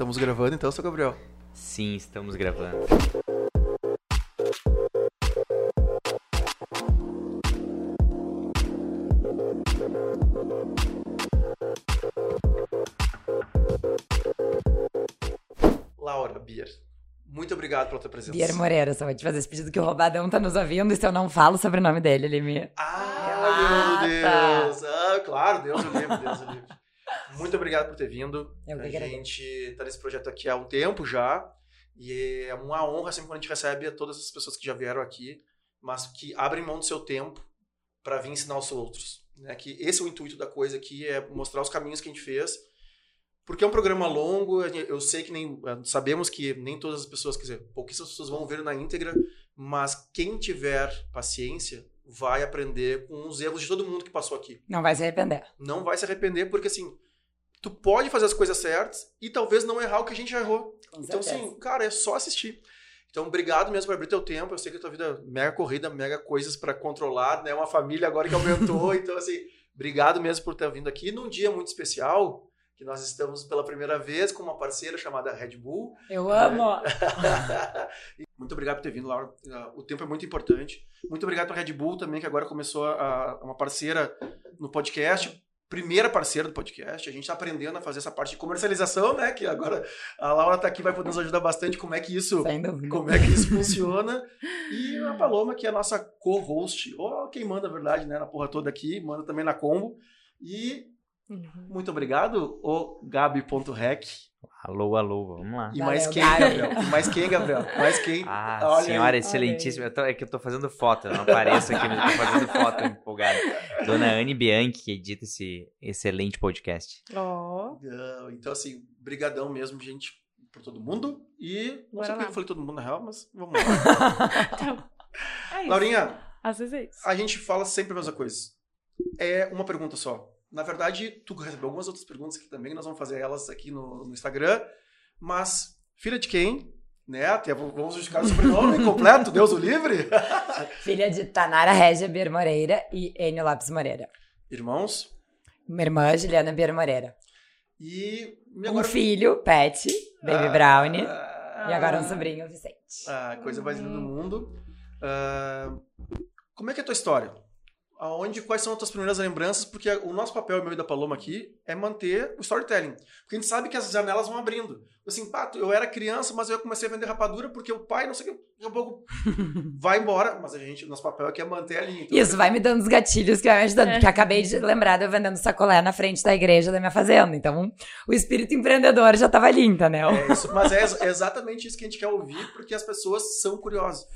Estamos gravando então, seu Gabriel? Sim, estamos gravando. Laura Bier, muito obrigado pela tua presença. Bier Moreira, só vou te fazer esse pedido que o Roubadão tá nos ouvindo e se eu não falo sobre o nome dele, ele me... Ah, meu Deus! Ah, claro, Deus o livre, Deus o livre. Muito obrigado por ter vindo. Eu a gente tá nesse projeto aqui há um tempo já. E é uma honra sempre quando a gente recebe todas as pessoas que já vieram aqui, mas que abrem mão do seu tempo para vir ensinar os outros. Né? Que esse é o intuito da coisa aqui, é mostrar os caminhos que a gente fez. Porque é um programa longo, eu sei que nem. Sabemos que nem todas as pessoas, quer dizer, pouquíssimas pessoas vão ver na íntegra, mas quem tiver paciência vai aprender com os erros de todo mundo que passou aqui Não vai se arrepender. não vai se arrepender, porque assim, tu pode fazer as coisas certas e talvez não errar o que a gente já errou. Com Então, certeza. assim, cara, é só assistir. Então, obrigado mesmo por abrir teu tempo. Eu sei que a tua vida é mega corrida, mega coisas pra controlar, né? Uma família agora que aumentou. então, assim, obrigado mesmo por ter vindo aqui num dia muito especial, que nós estamos pela primeira vez com uma parceira chamada Red Bull. Eu amo! muito obrigado por ter vindo, Laura. Uh, O tempo é muito importante. Muito obrigado para Red Bull também, que agora começou a, a- uma parceira no podcast. Primeira parceira do podcast. A gente está aprendendo a fazer essa parte de comercialização, né? Que agora a Laura está aqui, vai poder nos ajudar bastante como é que isso, como é que isso funciona. E a Paloma, que é a nossa co-host, ou quem manda, na verdade, né? Na porra toda aqui, manda também na combo. E muito obrigado, o Gabi.rec. Alô, alô, vamos lá. E Valeu, mais quem. Gabriel? E mais quem, Gabriel? Mais quem? Ah, Olha aí, senhora olha excelentíssima. Eu tô- é que eu tô fazendo foto, eu não apareço aqui, mas eu tô fazendo foto empolgado. Dona Anne Bianchi, que edita esse excelente podcast. Ó. Não, Então, assim, brigadão mesmo, gente, por todo mundo. E não Bora sei porque eu falei todo mundo na real, mas vamos lá. Então, é. Laurinha, Às vezes é isso. a gente fala sempre a mesma coisa. É uma pergunta só. Na verdade, tu recebeu algumas outras perguntas aqui também, nós vamos fazer elas aqui no, no Instagram. Mas, filha de quem? Né? Até vamos justificar o sobrenome completo, Deus o livre. Filha de Tanara Régia Bier Moreira e Enio Lopes Moreira. Irmãos. Minha irmã, Juliana Bier Moreira. E, Um agora. filho, Pet, Baby Ah, Brownie. ah, E agora um sobrinho, Vicente. A coisa mais linda do mundo. Ah, como é que é a tua história? Aonde, quais são as tuas primeiras lembranças? Porque o nosso papel, meu e da Paloma aqui, é manter o storytelling. Porque a gente sabe que as janelas vão abrindo. Assim, pá, eu era criança, mas eu comecei a vender rapadura porque o pai, não sei o que, daqui a pouco vai embora. Mas a gente, o nosso papel aqui é manter a linha. Então, Isso vai me dando os gatilhos que vai me ajudando. É. Porque acabei de lembrar de eu vendendo sacolé na frente da igreja da minha fazenda. Então, o espírito empreendedor já tava ali, entendeu? É isso, mas é é exatamente isso que a gente quer ouvir, porque as pessoas são curiosas.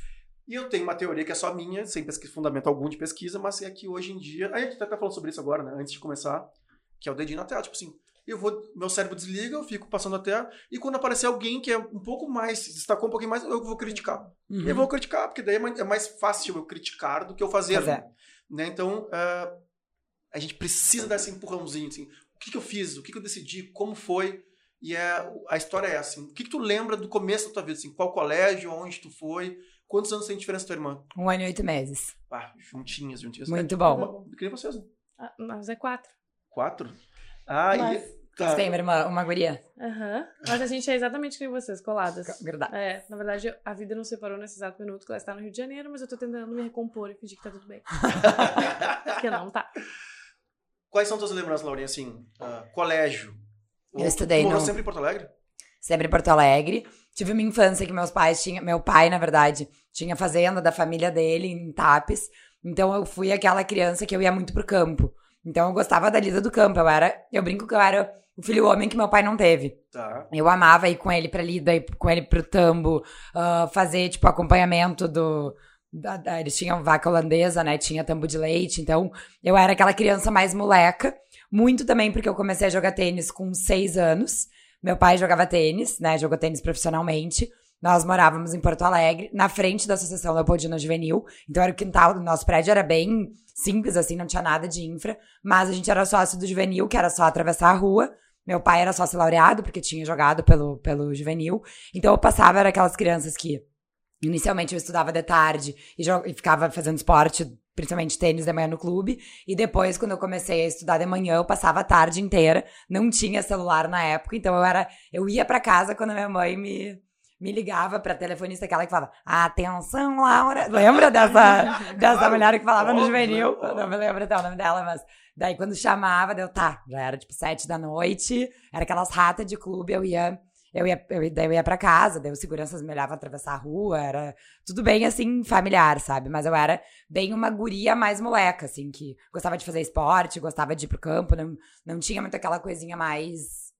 E eu tenho uma teoria que é só minha, sem pesquisa, fundamento algum de pesquisa, mas é que hoje em dia. A gente até tá falando sobre isso agora, né? Antes de começar, que é o dedinho na tela. Tipo assim, eu vou. Meu cérebro desliga, eu fico passando a tela, e quando aparecer alguém que é um pouco mais, destacou um pouquinho mais, eu vou criticar. Uhum. Eu vou criticar, porque daí é mais, é fácil eu criticar do que eu fazer. Fazer. Né? Então, ah, a gente precisa dar esse empurrãozinho. Assim, o que, que eu fiz? O que, que eu decidi? Como foi? E é, a história é essa. Assim, o que, que tu lembra do começo da tua vida? Assim, qual colégio? Onde tu foi? Quantos anos tem diferença da tua irmã? Um ano e oito meses. Ah, juntinhas, juntinhas. Muito bom. Uma- Que nem vocês, né? Ah, Mas é quatro. Quatro? Ah, Mas- e... Tá. Você tem uma irmã, uma guria? Aham. Mas a gente é exatamente que nem vocês, coladas. Verdade. É, na verdade, a vida nos separou nesse exato minuto que ela está no Rio de Janeiro, mas eu tô tentando me recompor e fingir que tá tudo bem. Porque não tá. Quais são tuas lembranças, Laurinha? Assim, ah, colégio. Eu Ou tu estudei morou no- sempre em Porto Alegre? Sempre em Porto Alegre. Tive uma infância que meus pais tinham. Meu pai, na verdade, tinha fazenda da família dele em Tapes. Então eu fui aquela criança que eu ia muito pro campo. Então eu gostava da lida do campo. Eu era. Eu brinco que eu era o filho homem que meu pai não teve. Tá. Eu amava ir com ele pra lida, ir com ele pro tambo, ah, fazer, tipo, acompanhamento do. da- da- eles tinham vaca holandesa, né? Tinha tambo de leite. Então, eu era aquela criança mais moleca. Muito também porque eu comecei a jogar tênis com seis anos. Meu pai jogava tênis, né? Jogou tênis profissionalmente. Nós morávamos em Porto Alegre, na frente da Associação Leopoldina Juvenil. Então, era o quintal do nosso prédio, era bem simples, assim, não tinha nada de infra. Mas a gente era sócio do Juvenil, que era só atravessar a rua. Meu pai era sócio laureado, porque tinha jogado pelo, pelo juvenil. Então eu passava, era aquelas crianças que. Inicialmente eu estudava de tarde e, e ficava fazendo esporte principalmente tênis de manhã no clube. E depois, quando eu comecei a estudar de manhã, eu passava a tarde inteira. Não tinha celular na época, então eu era. Eu ia para casa quando a minha mãe me, me ligava pra telefonista, aquela que falava, atenção, Laura. Lembra dessa, dessa Claro, mulher que falava no juvenil? óbvio. Não me lembro até o nome dela, mas. Daí quando chamava, deu, tá, já era tipo sete da noite, era aquelas ratas de clube, eu ia. Eu ia, eu, daí eu ia pra casa, daí os seguranças me olhavam atravessar a rua, era tudo bem, assim, familiar, sabe? Mas eu era bem uma guria mais moleca, assim, que gostava de fazer esporte, gostava de ir pro campo, não, não tinha muito aquela coisinha mais.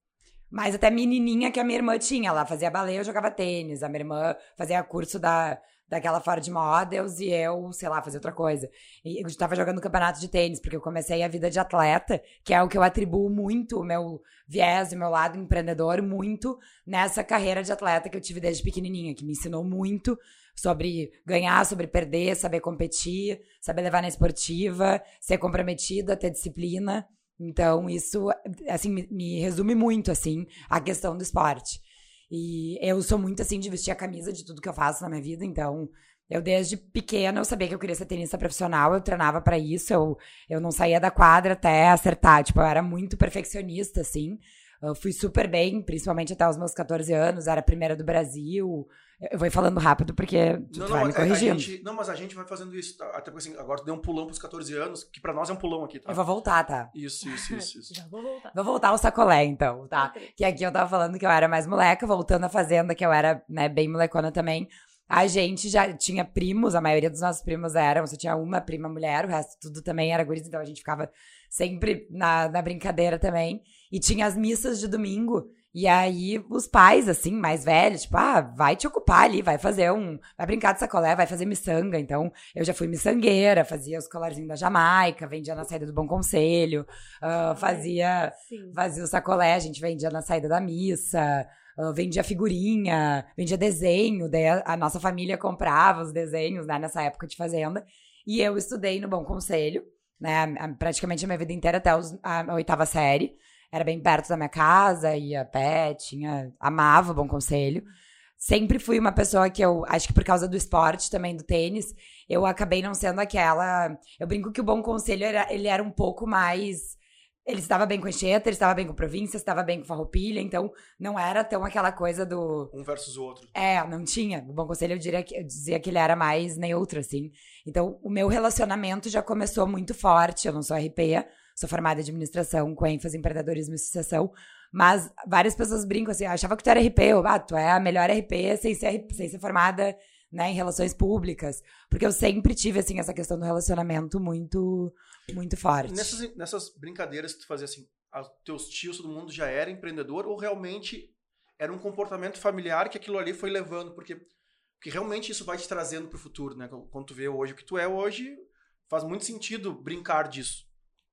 Mais até menininha que a minha irmã tinha. Ela fazia balé, eu jogava tênis. A minha irmã fazia curso da, daquela Ford Models e eu, sei lá, fazia outra coisa. E eu estava jogando campeonato de tênis, porque eu comecei a vida de atleta, que é o que eu atribuo muito, o meu viés, o meu lado empreendedor, muito nessa carreira de atleta que eu tive desde pequenininha, que me ensinou muito sobre ganhar, sobre perder, saber competir, saber levar na esportiva, ser comprometida, ter disciplina. Então, isso, assim, me, me resume muito, assim, a questão do esporte. E eu sou muito, assim, de vestir a camisa de tudo que eu faço na minha vida, então... Eu, desde pequena, eu sabia que eu queria ser tenista profissional, eu treinava pra isso, eu, eu não saía da quadra até acertar, tipo, eu era muito perfeccionista, assim. Eu fui super bem, principalmente até os meus 14 anos, era a primeira do Brasil. Eu vou ir falando rápido porque tu Não, vai não, me corrigindo. gente- não, mas a gente vai fazendo isso. tá? Até porque assim, agora tu deu um pulão pros 14 anos, que pra nós é um pulão aqui, tá? Eu vou voltar, tá? Isso, isso, isso, isso. Já vou voltar. Vou voltar ao sacolé, então, tá? Que aqui eu tava falando que eu era mais moleca, voltando à fazenda, que eu era, né, bem molecona também. A gente já tinha primos, a maioria dos nossos primos eram, só tinha uma prima mulher, o resto tudo também era guris, então a gente ficava sempre na, na brincadeira também. E tinha as missas de domingo, e aí os pais, assim, mais velhos, tipo, ah, vai te ocupar ali, vai fazer um. Vai brincar de sacolé, vai fazer miçanga. Então, eu já fui miçangueira, fazia os colarzinhos da Jamaica, vendia na saída do Bom Conselho, ah, fazia Sim. fazia o sacolé, a gente vendia na saída da missa, ah, vendia figurinha, vendia desenho, daí a, a nossa família comprava os desenhos, né, nessa época de fazenda. E eu estudei no Bom Conselho, né, praticamente a minha vida inteira até os- a, a oitava série. Era bem perto da minha casa, ia a pé, tinha, amava o Bom Conselho. Sempre fui uma pessoa que eu, acho que por causa do esporte também, do tênis, eu acabei não sendo aquela. Eu brinco que o Bom Conselho era, ele era um pouco mais. Ele estava bem com Enxeta, ele estava bem com Província, estava bem com Farroupilha, então não era tão aquela coisa do. Um versus o outro. É, não tinha. O Bom Conselho eu, diria que, eu dizia que ele era mais neutro, assim. Então, o meu relacionamento já começou muito forte. Eu não sou RP, sou formada em administração com ênfase em empreendedorismo e sucessão. Mas várias pessoas brincam assim, "Ah, achava que tu era RP. Eu, ah, tu é a melhor RP sem ser, sem ser formada né, em relações públicas. Porque eu sempre tive, assim, essa questão do relacionamento muito, muito forte. Nessas, nessas brincadeiras que tu fazia assim, teus tios, todo mundo já era empreendedor ou realmente era um comportamento familiar que aquilo ali foi levando? Porque, porque realmente isso vai te trazendo pro futuro, né? Quando tu vê hoje o que tu é hoje, faz muito sentido brincar disso.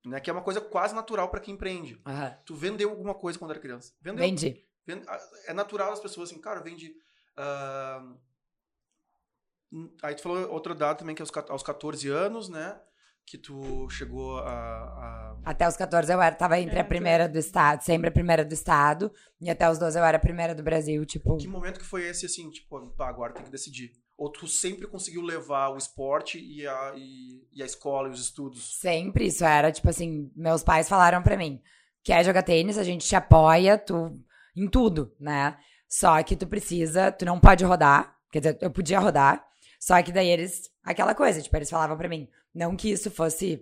Né? Que é uma coisa quase natural para quem empreende. Aham. Tu vendeu alguma coisa quando era criança. Vendeu. Vendi. Vende- É natural as pessoas assim, cara, vende. ah, hum, Aí tu falou outro dado também, que é aos 14 anos, né? Que tu chegou a. a- Até os 14 eu era, tava entre a É, primeira do estado, sempre a primeira do estado. E até os 12 eu era a primeira do Brasil, tipo. Que momento que foi esse, assim, tipo, pá, agora tem que decidir? Ou tu sempre conseguiu levar o esporte e a, e, e a escola e os estudos? Sempre isso era, tipo assim, meus pais falaram pra mim: quer jogar tênis, a gente te apoia tu, em tudo, né? Só que tu precisa, tu não pode rodar. Quer dizer, eu podia rodar. Só que daí eles, aquela coisa, tipo, eles falavam pra mim, não que isso fosse,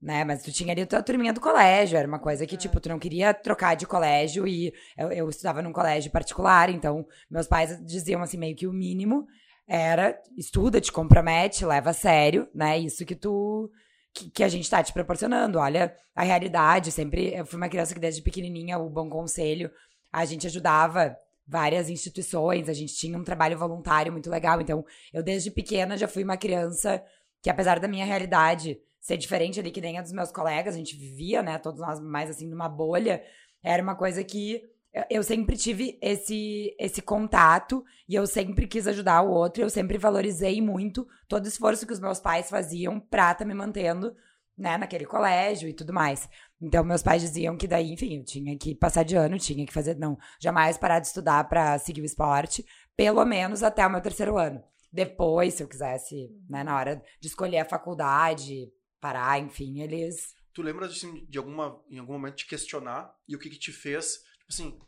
né, mas tu tinha ali a tua turminha do colégio, era uma coisa que, É. tipo, tu não queria trocar de colégio e eu, eu estudava num colégio particular, então meus pais diziam assim, meio que o mínimo era estuda, te compromete, leva a sério, né, isso que tu, que, que a gente tá te proporcionando. Olha a realidade. Sempre eu fui uma criança que desde pequenininha, o Bom Conselho, a gente ajudava várias instituições, a gente tinha um trabalho voluntário muito legal. Então, eu desde pequena já fui uma criança que, apesar da minha realidade ser diferente ali que nem a dos meus colegas, a gente vivia, né, todos nós mais assim numa bolha, era uma coisa que eu- sempre tive esse esse contato e eu sempre quis ajudar o outro, eu sempre valorizei muito todo o esforço que os meus pais faziam pra tá me mantendo, né, naquele colégio e tudo mais. Então, meus pais diziam que daí, enfim, eu tinha que passar de ano, tinha que fazer, não, jamais parar de estudar pra seguir o esporte, pelo menos até o meu terceiro ano. depois, se eu quisesse, né, na hora de escolher a faculdade, parar, enfim, eles. Tu lembra assim, de alguma, em algum momento te questionar e o que, que te fez? Assim,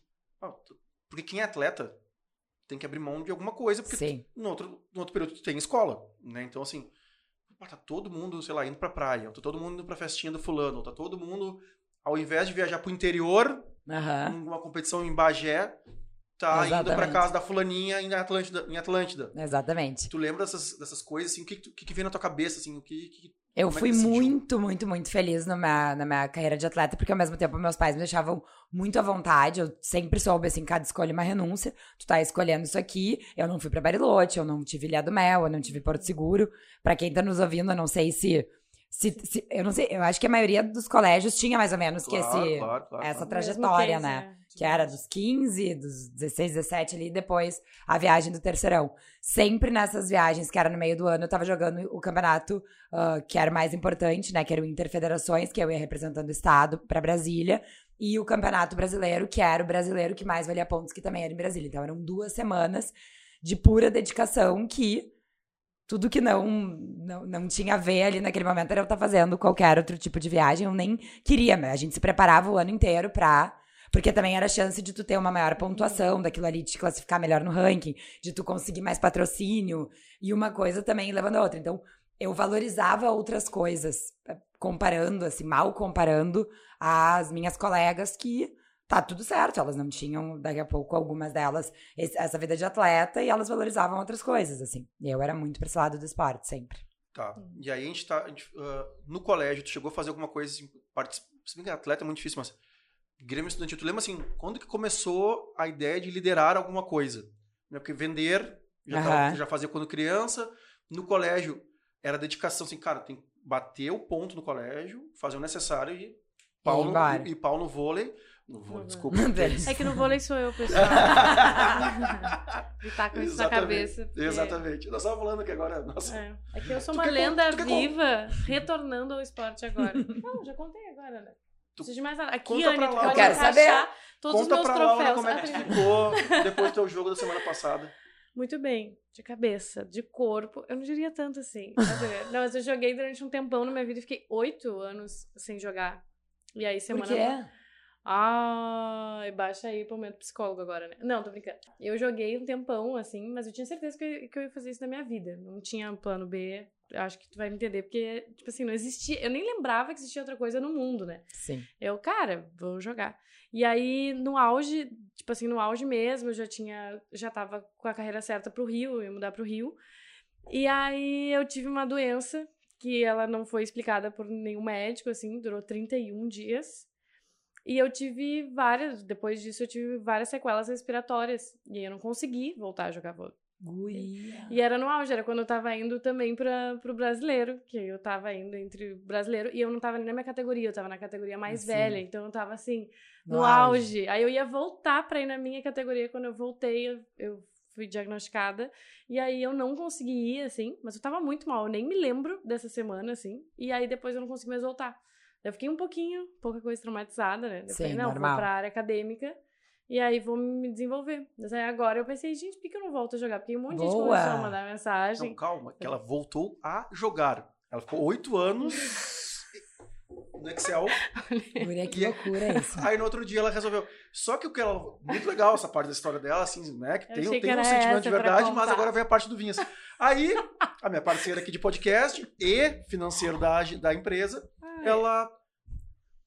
ah, tu- porque quem é atleta tem que abrir mão de alguma coisa, porque Sim. no outro, no outro período tu tem escola, né? Então, assim, tá todo mundo, sei lá, indo pra praia, tá todo mundo indo pra festinha do fulano, tá todo mundo, ao invés de viajar pro interior, numa competição em Bagé, tá indo pra Exatamente. casa da fulaninha em Atlântida. Em Atlântida. Exatamente. Tu lembra dessas, dessas coisas, assim, o que, tu- que, que vem na tua cabeça, assim, o que... que- Eu Como é fui decidiu? muito, muito, muito feliz na minha, na minha carreira de atleta, porque ao mesmo tempo meus pais me deixavam muito à vontade. Eu sempre soube, assim, cada escolha é uma renúncia. Tu tá escolhendo isso aqui. Eu não fui pra Bariloche, eu não tive Ilha do Mel, eu não tive Porto Seguro. Pra quem tá nos ouvindo, eu não sei se, se, se- Eu não sei, eu acho que a maioria dos colégios tinha mais ou menos que Claro, esse, claro, claro, essa trajetória, né? case, que era dos 15, dos 16, 17 ali, e depois a viagem do terceirão. Sempre nessas viagens, que era no meio do ano, eu tava jogando o campeonato ah, que era o mais importante, né? Que era o Interfederações, que eu ia representando o estado pra Brasília. E o Campeonato Brasileiro, que era o brasileiro que mais valia pontos, que também era em Brasília. Então eram duas semanas de pura dedicação que tudo que não, não, não tinha a ver ali naquele momento era eu estar fazendo qualquer outro tipo de viagem. Eu nem queria, mas a gente se preparava o ano inteiro pra. Porque também era a chance de tu ter uma maior pontuação daquilo ali, de te classificar melhor no ranking, de tu conseguir mais patrocínio, e uma coisa também levando a outra. Então, eu valorizava outras coisas, eh, comparando, assim, mal comparando as minhas colegas que tá tudo certo, elas não tinham, daqui a pouco, algumas delas, esse- essa vida de atleta, e elas valorizavam outras coisas, assim. E eu era muito pra esse lado do esporte, sempre. Tá. E aí a gente tá. a gente, ah, no colégio, tu chegou a fazer alguma coisa assim. partic- Se bem que atleta é muito difícil, mas. Grêmio Estudantil, tu lembra assim, quando que começou a ideia de liderar alguma coisa? Né, Porque vender, já, tava- Aham. tu já fazia quando criança. No colégio, era dedicação, assim, cara, tem que bater o ponto no colégio, fazer o necessário e pau, ir no, e, e pau no vôlei. No vôlei, desculpa. É que no vôlei sou eu, pessoal. e tá com isso na Exatamente, cabeça. porque- Exatamente. Nós estávamos falando que agora. Nossa, É. é que eu sou Tu uma con- lenda con- viva retornando ao esporte agora. Não, já contei agora, né? Tu- Preciso de mais nada. Aqui, Conta Anny, Laura. Eu quero encaixar todos Conta os meus pra Laura troféus. como é que ficou depois do teu jogo da semana passada. Muito bem, de cabeça, de corpo. Eu não diria tanto assim. Não, mas eu joguei durante um tempão na minha vida e fiquei oito anos sem jogar. E aí, Por semana. quê? Ah, baixa aí pro momento psicólogo agora, né? Não, tô brincando. Eu joguei um tempão, assim, mas eu tinha certeza que eu, que eu ia fazer isso na minha vida. Não tinha plano B. Eu acho que tu vai me entender, porque, tipo assim, não existia. Eu nem lembrava que existia outra coisa no mundo, né? Sim. Eu, cara, vou jogar. E aí, no auge, tipo assim, no auge mesmo, eu já tinha, já tava com a carreira certa pro Rio, eu ia mudar pro Rio. E aí eu tive uma doença que ela não foi explicada por nenhum médico, assim, durou 31 dias. E eu tive várias, depois disso eu tive várias sequelas respiratórias. E aí eu não consegui voltar a jogar vôlei. Guria. E era no auge, era quando eu tava indo também pra, pro brasileiro, que eu tava indo entre o brasileiro, e eu não tava nem na minha categoria, eu tava na categoria mais Sim. velha, então eu tava assim, no, No auge. auge. Aí eu ia voltar pra ir na minha categoria, quando eu voltei, eu, eu fui diagnosticada, e aí eu não consegui ir, assim, mas eu tava muito mal, eu nem me lembro dessa semana, assim, e aí depois eu não consegui mais voltar. Eu fiquei um pouquinho, pouca coisa traumatizada, né? Eu Sim, falei, não, normal. vou pra área acadêmica, e aí vou me desenvolver. Mas aí agora eu pensei, gente, por que que eu não volto a jogar? Porque um monte de gente Boa. começou a mandar mensagem. Não, calma, que ela voltou a jogar. Ela ficou oito anos no Excel. Guria, que loucura isso. Aí no outro dia ela resolveu. Só que o que ela. Muito legal essa parte da história dela, assim, né? Que tem, tem que um sentimento de verdade, mas agora vem a parte do Vinhas. Aí, a minha parceira aqui de podcast e financeiro da, da empresa, Ai, ela.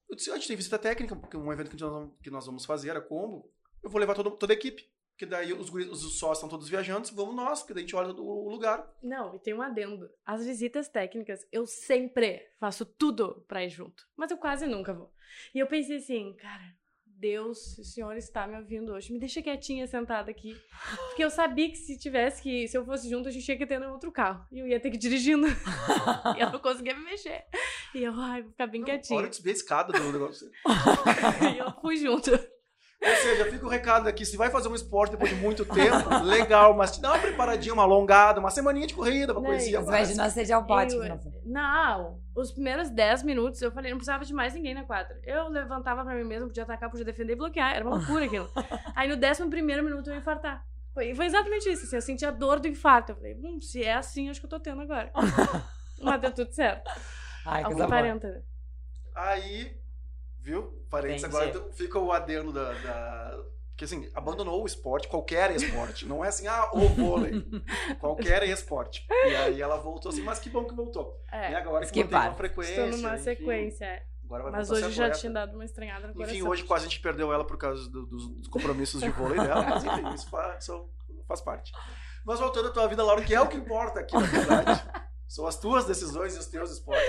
Eu disse, a gente tem visita técnica, porque um evento que nós, vamos- que nós vamos fazer, a combo. Eu vou levar todo, toda a equipe. Porque daí os, guris- os sócios estão todos viajantes, vamos nós, porque daí a gente olha o, lugar. Não, e tem um adendo. As visitas técnicas, eu sempre faço tudo pra ir junto. Mas eu quase nunca vou. E eu pensei assim, cara, Deus, o senhor está me ouvindo hoje. Me deixa quietinha sentada aqui. Porque eu sabia que se tivesse que, se eu fosse junto, a gente ia que ter no outro carro. E eu ia ter que ir dirigindo. e eu não conseguia me mexer. E eu, ai, vou ficar bem Não, quietinha. Olha subir a escada do negócio. e eu fui junto. Ou seja, fica o recado aqui, se vai fazer um esporte depois de muito tempo, legal, mas te dá uma preparadinha, uma alongada, uma semaninha de corrida, uma Não, coisinha. Mas básica. imagina seja ao pote. Eu- que não foi. Não, os primeiros 10 minutos eu falei, não precisava de mais ninguém na quadra. Eu levantava pra mim mesmo, podia atacar, podia defender e bloquear. Era uma loucura aquilo. Aí no 11 primeiro minuto eu ia infartar. Foi, foi exatamente isso. Assim, eu senti a dor do infarto. Eu falei, hum, se é assim, acho que eu tô tendo agora. Mas deu tudo certo. Ai, boa. 40. né? Aí, viu? Parênteses agora fica o adendo da, da. Porque assim, abandonou o esporte, qualquer esporte. Não é assim, ah, o vôlei. qualquer esporte. E aí ela voltou assim, mas que bom que voltou. E É, agora que Isso que mantém uma frequência. estou numa enfim, sequência. é. Agora vai Mas hoje já tinha dado uma estranhada no coração. Enfim, hoje quase a gente perdeu ela por causa do- dos, dos compromissos de vôlei dela, mas enfim, isso faz, são- faz parte. Mas voltando à tua vida, Laura, que é o que importa aqui, na verdade. São as tuas decisões e os teus esportes.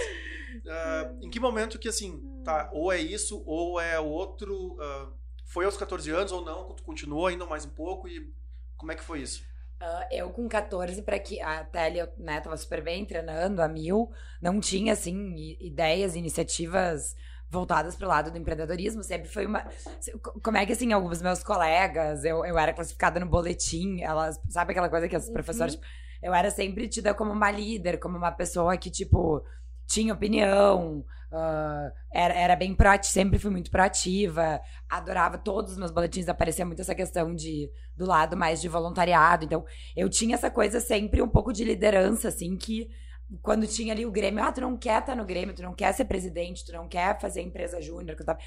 Ah, em que momento que, assim, tá, ou é isso, ou é outro. ah, foi aos 14 anos ou não? Tu continuou ainda mais um pouco e como é que foi isso? Ah, eu com 14, para que até ali eu né, tava super bem treinando a mil, não tinha assim ideias, iniciativas voltadas pro lado do empreendedorismo, sempre foi uma co- como é que assim, alguns meus colegas, eu, eu era classificada no boletim, elas, sabe aquela coisa que as Uhum. professoras, eu era sempre tida como uma líder, como uma pessoa que tipo tinha opinião, ah, era, era bem proativa, sempre fui muito proativa, adorava todos os meus boletins, aparecia muito essa questão de do lado mais de voluntariado. Então, eu tinha essa coisa sempre um pouco de liderança, assim, que quando tinha ali o Grêmio, ah, tu não quer estar no Grêmio, tu não quer ser presidente, tu não quer fazer empresa júnior. que eu tava-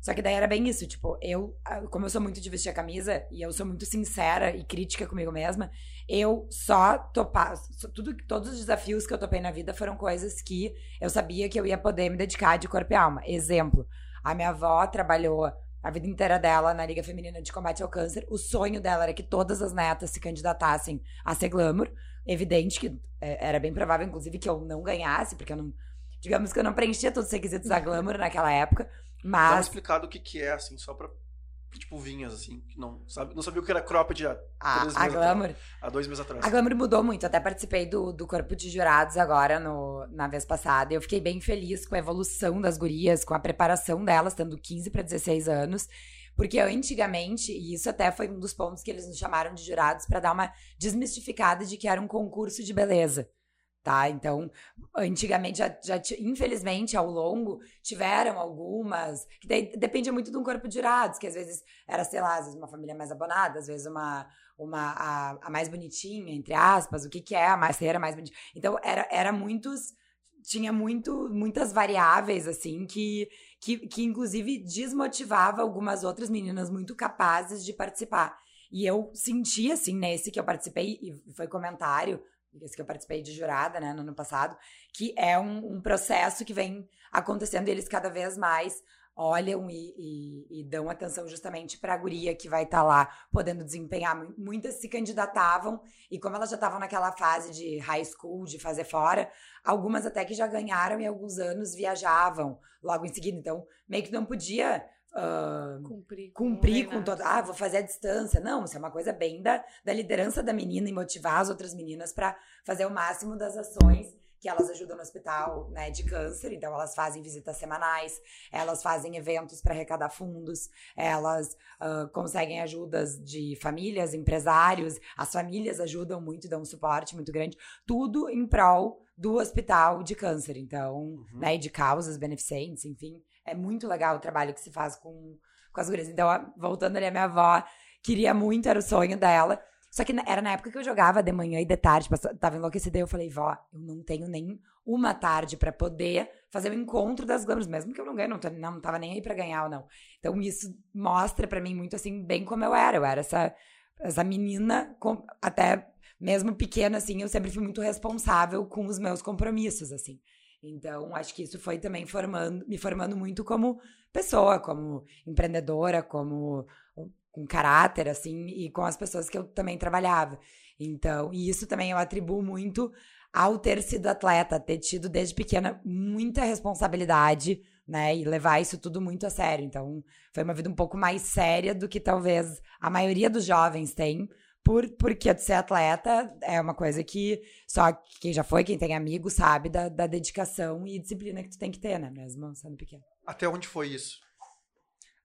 Só que daí era bem isso, tipo, eu, como eu sou muito de vestir a camisa e eu sou muito sincera e crítica comigo mesma, eu só topar, todos os desafios que eu topei na vida foram coisas que eu sabia que eu ia poder me dedicar de corpo e alma. Exemplo, a minha avó trabalhou a vida inteira dela na Liga Feminina de Combate ao Câncer. O sonho dela era que todas as netas se candidatassem a ser glamour. Evidente que é, era bem provável, inclusive, que eu não ganhasse, porque eu não. Digamos que eu não preenchia todos os requisitos da glamour naquela época. Mas explicada o que, que é, assim, só pra. Tipo, vinhas, assim, que não, sabe, não sabia o que era cropped há, a, três a meses glamour. há dois meses atrás. A Glamour mudou muito, até participei do, do corpo de jurados agora no, na vez passada. Eu fiquei bem feliz com a evolução das gurias, com a preparação delas, tendo 15 para 16 anos. Porque antigamente, e isso até foi um dos pontos que eles nos chamaram de jurados para dar uma desmistificada de que era um concurso de beleza. Tá? Então, antigamente, já, já infelizmente, ao longo, tiveram algumas. Que daí muito de um corpo de jurados, que às vezes era, sei lá, às vezes uma família mais abonada, às vezes uma, uma a, a mais bonitinha, entre aspas, o que, que é a mais ser a mais bonitinha. Então, era, era muitos. Tinha muito, muitas variáveis, assim, que, que, que inclusive desmotivava algumas outras meninas muito capazes de participar. E eu senti, assim, nesse que eu participei, e foi comentário, esse que eu participei de jurada, né, no ano passado, que é um, um processo que vem acontecendo eles cada vez mais olham e, e- e dão atenção justamente para a guria que vai estar lá podendo desempenhar. Mu- Muitas se candidatavam e como elas já estavam naquela fase de high school, de fazer fora, algumas até que já ganharam e alguns anos viajavam logo em seguida. Então, meio que não podia ah, Cumprir com, cumprir com reinado. todo. Ah, vou fazer a distância. Não, isso é uma coisa bem da, da liderança da menina e motivar as outras meninas para fazer o máximo das ações que elas ajudam no hospital né, de câncer. Então, elas fazem visitas semanais, elas fazem eventos para arrecadar fundos, elas ah, conseguem ajudas de famílias, empresários, as famílias ajudam muito, dão um suporte muito grande, tudo em prol do hospital de câncer. Então, Uhum. né, e de causas beneficentes, enfim. É muito legal o trabalho que se faz com, com as gurias. Então, voltando ali, a minha avó queria muito, era o sonho dela. Só que era na época que eu jogava de manhã e de tarde, tava enlouquecida. E eu falei, vó, eu não tenho nem uma tarde pra poder fazer o encontro das glamours, mesmo que eu não ganhe, não, não tava nem aí pra ganhar ou não. Então, isso mostra pra mim muito, assim, bem como eu era. Eu era essa, essa menina, com- até mesmo pequena, assim, eu sempre fui muito responsável com os meus compromissos, assim. Então, acho que isso foi também formando, me formando muito como pessoa, como empreendedora, como com caráter, assim, e com as pessoas que eu também trabalhava. Então, e isso também eu atribuo muito ao ter sido atleta, ter tido desde pequena muita responsabilidade, né, e levar isso tudo muito a sério. Então, foi uma vida um pouco mais séria do que talvez a maioria dos jovens tem, por, porque ser atleta é uma coisa que só quem já foi, quem tem amigos, sabe da, da dedicação e disciplina que tu tem que ter, né? Mesmo sendo pequeno. Até onde foi isso?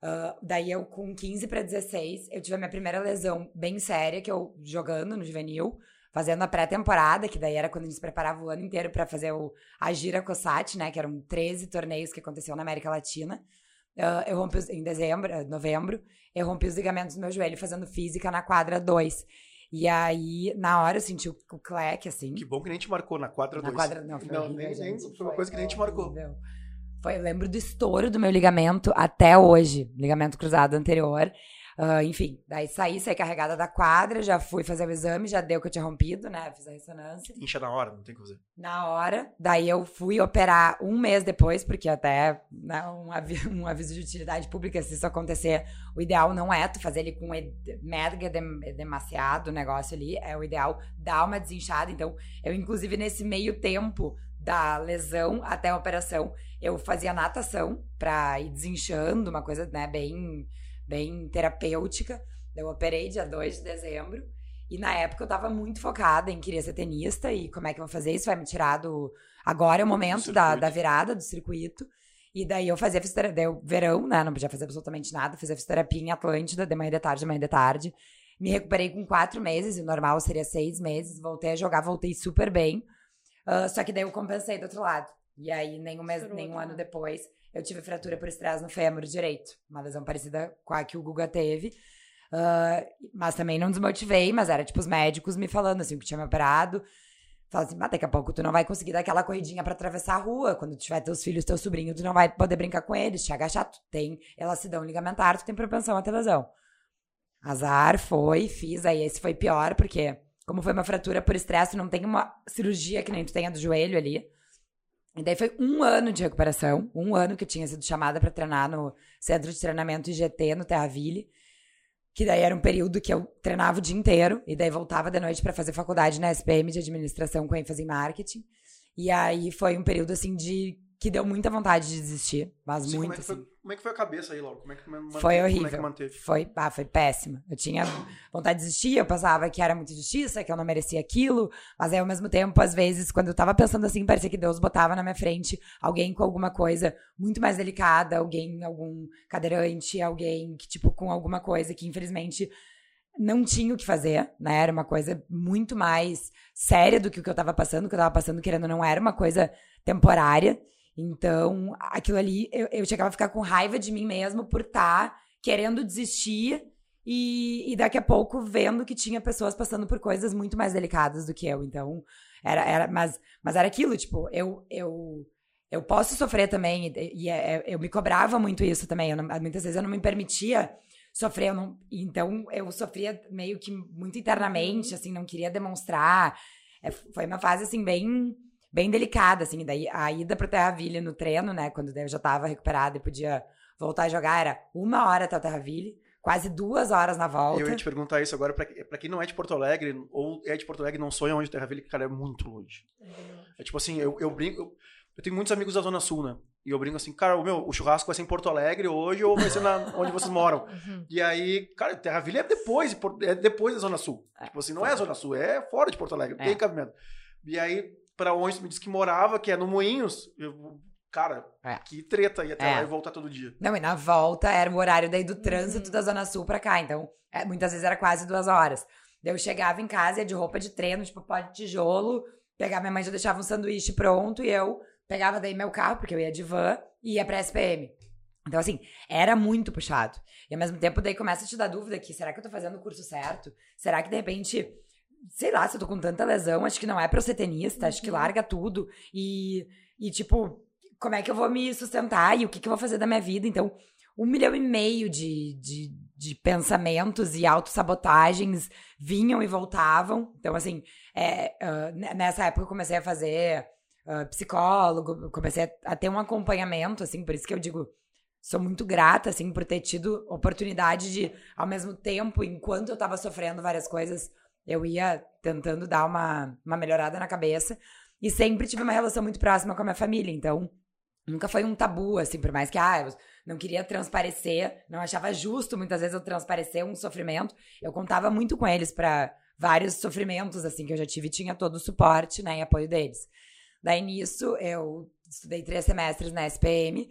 Ah, daí eu, com 15 para 16, eu tive a minha primeira lesão bem séria, que eu jogando no juvenil, fazendo a pré-temporada, que daí era quando a gente se preparava o ano inteiro para fazer o, a Gira Cossat, né? Que eram 13 torneios que aconteciam na América Latina. Ah, eu rompi os- em dezembro, eh, novembro, eu rompi os ligamentos do meu joelho fazendo física na quadra 2. E aí, na hora, eu senti o, o cleque, assim. Que bom que nem te marcou na quadra 2. Na quadra, não, foi Não, horrível, nem- nem- gente. foi uma coisa que nem te marcou. horrível. Foi, eu lembro do estouro do meu ligamento até hoje. Ligamento cruzado anterior. Ah, enfim, daí saí, saí carregada da quadra, já fui fazer o exame, já deu que eu tinha rompido, né? Fiz a ressonância. Incha na hora, não tem o que fazer. Na hora, daí eu fui operar um mês depois, porque até né, um, avi- um aviso de utilidade pública, se isso acontecer, o ideal não é tu fazer ele com edem- demasiado o negócio ali, é o ideal dar uma desinchada. Então, eu, inclusive, nesse meio tempo da lesão até a operação, eu fazia natação pra ir desinchando, uma coisa, né, bem, bem terapêutica. Eu operei dia 2 de dezembro. E na época eu tava muito focada em querer ser tenista e como é que eu vou fazer isso? Vai me tirar do. Agora é o momento da, da virada do circuito. E daí eu fazia fisioterapia. Daí eu, verão, né? Não podia fazer absolutamente nada. Fazia fisioterapia em Atlântida, de manhã de tarde, de manhã de tarde. Me recuperei com quatro meses, e o normal seria seis meses. Voltei a jogar, voltei super bem. Ah, só que daí eu compensei do outro lado. E aí, nem um, mês, nem um ano depois, eu tive fratura por estresse no fêmur direito. Uma lesão parecida com a que o Guga teve. Ah, mas também não desmotivei, mas era tipo os médicos me falando assim, que tinha me operado. Falaram assim, mas daqui a pouco tu não vai conseguir dar aquela corridinha pra atravessar a rua. Quando tu tiver teus filhos, teu sobrinho, tu não vai poder brincar com eles, te agachar. Tu tem elacidão ligamentar, tu tem propensão a ter lesão. Azar, foi, fiz. Aí esse foi pior, porque como foi uma fratura por estresse, não tem uma cirurgia que nem tu tem a do joelho ali. E daí foi um ano de recuperação, um ano que eu tinha sido chamada pra treinar no Centro de Treinamento IGT, no Terraville. Que daí era um período que eu treinava o dia inteiro, e daí voltava de noite pra fazer faculdade na SPM de administração com ênfase em marketing. E aí foi um período assim de que deu muita vontade de desistir, mas Assim, muito como, é que foi, assim. Como é que foi a cabeça aí, Laura? Como é que manteve, Foi Como é horrível. que manteve? Foi, ah, foi péssima. Eu tinha vontade de desistir, eu pensava que era muita injustiça, que eu não merecia aquilo, mas aí ao mesmo tempo, às vezes, quando eu tava pensando assim, parecia que Deus botava na minha frente alguém com alguma coisa muito mais delicada, alguém, algum cadeirante, alguém que, tipo, com alguma coisa que infelizmente não tinha o que fazer, né? Era uma coisa muito mais séria do que o que eu tava passando, o que eu tava passando, querendo não, era uma coisa temporária. Então, aquilo ali, eu, eu chegava a ficar com raiva de mim mesmo por estar querendo desistir e, e daqui a pouco vendo que tinha pessoas passando por coisas muito mais delicadas do que eu. Então, era, era mas, mas era aquilo, tipo, eu, eu, eu posso sofrer também, e, e é- é- eu me cobrava muito isso também. não- muitas vezes eu não me permitia sofrer, eu não, então eu sofria meio que muito internamente, assim, não queria demonstrar. É, foi uma fase, assim, bem bem delicada, assim. Daí a ida pro Terraville no treino, né? Quando eu já tava recuperada e podia voltar a jogar, era uma hora até o Terraville, quase duas horas na volta. Eu ia te perguntar isso agora, pra, pra quem não é de Porto Alegre, ou é de Porto Alegre e não sonha onde Terra Ville, cara, é muito longe. É tipo assim, eu, eu brinco. Eu, eu tenho muitos amigos da Zona Sul, né? E eu brinco assim, cara, o meu, o churrasco vai ser em Porto Alegre hoje ou vai ser na, onde vocês moram. Uhum. E aí, cara, Terra Ville é depois, é depois da Zona Sul. É. Tipo assim, não é a Zona Sul, é fora de Porto Alegre, É. tem cabimento. E aí, pra onde tu me disse que morava, que é no Moinhos, eu, cara, É. que treta ir até É. lá e voltar todo dia. Não, e na volta era o horário daí do trânsito da Zona Sul pra cá. Então, é, muitas vezes era quase duas horas. Daí eu chegava em casa, ia de roupa de treino, tipo pó de tijolo, pegava, minha mãe já deixava um sanduíche pronto e eu pegava daí meu carro, porque eu ia de van, e ia pra SPM. Então, assim, era muito puxado. E ao mesmo tempo, daí começa a te dar dúvida que será que eu tô fazendo o curso certo? Será que de repente, sei lá, se eu tô com tanta lesão, acho que não é pra eu ser tenista, acho que Uhum. larga tudo. E, e tipo, como é que eu vou me sustentar e o que, que eu vou fazer da minha vida? Então, um milhão e meio de, de, de pensamentos e autossabotagens vinham e voltavam. Então, assim, é, ne- nessa época eu comecei a fazer ah, psicólogo, comecei a, a ter um acompanhamento, assim, por isso que eu digo, sou muito grata, assim, por ter tido oportunidade de, ao mesmo tempo, enquanto eu tava sofrendo várias coisas, eu ia tentando dar uma, uma melhorada na cabeça. E sempre tive uma relação muito próxima com a minha família, então nunca foi um tabu, assim, por mais que, ah, eu não queria transparecer, não achava justo muitas vezes eu transparecer um sofrimento. Eu contava muito com eles para vários sofrimentos, assim, que eu já tive tinha todo o suporte, né, e apoio deles. Daí nisso, eu estudei três semestres na SPM,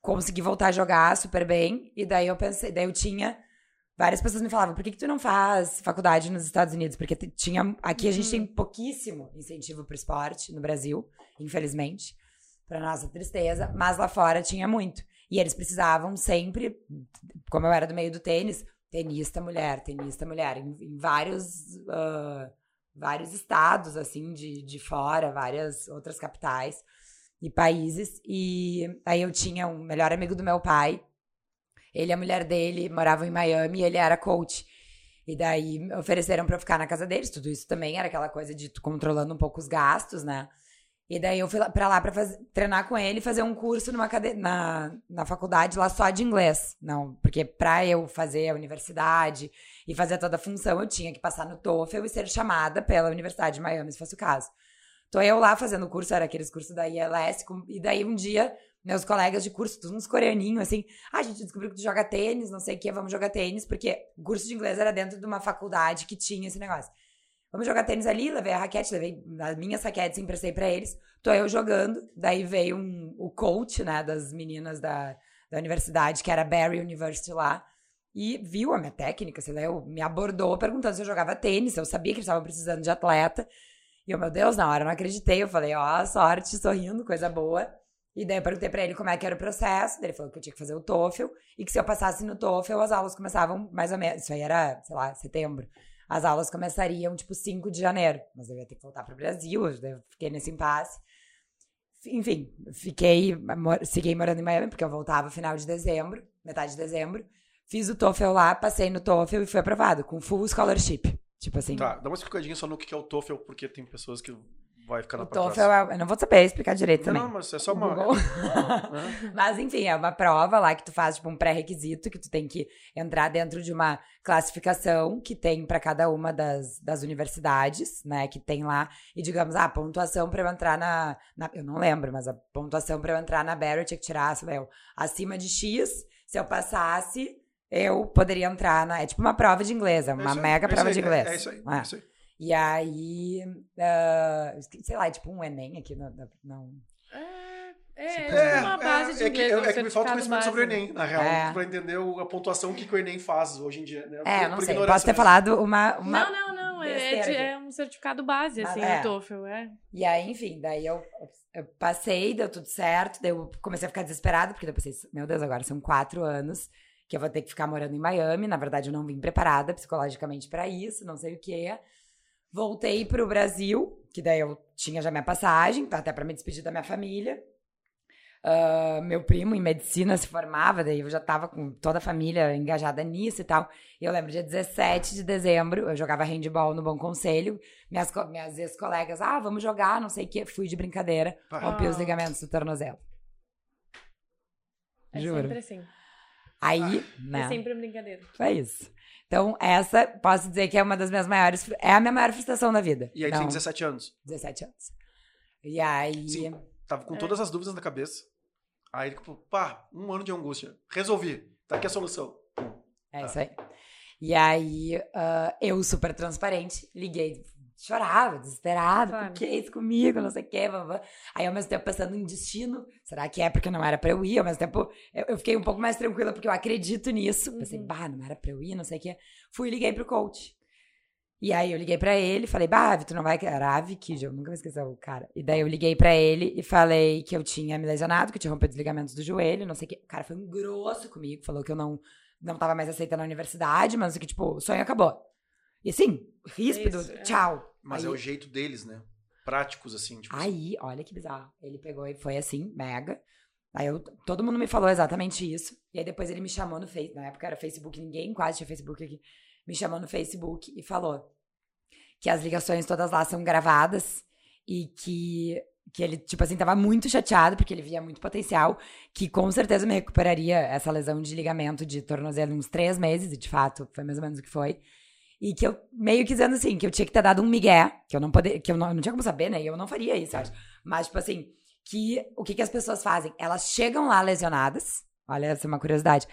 consegui voltar a jogar super bem, e daí eu pensei, daí eu tinha. Várias pessoas me falavam, por que, que tu não faz faculdade nos Estados Unidos? Porque tinha. Aqui a gente tem pouquíssimo incentivo pro esporte no Brasil, infelizmente. Pra nossa tristeza, mas lá fora tinha muito. E eles precisavam sempre, como eu era do meio do tênis, tenista mulher, tenista mulher, em, em vários, ah, vários estados, assim, de, de fora, várias outras capitais e países. E aí eu tinha um melhor amigo do meu pai, ele e a mulher dele moravam em Miami e ele era coach. E daí ofereceram pra eu ficar na casa deles. Tudo isso também era aquela coisa de controlando um pouco os gastos, né? E daí eu fui lá- pra lá pra treinar com ele fazer um curso numa cade... na, na faculdade lá só de inglês. Não, porque pra eu fazer a universidade e fazer toda a função, eu tinha que passar no TOEFL e ser chamada pela Universidade de Miami, se fosse o caso. Tô eu lá fazendo o curso, era aqueles cursos da ILS, e daí um dia, meus colegas de curso, todos uns coreaninhos, assim, ah, a gente descobriu que tu joga tênis, não sei o que, vamos jogar tênis, porque o curso de inglês era dentro de uma faculdade que tinha esse negócio. Vamos jogar tênis ali, levei a raquete, levei as minhas raquetes, emprestei pra eles. Tô eu jogando, daí veio um, o coach, né, das meninas da, da universidade, que era Barry University lá, e viu a minha técnica, sei lá, eu, me abordou perguntando se eu jogava tênis, eu sabia que eles estavam precisando de atleta. E eu, meu Deus, na hora eu não acreditei, eu falei, ó, sorte, sorrindo, coisa boa. E daí eu perguntei pra ele como é que era o processo, daí ele falou que eu tinha que fazer o TOEFL, e que se eu passasse no TOEFL, as aulas começavam mais ou menos, isso aí era, sei lá, setembro. As aulas começariam, tipo, 5 de janeiro. Mas eu ia ter que voltar pro Brasil, eu fiquei nesse impasse. Enfim, fiquei, mor- segui morando em Miami, porque eu voltava final de dezembro, metade de dezembro. Fiz o TOEFL lá, passei no TOEFL e fui aprovado, com full scholarship. Tipo assim, Tá, dá uma explicadinha só no que é o TOEFL, porque tem pessoas que vai ficar na pra trás. é- eu não vou saber explicar direito também. Não, mas é só uma... Google. Né? Mas enfim, é uma prova lá que tu faz, tipo, um pré-requisito, que tu tem que entrar dentro de uma classificação que tem para cada uma das, das universidades, né? Que tem lá, e digamos, ah, a pontuação para eu entrar na, na- Eu não lembro, mas a pontuação para eu entrar na Barry eu tinha que tirar, sei lá, eu, acima de X. Se eu passasse, eu poderia entrar na. É tipo uma prova de inglês, é É uma aí, mega é prova isso de inglês. É, é isso aí, É. é isso aí. E aí, ah, sei lá, é tipo um Enem aqui, no, não. É, é, Tipo, é uma base de é, que, inglês. é, um é que me falta conhecimento sobre o base, né? Enem, na real, É. pra entender a pontuação que, que o Enem faz hoje em dia. Né? É, não por sei. ignorância Posso ter mesmo. falado uma. uma... Não, não, não. É, besteira de- é um certificado base, assim, é. o TOEFL, é. E aí, enfim, daí eu, eu passei, deu tudo certo, daí eu comecei a ficar desesperada, porque daí eu pensei, meu Deus, agora são quatro anos que eu vou ter que ficar morando em Miami. Na verdade, eu não vim preparada psicologicamente pra isso, não sei o quê. Voltei pro Brasil, que daí eu tinha já minha passagem, até pra me despedir da minha família. Ah, meu primo em medicina se formava, daí eu já tava com toda a família engajada nisso e tal. E eu lembro, dia 17 de dezembro, eu jogava handball no Bom Conselho. Minhas, minhas ex-colegas, ah, vamos jogar, não sei o quê. Fui de brincadeira, Ah. rompi os ligamentos do tornozelo. É Juro. sempre assim. Aí, né, É sempre brincadeira. foi isso. Então, essa, posso dizer que é uma das minhas maiores, é a minha maior frustração da vida. E aí Não, tem 17 anos. 17 anos. E aí, Sim. Tava É. com todas as dúvidas na cabeça. Aí, tipo, pá, um ano de angústia. Resolvi. Tá aqui a solução. É isso aí. E aí, ah, eu super transparente, liguei, chorava, desesperada, Claro. por que isso comigo, não sei o quê, vovó. Aí, ao mesmo tempo, pensando em destino, será que é porque não era pra eu ir? Ao mesmo tempo, eu, eu fiquei um pouco mais tranquila, porque eu acredito nisso. Pensei, Uhum. bah, não era pra eu ir, não sei o quê. Fui e liguei pro coach. E aí, eu liguei pra ele, falei, bah, tu não vai... Era Kid, eu nunca me esqueci o cara. E daí, eu liguei pra ele e falei que eu tinha me lesionado, que eu tinha rompido os ligamentos do joelho, não sei o quê. O cara foi um grosso comigo, falou que eu não não tava mais aceita na universidade, mas que, tipo, o sonho acabou. E assim, ríspido, isso, é. tchau. Mas aí, é o jeito deles, né? Práticos, assim. Tipo, aí, olha que bizarro. Ele pegou e foi assim, mega. Aí eu, todo mundo me falou exatamente isso. E aí depois ele me chamou no Facebook. Na época era Facebook, ninguém quase tinha Facebook aqui. Me chamou no Facebook e falou que as ligações todas lá são gravadas e que, que ele, tipo assim, tava muito chateado porque ele via muito potencial, que com certeza me recuperaria essa lesão de ligamento de tornozelo em uns três meses, e de fato foi mais ou menos o que foi. E que eu meio que dizendo assim, que eu tinha que ter dado um migué, que eu não poder, que eu não, não tinha como saber, né? E eu não faria isso, eu acho. Mas, tipo assim, que o que, que as pessoas fazem? Elas chegam lá lesionadas. Olha, essa é uma curiosidade.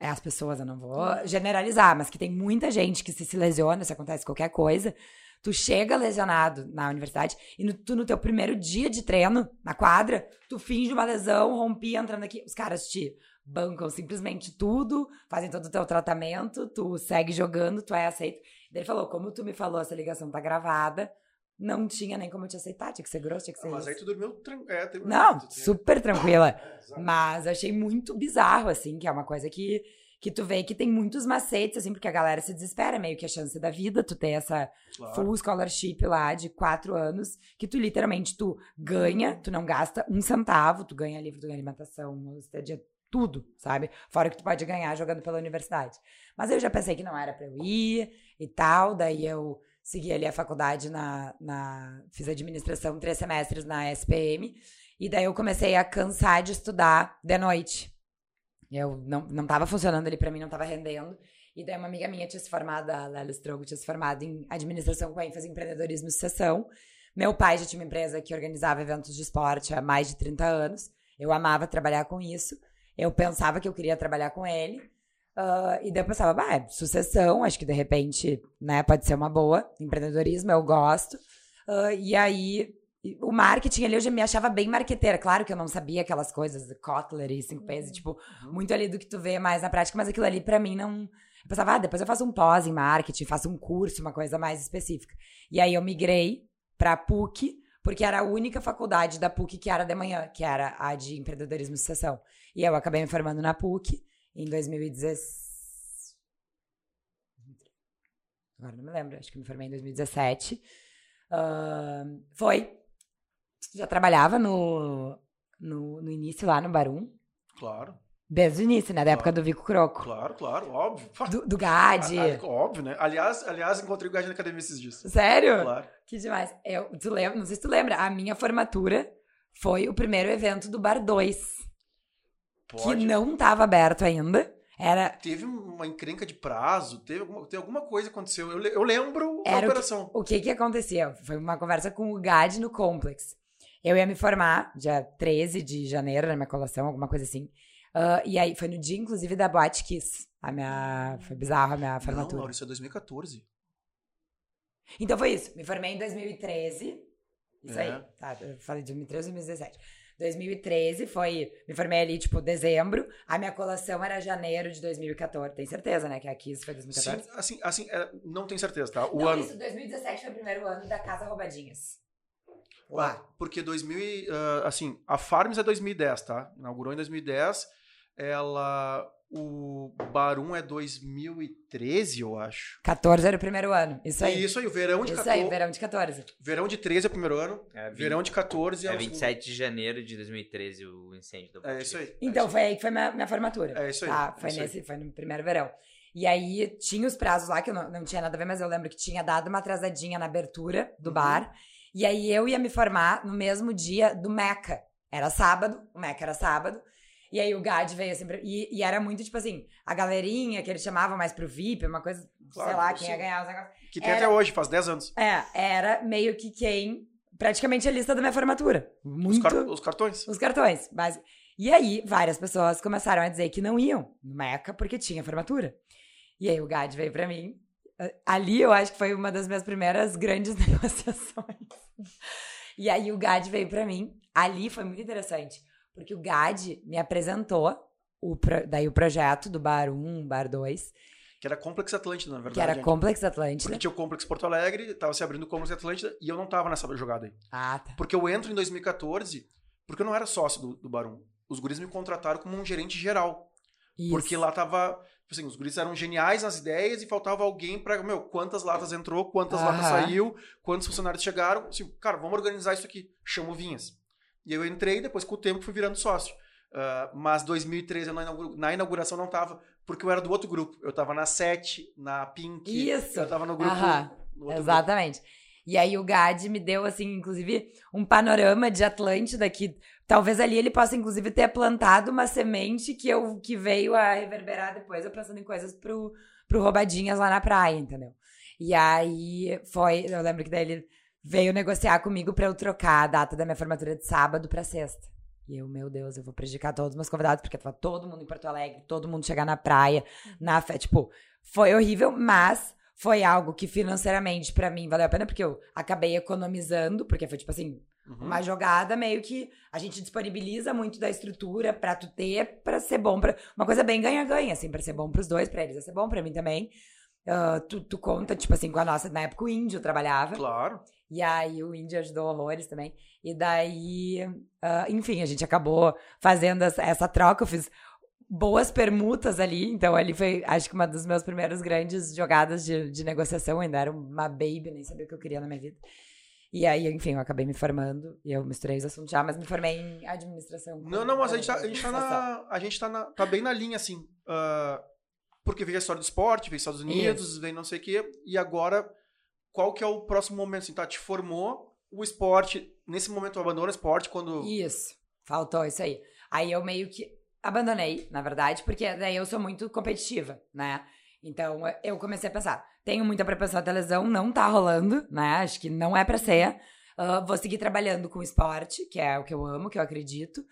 É as pessoas, eu não vou generalizar, mas que tem muita gente que se, se lesiona, se acontece qualquer coisa. Tu chega lesionado na universidade e no, tu, no teu primeiro dia de treino, na quadra, tu finge uma lesão, rompi entrando aqui. Os caras te bancam simplesmente tudo, fazem todo o teu tratamento, tu segue jogando, tu é aceito. Daí ele falou, como tu me falou, essa ligação tá gravada, não tinha nem como eu te aceitar, tinha que ser grosso, tinha que ser mas isso. aí tu dormiu tranquilo. É, Não, tu- super tranquila. É. Mas achei muito bizarro, assim, que é uma coisa que, que tu vê que tem muitos macetes, assim, porque a galera se desespera, meio que a chance da vida, tu ter essa Claro. full scholarship lá de quatro anos, que tu literalmente, tu ganha, tu não gasta um centavo, tu ganha livro, tu ganha alimentação, estadia, tudo, sabe? Fora o que tu pode ganhar jogando pela universidade. Mas eu já pensei que não era pra eu ir e tal, daí eu segui ali a faculdade na, na fiz administração três semestres na SPM, e daí eu comecei a cansar de estudar de noite. Eu não, não tava funcionando ali pra mim, não tava rendendo. E daí uma amiga minha tinha se formado, a Lélia Strogo, tinha se formado em administração com ênfase em empreendedorismo e sucessão. Meu pai já tinha uma empresa que organizava eventos de esporte há mais de 30 anos. Eu amava trabalhar com isso. Eu pensava que eu queria trabalhar com ele. Ah, e daí eu pensava, bah, é sucessão, acho que de repente, né, pode ser uma boa. Empreendedorismo, eu gosto. Ah, e aí, o marketing ali eu já me achava bem marqueteira. Claro que eu não sabia aquelas coisas, de Kotler e 5 Ps, tipo, muito ali do que tu vê mais na prática, mas aquilo ali pra mim não. Eu pensava, ah, depois eu faço um pós em marketing, faço um curso, uma coisa mais específica. E aí eu migrei pra PUC, porque era a única faculdade da PUC que era de manhã, que era a de empreendedorismo e sucessão. E eu acabei me formando na PUC em 2016. Agora não me lembro, acho que me formei em 2017. Ahn, foi. Já trabalhava no, no, no início lá no Barum. Claro, Desde o início, né? Da época Claro. do Vico Croco. claro, claro, óbvio. Do, do GAD. Ah, ah, óbvio, né? Aliás, aliás, encontrei o Gad na academia esses dias. Sério? Claro. Que demais. Eu, tu lembra, não sei se tu lembra, a minha formatura foi o primeiro evento do Bar 2, que Pode. não tava aberto ainda. Era, Teve uma encrenca de prazo, teve alguma, teve alguma coisa que aconteceu. Eu, eu lembro da Era o que- operação. O que que acontecia? Foi uma conversa com o GAD no Complex. Eu ia me formar dia 13 de janeiro na minha colação, alguma coisa assim. Ah, e aí, foi no dia, inclusive, da Boate Kiss. A minha... Foi bizarro a minha Não, formatura. Laura, isso é 2014. Então foi isso. Me formei em 2013. Isso É. aí. Tá, eu falei de 2013 e 2017. 2013 foi. Me formei ali, tipo, dezembro. A minha colação era janeiro de 2014. Tem certeza, né? Que a Kiss foi 2014? Sim, assim, assim é, não tenho certeza, tá? O Não, ano. isso, 2017 foi o primeiro ano da Casa Roubadinhas. Lá. Porque 2000, e, ah, assim, a Farms é 2010, tá? Inaugurou em 2010. Ela. O Barum é 2013, eu acho. 14 era o primeiro ano. Isso aí. É isso aí, o verão de Isso 14. aí, verão de 14. Verão de 13 é o primeiro ano. É, vi- Verão de 14 é, é o 27 de janeiro de 2013 o incêndio do É isso aí. Então, foi aí que foi minha, minha formatura. É isso aí. Tá, é foi isso aí. nesse, foi no primeiro verão. E aí tinha os prazos lá, que eu não, não tinha nada a ver, mas eu lembro que tinha dado uma atrasadinha na abertura do Uhum. bar. E aí eu ia me formar no mesmo dia do Meca. Era sábado, o Meca era sábado. E aí o GAD veio assim, pra- e, e era muito tipo assim, a galerinha que eles chamavam mais pro VIP, uma coisa, sei Claro, lá, quem sim. ia ganhar os negócios. Que tem Era- até hoje, faz 10 anos. É, era meio que quem, praticamente a lista da minha formatura. Os, Muito car- os cartões. os cartões. Mas... E aí, várias pessoas começaram a dizer que não iam no Meca porque tinha formatura. E aí o GAD veio pra mim. Ali eu acho que foi uma das minhas primeiras grandes negociações. E aí o GAD veio pra mim. Ali foi muito interessante, porque o GAD me apresentou o pro- daí o projeto do Bar 1, Bar 2, Que era Complex Atlântida, na verdade. que era. Complex Atlântida. Porque tinha o Complex Porto Alegre, tava se abrindo o Complex Atlântida e eu não tava nessa jogada aí. Ah, tá. Porque eu entro em 2014, porque eu não era sócio do, do Barum. Os guris me contrataram como um gerente geral. Isso. Porque lá tava. tipo Assim, os guris eram geniais nas ideias e faltava alguém pra. Meu, quantas latas entrou, quantas latas saiu, quantos funcionários chegaram. Assim, cara, vamos organizar isso aqui. Chamo o Vinhas. E eu entrei, depois com o tempo fui virando sócio. Ah, mas 2013, eu na, inaugura- na inauguração não tava, porque eu era do outro grupo. Eu tava na Sete, na Pink. Isso. Eu tava no grupo. Aham. no Exatamente. E aí o GAD me deu, assim, inclusive, um panorama de Atlântida que talvez ali ele possa, inclusive, ter plantado uma semente que, eu, que veio a reverberar depois, eu pensando em coisas pro, pro Roubadinhas lá na praia, entendeu? E aí foi, eu lembro que daí ele veio negociar comigo pra eu trocar a data da minha formatura de sábado pra sexta. E eu, meu Deus, eu vou prejudicar todos os meus convidados, porque tava todo mundo em Porto Alegre, todo mundo chegar na praia, na fé. Tipo, foi horrível, mas foi algo que financeiramente pra mim valeu a pena, porque eu acabei economizando, porque foi tipo assim, Uhum. uma jogada meio que a gente disponibiliza muito da estrutura pra tu ter, pra ser bom, pra, uma coisa bem ganha-ganha, assim, pra ser bom pros dois, pra eles ia ser bom, pra mim também. Ah, tu, tu conta, tipo assim, com a nossa, na época o índio trabalhava, Claro. E aí o índio ajudou horrores também. E daí, ah, enfim, a gente acabou fazendo essa, essa troca. Eu fiz boas permutas ali. Então, ali foi, acho que uma das meus primeiras grandes jogadas de, de negociação. Ainda era uma baby, nem sabia o que eu queria na minha vida. E aí, enfim, eu acabei me formando e eu misturei os assuntos já, mas me formei em administração. Não, não, mas a gente tá, a gente tá, na, a gente tá, na, tá bem na linha, assim. Uh, porque veio a história do esporte, veio Estados Unidos, Isso. veio não sei o quê. E agora, qual que é o próximo momento? Assim, tá, te formou o esporte. Nesse momento, abandona o esporte quando... Isso, faltou isso aí. Aí eu meio que abandonei, na verdade, porque daí eu sou muito competitiva, né? Então eu comecei a pensar, tenho muita propensão à lesão, não tá rolando, né? Acho que não é pra ser. Uh, vou seguir trabalhando com esporte, que é o que eu amo, que eu acredito,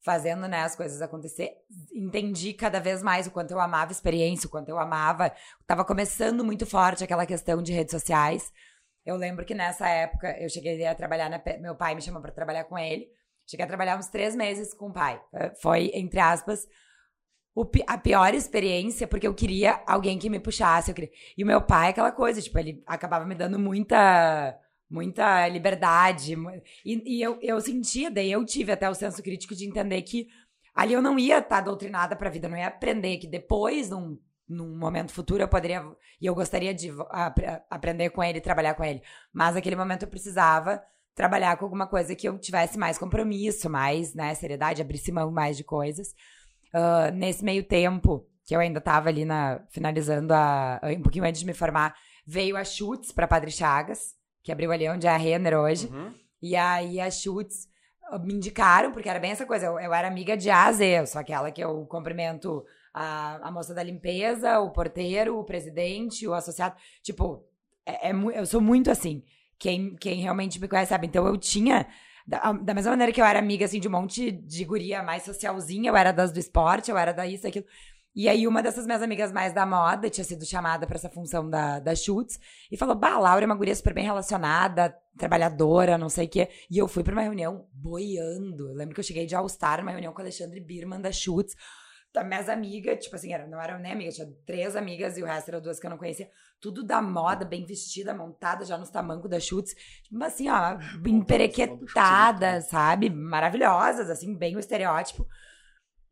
fazendo né, as coisas acontecer. Entendi cada vez mais o quanto eu amava a experiência, o quanto eu amava. Tava começando muito forte aquela questão de redes sociais. Eu lembro que nessa época eu cheguei a trabalhar, na, meu pai me chamou para trabalhar com ele. Cheguei a trabalhar uns três meses com o pai. Foi, entre aspas, o, a pior experiência, porque eu queria alguém que me puxasse. Queria... E o meu pai, aquela coisa, tipo, ele acabava me dando muita muita liberdade. E, e, eu, eu sentia, daí eu tive até o senso crítico de entender que ali eu não ia estar tá doutrinada para a vida, não ia aprender que depois, num, num momento futuro, eu poderia. E eu gostaria de a, aprender com ele, trabalhar com ele. Mas naquele momento eu precisava trabalhar com alguma coisa que eu tivesse mais compromisso, mais né, seriedade, abrisse mão mais de coisas. Uh, nesse meio tempo, que eu ainda estava ali na, finalizando a, um pouquinho antes de me formar, veio a Chutes para Padre Chagas, que abriu ali onde é a Renner hoje. Uhum. E aí a Chutes me indicaram, porque era bem essa coisa, eu, eu era amiga de A a Z, eu sou aquela que eu cumprimento a, a moça da limpeza, o porteiro, o presidente, o associado. Tipo, é, é, eu sou muito assim. Quem, quem realmente me conhece sabe. Então eu tinha da, da, mesma maneira que eu era amiga, assim, de um monte de guria mais socialzinha, eu era das do esporte, eu era da isso, aquilo. E aí, uma dessas minhas amigas mais da moda tinha sido chamada para essa função da, da Schutz e falou: Bah, Laura é uma guria super bem relacionada, trabalhadora, não sei o quê. E eu fui para uma reunião boiando. Eu lembro que eu cheguei de All-Star, uma reunião com o Alexandre Birman da Schutz das minhas amigas, tipo assim, era, não eram nem amigas, tinha três amigas e o resto eram duas que eu não conhecia. Tudo da moda, bem vestida, montada já nos tamancos da chutes. Tipo assim, ó, emperequetadas, sabe? Maravilhosas, assim, bem o estereótipo.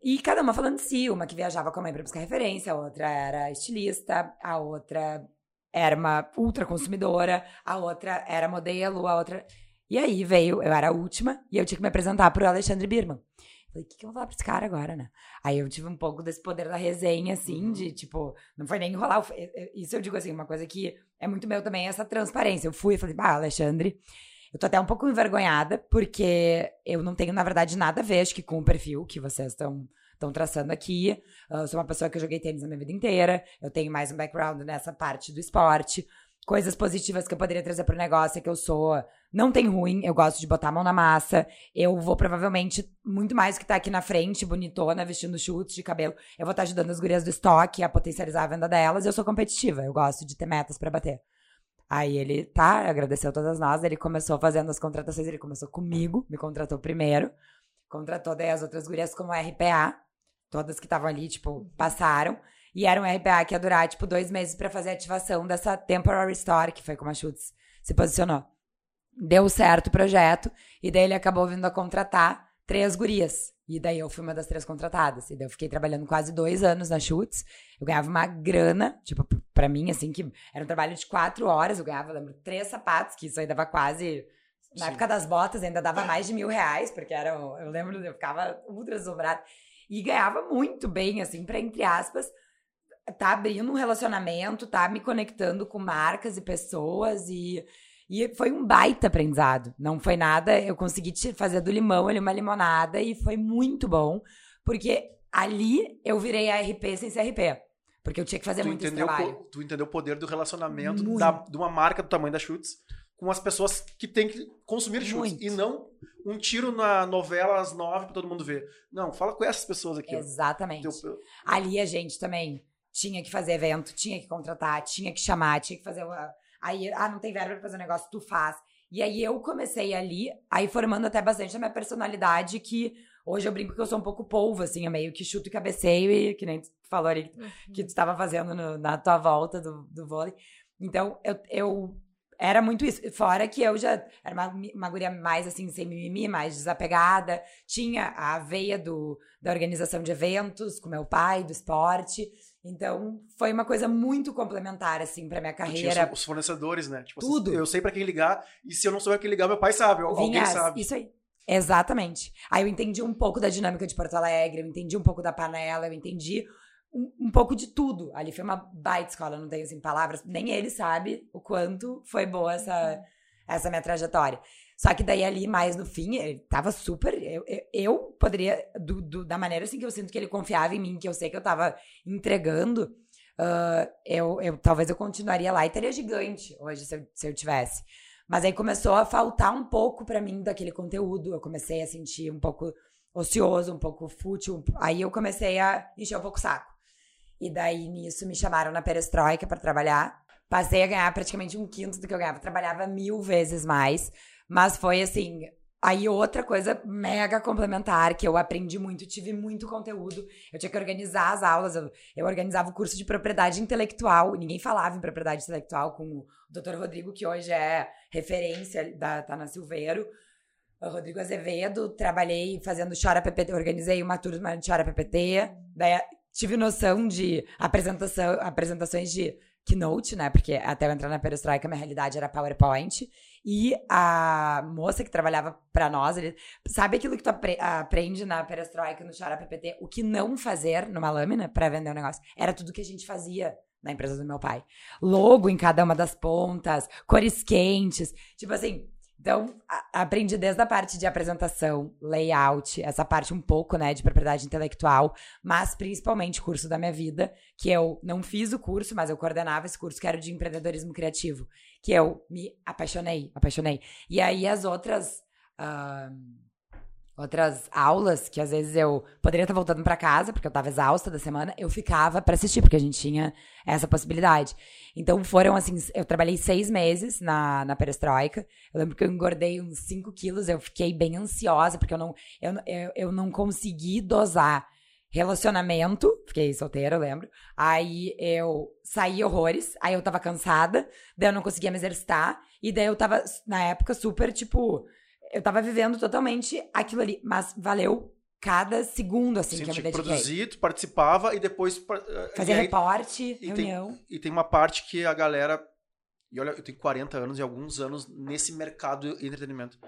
E cada uma falando de si, uma que viajava com a mãe pra buscar referência, a outra era estilista, a outra era uma ultra consumidora, a outra era modelo, a outra. E aí veio, eu era a última, e eu tinha que me apresentar pro Alexandre Birman. Falei, o que, que eu vou falar pra esse cara agora, né? Aí eu tive um pouco desse poder da resenha, assim, uhum. de tipo, não foi nem enrolar. Isso eu digo assim, uma coisa que é muito meu também, essa transparência. Eu fui e falei, bah, Alexandre, eu tô até um pouco envergonhada, porque eu não tenho, na verdade, nada a ver, acho que com o perfil que vocês estão estão traçando aqui. Eu sou uma pessoa que eu joguei tênis a minha vida inteira. Eu tenho mais um background nessa parte do esporte coisas positivas que eu poderia trazer pro negócio é que eu sou. Não tem ruim, eu gosto de botar a mão na massa. Eu vou provavelmente, muito mais que tá aqui na frente, bonitona, vestindo chutes de cabelo. Eu vou estar tá ajudando as gurias do estoque a potencializar a venda delas. Eu sou competitiva, eu gosto de ter metas para bater. Aí ele, tá, agradeceu todas nós. Ele começou fazendo as contratações, ele começou comigo, me contratou primeiro. Contratou daí as outras gurias como RPA. Todas que estavam ali, tipo, passaram. E era um RPA que ia durar, tipo, dois meses para fazer a ativação dessa Temporary Store, que foi como a Schutz se posicionou. Deu certo o projeto, e daí ele acabou vindo a contratar três gurias. E daí eu fui uma das três contratadas. E daí eu fiquei trabalhando quase dois anos na Schutz. Eu ganhava uma grana, tipo, pra mim, assim, que era um trabalho de quatro horas. Eu ganhava, lembro, três sapatos, que isso aí dava quase. Na Sim. época das botas ainda dava mais de mil reais, porque era. Eu lembro, eu ficava ultra deslumbrada. E ganhava muito bem, assim, pra, entre aspas, tá abrindo um relacionamento, tá me conectando com marcas e pessoas e, e foi um baita aprendizado. Não foi nada, eu consegui fazer do limão ali uma limonada e foi muito bom, porque ali eu virei a RP sem ser RP. Porque eu tinha que fazer tu muito trabalho. Tu entendeu o poder do relacionamento da, de uma marca do tamanho da Chutes com as pessoas que têm que consumir chutes. Muito. E não um tiro na novela às nove pra todo mundo ver. Não, fala com essas pessoas aqui. Exatamente. Teu... Ali a gente também tinha que fazer evento, tinha que contratar, tinha que chamar, tinha que fazer. Uma... Aí, ah, não tem verba pra fazer um negócio, tu faz. E aí eu comecei ali, aí formando até bastante a minha personalidade, que hoje eu brinco que eu sou um pouco polvo, assim, eu meio que chuto e cabeceio, e que nem tu falou ali, uhum. que tu estava fazendo no, na tua volta do, do vôlei. Então, eu, eu Era muito isso. Fora que eu já era uma, uma guria mais assim, sem mimimi, mais desapegada. Tinha a veia do, da organização de eventos com meu pai, do esporte. Então, foi uma coisa muito complementar, assim, pra minha Tu tinha carreira. os fornecedores, né? Tipo, Tudo. Eu sei pra quem ligar, e se eu não souber quem ligar, meu pai sabe, ou alguém Vinhas, sabe. Isso aí. Exatamente. Aí eu entendi um pouco da dinâmica de Porto Alegre, eu entendi um pouco da panela, eu entendi um, um pouco de tudo. Ali foi uma baita escola, não tenho assim palavras. Nem ele sabe o quanto foi boa essa, essa minha trajetória. Só que daí ali, mais no fim, ele tava super. Eu, eu, eu poderia, do, do- da maneira assim que eu sinto que ele confiava em mim, que eu sei que eu tava entregando, ah, eu, eu talvez eu continuaria lá e teria gigante hoje se eu, se eu tivesse. Mas aí começou a faltar um pouco pra mim daquele conteúdo. Eu comecei a sentir um pouco ocioso, um pouco fútil. Aí eu comecei a encher um pouco o saco. E daí nisso me chamaram na perestroika pra trabalhar. Passei a ganhar praticamente um quinto do que eu ganhava. Trabalhava mil vezes mais. Mas foi assim. Aí outra coisa mega complementar que eu aprendi muito, tive muito conteúdo. Eu tinha que organizar as aulas. Eu, eu organizava o curso de propriedade intelectual. Ninguém falava em propriedade intelectual com o Dr. Rodrigo, que hoje é referência da tá na Silveiro. Rodrigo Azevedo, trabalhei fazendo Chora PPT, organizei uma turma de Chora PPT. Daí tive noção de apresentação, apresentações de keynote, né? Porque até eu entrar na Perestroika, minha realidade era PowerPoint. E a moça que trabalhava pra nós, ele, sabe aquilo que tu apre- aprende na Perestroika, no Chora PPT? O que não fazer numa lâmina pra vender um negócio? Era tudo que a gente fazia na empresa do meu pai. Logo em cada uma das pontas, cores quentes, tipo assim. Então, aprendi desde a parte de apresentação, layout, essa parte um pouco, né, de propriedade intelectual, mas principalmente curso da minha vida, que eu não fiz o curso, mas eu coordenava esse curso que era de empreendedorismo criativo, que eu me apaixonei, apaixonei. E aí as outras ah, outras aulas que às vezes eu poderia estar voltando pra casa porque eu tava exausta da semana, eu ficava pra assistir porque a gente tinha essa possibilidade. Então foram assim, eu trabalhei seis meses na, na perestroika. Eu lembro que eu engordei uns 5 quilos, eu fiquei bem ansiosa porque eu não eu, eu, eu não consegui dosar relacionamento, fiquei solteira, eu lembro. Aí eu saí horrores, aí eu tava cansada, daí eu não conseguia me exercitar, e daí eu tava, na época, super, tipo, eu tava vivendo totalmente aquilo ali, mas valeu cada segundo, assim, Sim, que eu me dediquei. produzir, tu participava e depois. eh, Fazia e aí- reporte, e tem- reunião. E tem uma parte que a galera. E olha, eu tenho 40 anos e alguns anos nesse mercado de entretenimento.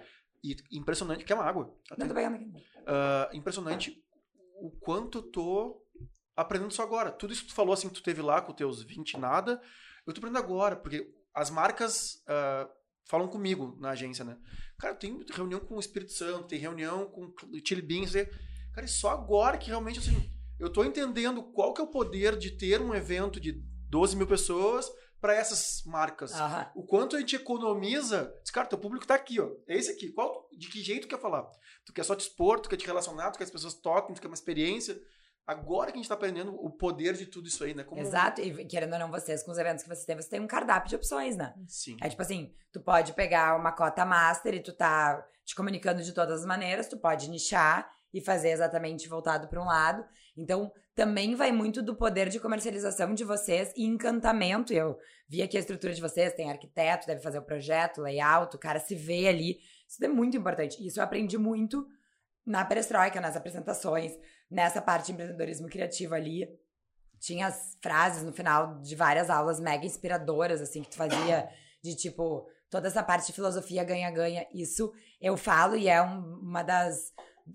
E impressionante, que é uma água. até. Não tô pegando aqui. Ah, impressionante o quanto eu tô aprendendo isso agora. Tudo isso que tu falou, assim, que tu teve lá com teus 20 e nada, eu tô aprendendo agora, porque as marcas ah, falam comigo na agência, né? Cara, tem reunião com o Espírito Santo, tem reunião com o Chili Beans, cara, e só agora que realmente, assim, eu tô entendendo qual que é o poder de ter um evento de 12 mil pessoas para essas marcas. Aham. O quanto a gente economiza. Diz, cara, teu público tá aqui, ó. É esse aqui. Qual, de que jeito tu quer falar? Tu quer só te expor, tu quer te relacionar, tu quer que as pessoas toquem, tu quer uma experiência. Agora que a gente tá aprendendo o poder de tudo isso aí, né? Como... Exato, e querendo ou não, vocês, com os eventos que vocês têm, você tem um cardápio de opções, né? Sim. É tipo assim, tu pode pegar uma cota master e tu tá te comunicando de todas as maneiras, tu pode nichar e fazer exatamente voltado para um lado. Então, também vai muito do poder de comercialização de vocês e encantamento. Eu vi aqui a estrutura de vocês, tem arquiteto, deve fazer o projeto, layout, o cara se vê ali. Isso é muito importante. Isso eu aprendi muito na perestroika, nas apresentações, nessa parte de empreendedorismo criativo ali. Tinha as frases no final de várias aulas mega inspiradoras, assim, que tu fazia de tipo, toda essa parte de filosofia ganha-ganha. Isso eu falo e é um- uma das,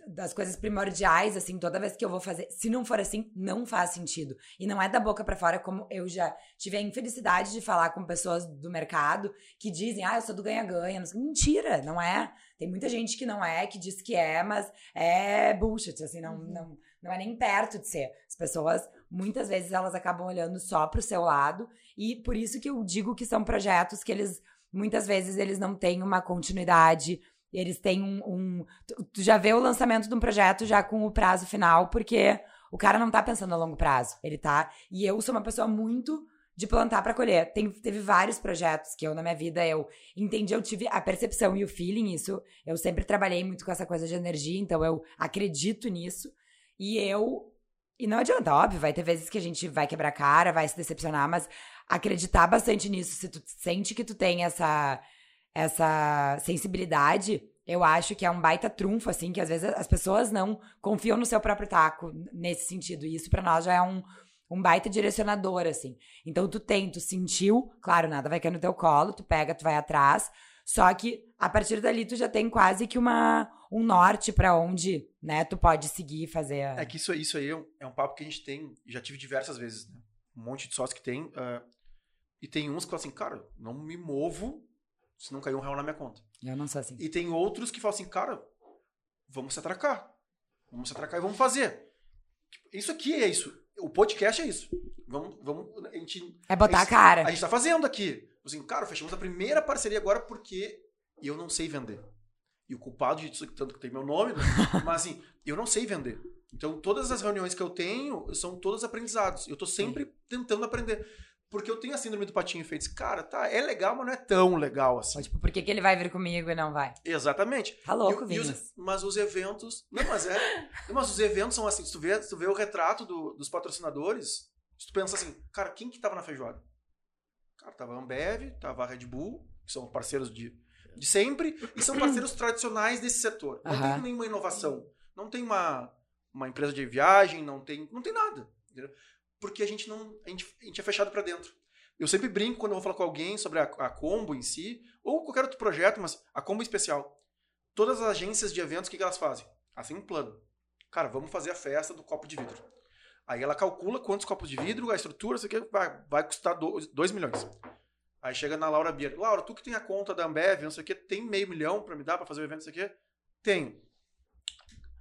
das coisas primordiais, assim, toda vez que eu vou fazer. Se não for assim, não faz sentido. E não é da boca pra fora, como eu já tive a infelicidade de falar com pessoas do mercado que dizem, ah, eu sou do ganha-ganha. Mentira, não é. Tem muita gente que não é, que diz que é, mas é bullshit, assim, não, não, não é nem perto de ser. As pessoas, muitas vezes, elas acabam olhando só pro seu lado, e por isso que eu digo que são projetos que eles, muitas vezes, eles não têm uma continuidade, eles têm um... um tu, tu já vê o lançamento de um projeto já com o prazo final, porque o cara não tá pensando a longo prazo, ele tá... E eu sou uma pessoa muito de plantar para colher. Tem, teve vários projetos que eu, na minha vida, eu entendi, eu tive a percepção e o feeling, isso. Eu sempre trabalhei muito com essa coisa de energia, então eu acredito nisso. E eu. E não adianta, óbvio, vai ter vezes que a gente vai quebrar cara, vai se decepcionar, mas acreditar bastante nisso, se tu sente que tu tem essa, essa sensibilidade, eu acho que é um baita trunfo, assim, que às vezes as pessoas não confiam no seu próprio taco nesse sentido. E isso pra nós já é um, um baita direcionador, assim. Então tu tem, tu sentiu, claro, nada vai cair no teu colo, tu pega, tu vai atrás. Só que a partir dali tu já tem quase que uma, um norte pra onde, né, tu pode seguir fazer. a- É que isso, isso aí é um, é um papo que a gente tem, já tive diversas vezes, né? Um monte de sócios que tem. ah, e tem uns que falam assim, cara, não me movo se não cair um real na minha conta. Eu não sou assim. E tem outros que falam assim, cara, vamos se atracar. Vamos se atracar e vamos fazer. Tipo, Isso aqui é isso. O podcast é isso. Vamos, vamos, a gente, É botar a Isso- cara. a gente tá fazendo aqui. Assim, cara, fechamos a primeira parceria agora porque eu não sei vender. E o culpado disso, tanto que tem meu nome, né? mas assim, eu não sei vender. Então, todas as reuniões que eu tenho são todos aprendizados. Eu tô sempre tentando aprender. Porque eu tenho a síndrome do patinho feito. Cara, tá, é legal, mas não é tão legal assim. Tipo, por que, que ele vai vir comigo e não vai? Exatamente. Tá louco, E- e os- mas os eventos. Não, mas é. mas os eventos são assim. Se tu vê, tu vê o retrato do- dos patrocinadores, se tu pensa assim, cara, quem que tava na feijoada? Cara, tava a Ambev, tava a Red Bull, que são parceiros de, de sempre, e são parceiros tradicionais desse setor. Não tem nenhuma inovação. Não tem uma, uma empresa de viagem, não tem, não tem nada. entendeu? Porque a gente não. A gente, a gente é fechado para dentro. Eu sempre brinco quando eu vou falar com alguém sobre a, a Combo em si, ou qualquer outro projeto, mas a Combo em especial. Todas as agências de eventos, o que, que elas fazem? Assim, um plano. Cara, vamos fazer a festa do copo de vidro. Aí ela calcula quantos copos de vidro, a estrutura, isso aqui vai, vai custar 2 milhões. Aí chega na Laura Bier. Laura, tu que tem a conta da Ambev, não sei o que, tem meio milhão pra me dar pra fazer o evento, não sei o que? Tenho.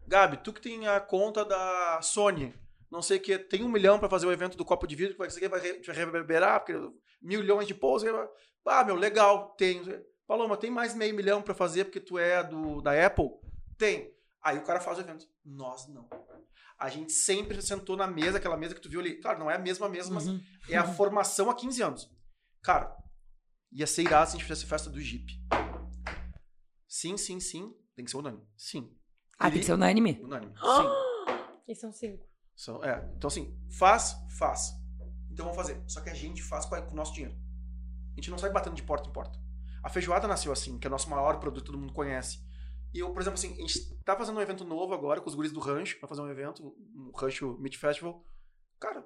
Gabi, tu que tem a conta da Sony, não sei o que, tem um milhão pra fazer o evento do copo de vidro, que vai, aqui vai re- vai reverberar, porque milhões de pousos. Ah, meu, legal, tenho. Paloma, tem mais meio milhão pra fazer porque tu é do, da Apple? Tem. Aí o cara faz o evento. Nós não. A gente sempre sentou na mesa, aquela mesa que tu viu ali. Claro, não é a mesma mesa, mas Uhum. é a formação há 15 anos. Cara, ia ser irado se a gente fizesse festa do Jeep. Sim, sim, sim. Tem que ser unânime. Sim. Ah, tem que ser unânime. Unânime. Sim. E são cinco. São- é. Então, assim, faz, faz. Então vamos fazer. Só que a gente faz com, o nosso dinheiro. A gente não sai batendo de porta em porta. A feijoada nasceu assim, que é o nosso maior produto, todo mundo conhece. E eu, por exemplo, assim, a gente tá fazendo um evento novo agora com os guris do Rancho, pra fazer um evento, um Rancho Meat Festival. Cara,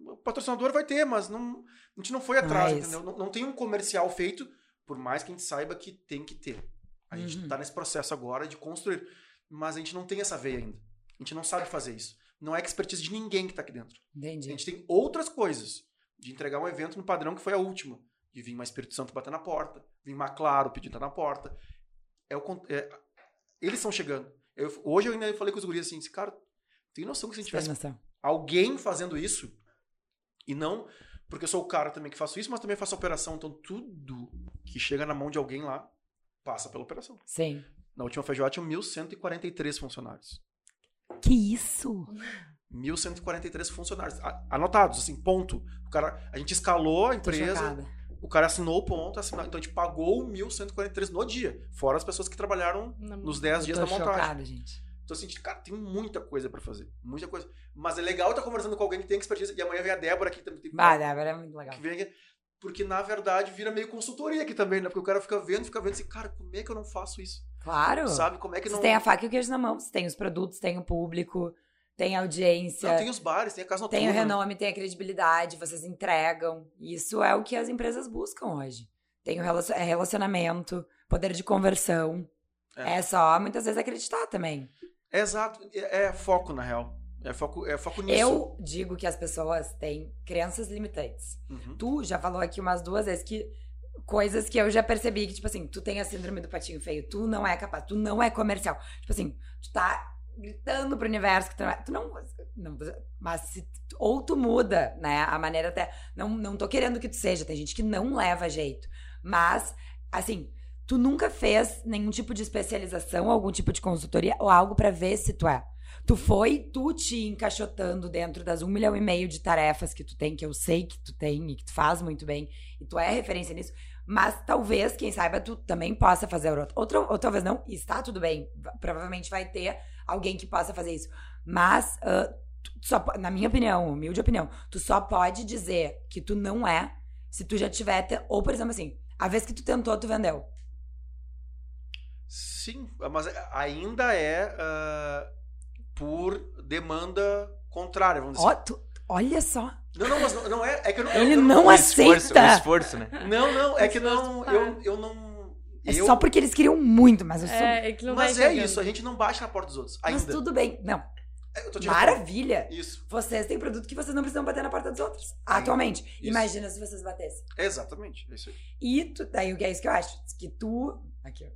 o patrocinador vai ter, mas não, a gente não foi atrás, Mas- entendeu? Não, não tem um comercial feito, por mais que a gente saiba que tem que ter. A gente Uhum. tá nesse processo agora de construir. Mas a gente não tem essa veia ainda. A gente não sabe fazer isso. Não é expertise de ninguém que tá aqui dentro. A Entendi. gente tem outras coisas. De entregar um evento no padrão que foi a última. De vir uma Espírito Santo bater na porta. Vir uma Claro pedindo na porta. É o, é- eles estão chegando. Eu- hoje eu ainda falei com os guris assim, cara, tem noção que se a gente tivesse noção. alguém fazendo isso, e não porque eu sou o cara também que faço isso, mas também faço a operação. Então tudo que chega na mão de alguém lá, passa pela operação. Sim. Na última feijoada tinham 1.143 funcionários. Que isso? 1.143 funcionários. Anotados, assim, ponto. O cara, a gente escalou a empresa, o cara assinou o ponto, assinou, então a gente pagou 1.143 no dia. Fora as pessoas que trabalharam Na- nos 10 dias da montagem. chocada, gente. Então, assim, cara, tem muita coisa pra fazer. Muita coisa. Mas é legal estar conversando com alguém que tem expertise. E amanhã vem a Débora aqui também. tem- Bah, Débora, é muito legal. que vem aqui. Porque, na verdade, vira meio consultoria aqui também, né? Porque o cara fica vendo, fica vendo assim, cara, como é que eu não faço isso? Claro. Sabe? Como é que Você não. tem a faca e o queijo na mão. Você tem os produtos, tem o público, tem a audiência, Não, tem os bares, tem a casa noturna. tem o renome, tem a credibilidade, vocês entregam. Isso é o que as empresas buscam hoje. Tem o é relacionamento, poder de conversão. É. É. só, muitas vezes, acreditar também. É exato. É, é foco, na real. É foco, é foco nisso. Eu digo que as pessoas têm crenças limitantes. Uhum. Tu já falou aqui umas duas vezes que coisas que eu já percebi que, tipo assim, tu tem a síndrome do patinho feio, tu não é capaz, tu não é comercial. Tipo assim, tu tá gritando pro universo que tu não é. Tu não. não mas se, ou tu muda, né? A maneira até. Não, não tô querendo que tu seja, tem gente que não leva jeito. Mas, assim, tu nunca fez nenhum tipo de especialização, algum tipo de consultoria ou algo pra ver se tu é. Tu foi tu te encaixotando dentro das um milhão e meio de tarefas que tu tem, que eu sei que tu tem e que tu faz muito bem, e tu é referência nisso, mas talvez, quem saiba, tu também possa fazer. Outro, ou talvez não, e está tudo bem. Provavelmente vai ter alguém que possa fazer isso. Mas tu só, na minha opinião, humilde opinião, tu só pode dizer que tu não é se tu já tiver. te- Ou, por exemplo, assim, a vez que tu tentou, tu vendeu. Sim, mas ainda é ah, por demanda contrária, vamos dizer. Ó, tu- olha só. Não, não, mas não, não é. É que eu não. Ele eu, não O esforço, aceita. o esforço, né? Não, não, é que Esforço não. Eu, eu não. É eu, só porque eles queriam muito, mas eu sou. É, é que não mas é isso, a gente não bate na porta dos outros. Ainda. Mas tudo bem. Não, Eu respondendo. maravilha. Isso, Vocês têm produto que vocês não precisam bater na porta dos outros. Atualmente. Isso. Imagina se vocês batessem. exatamente. é isso aí. E tu, daí o que é isso que eu acho? Que tu. Aqui, eu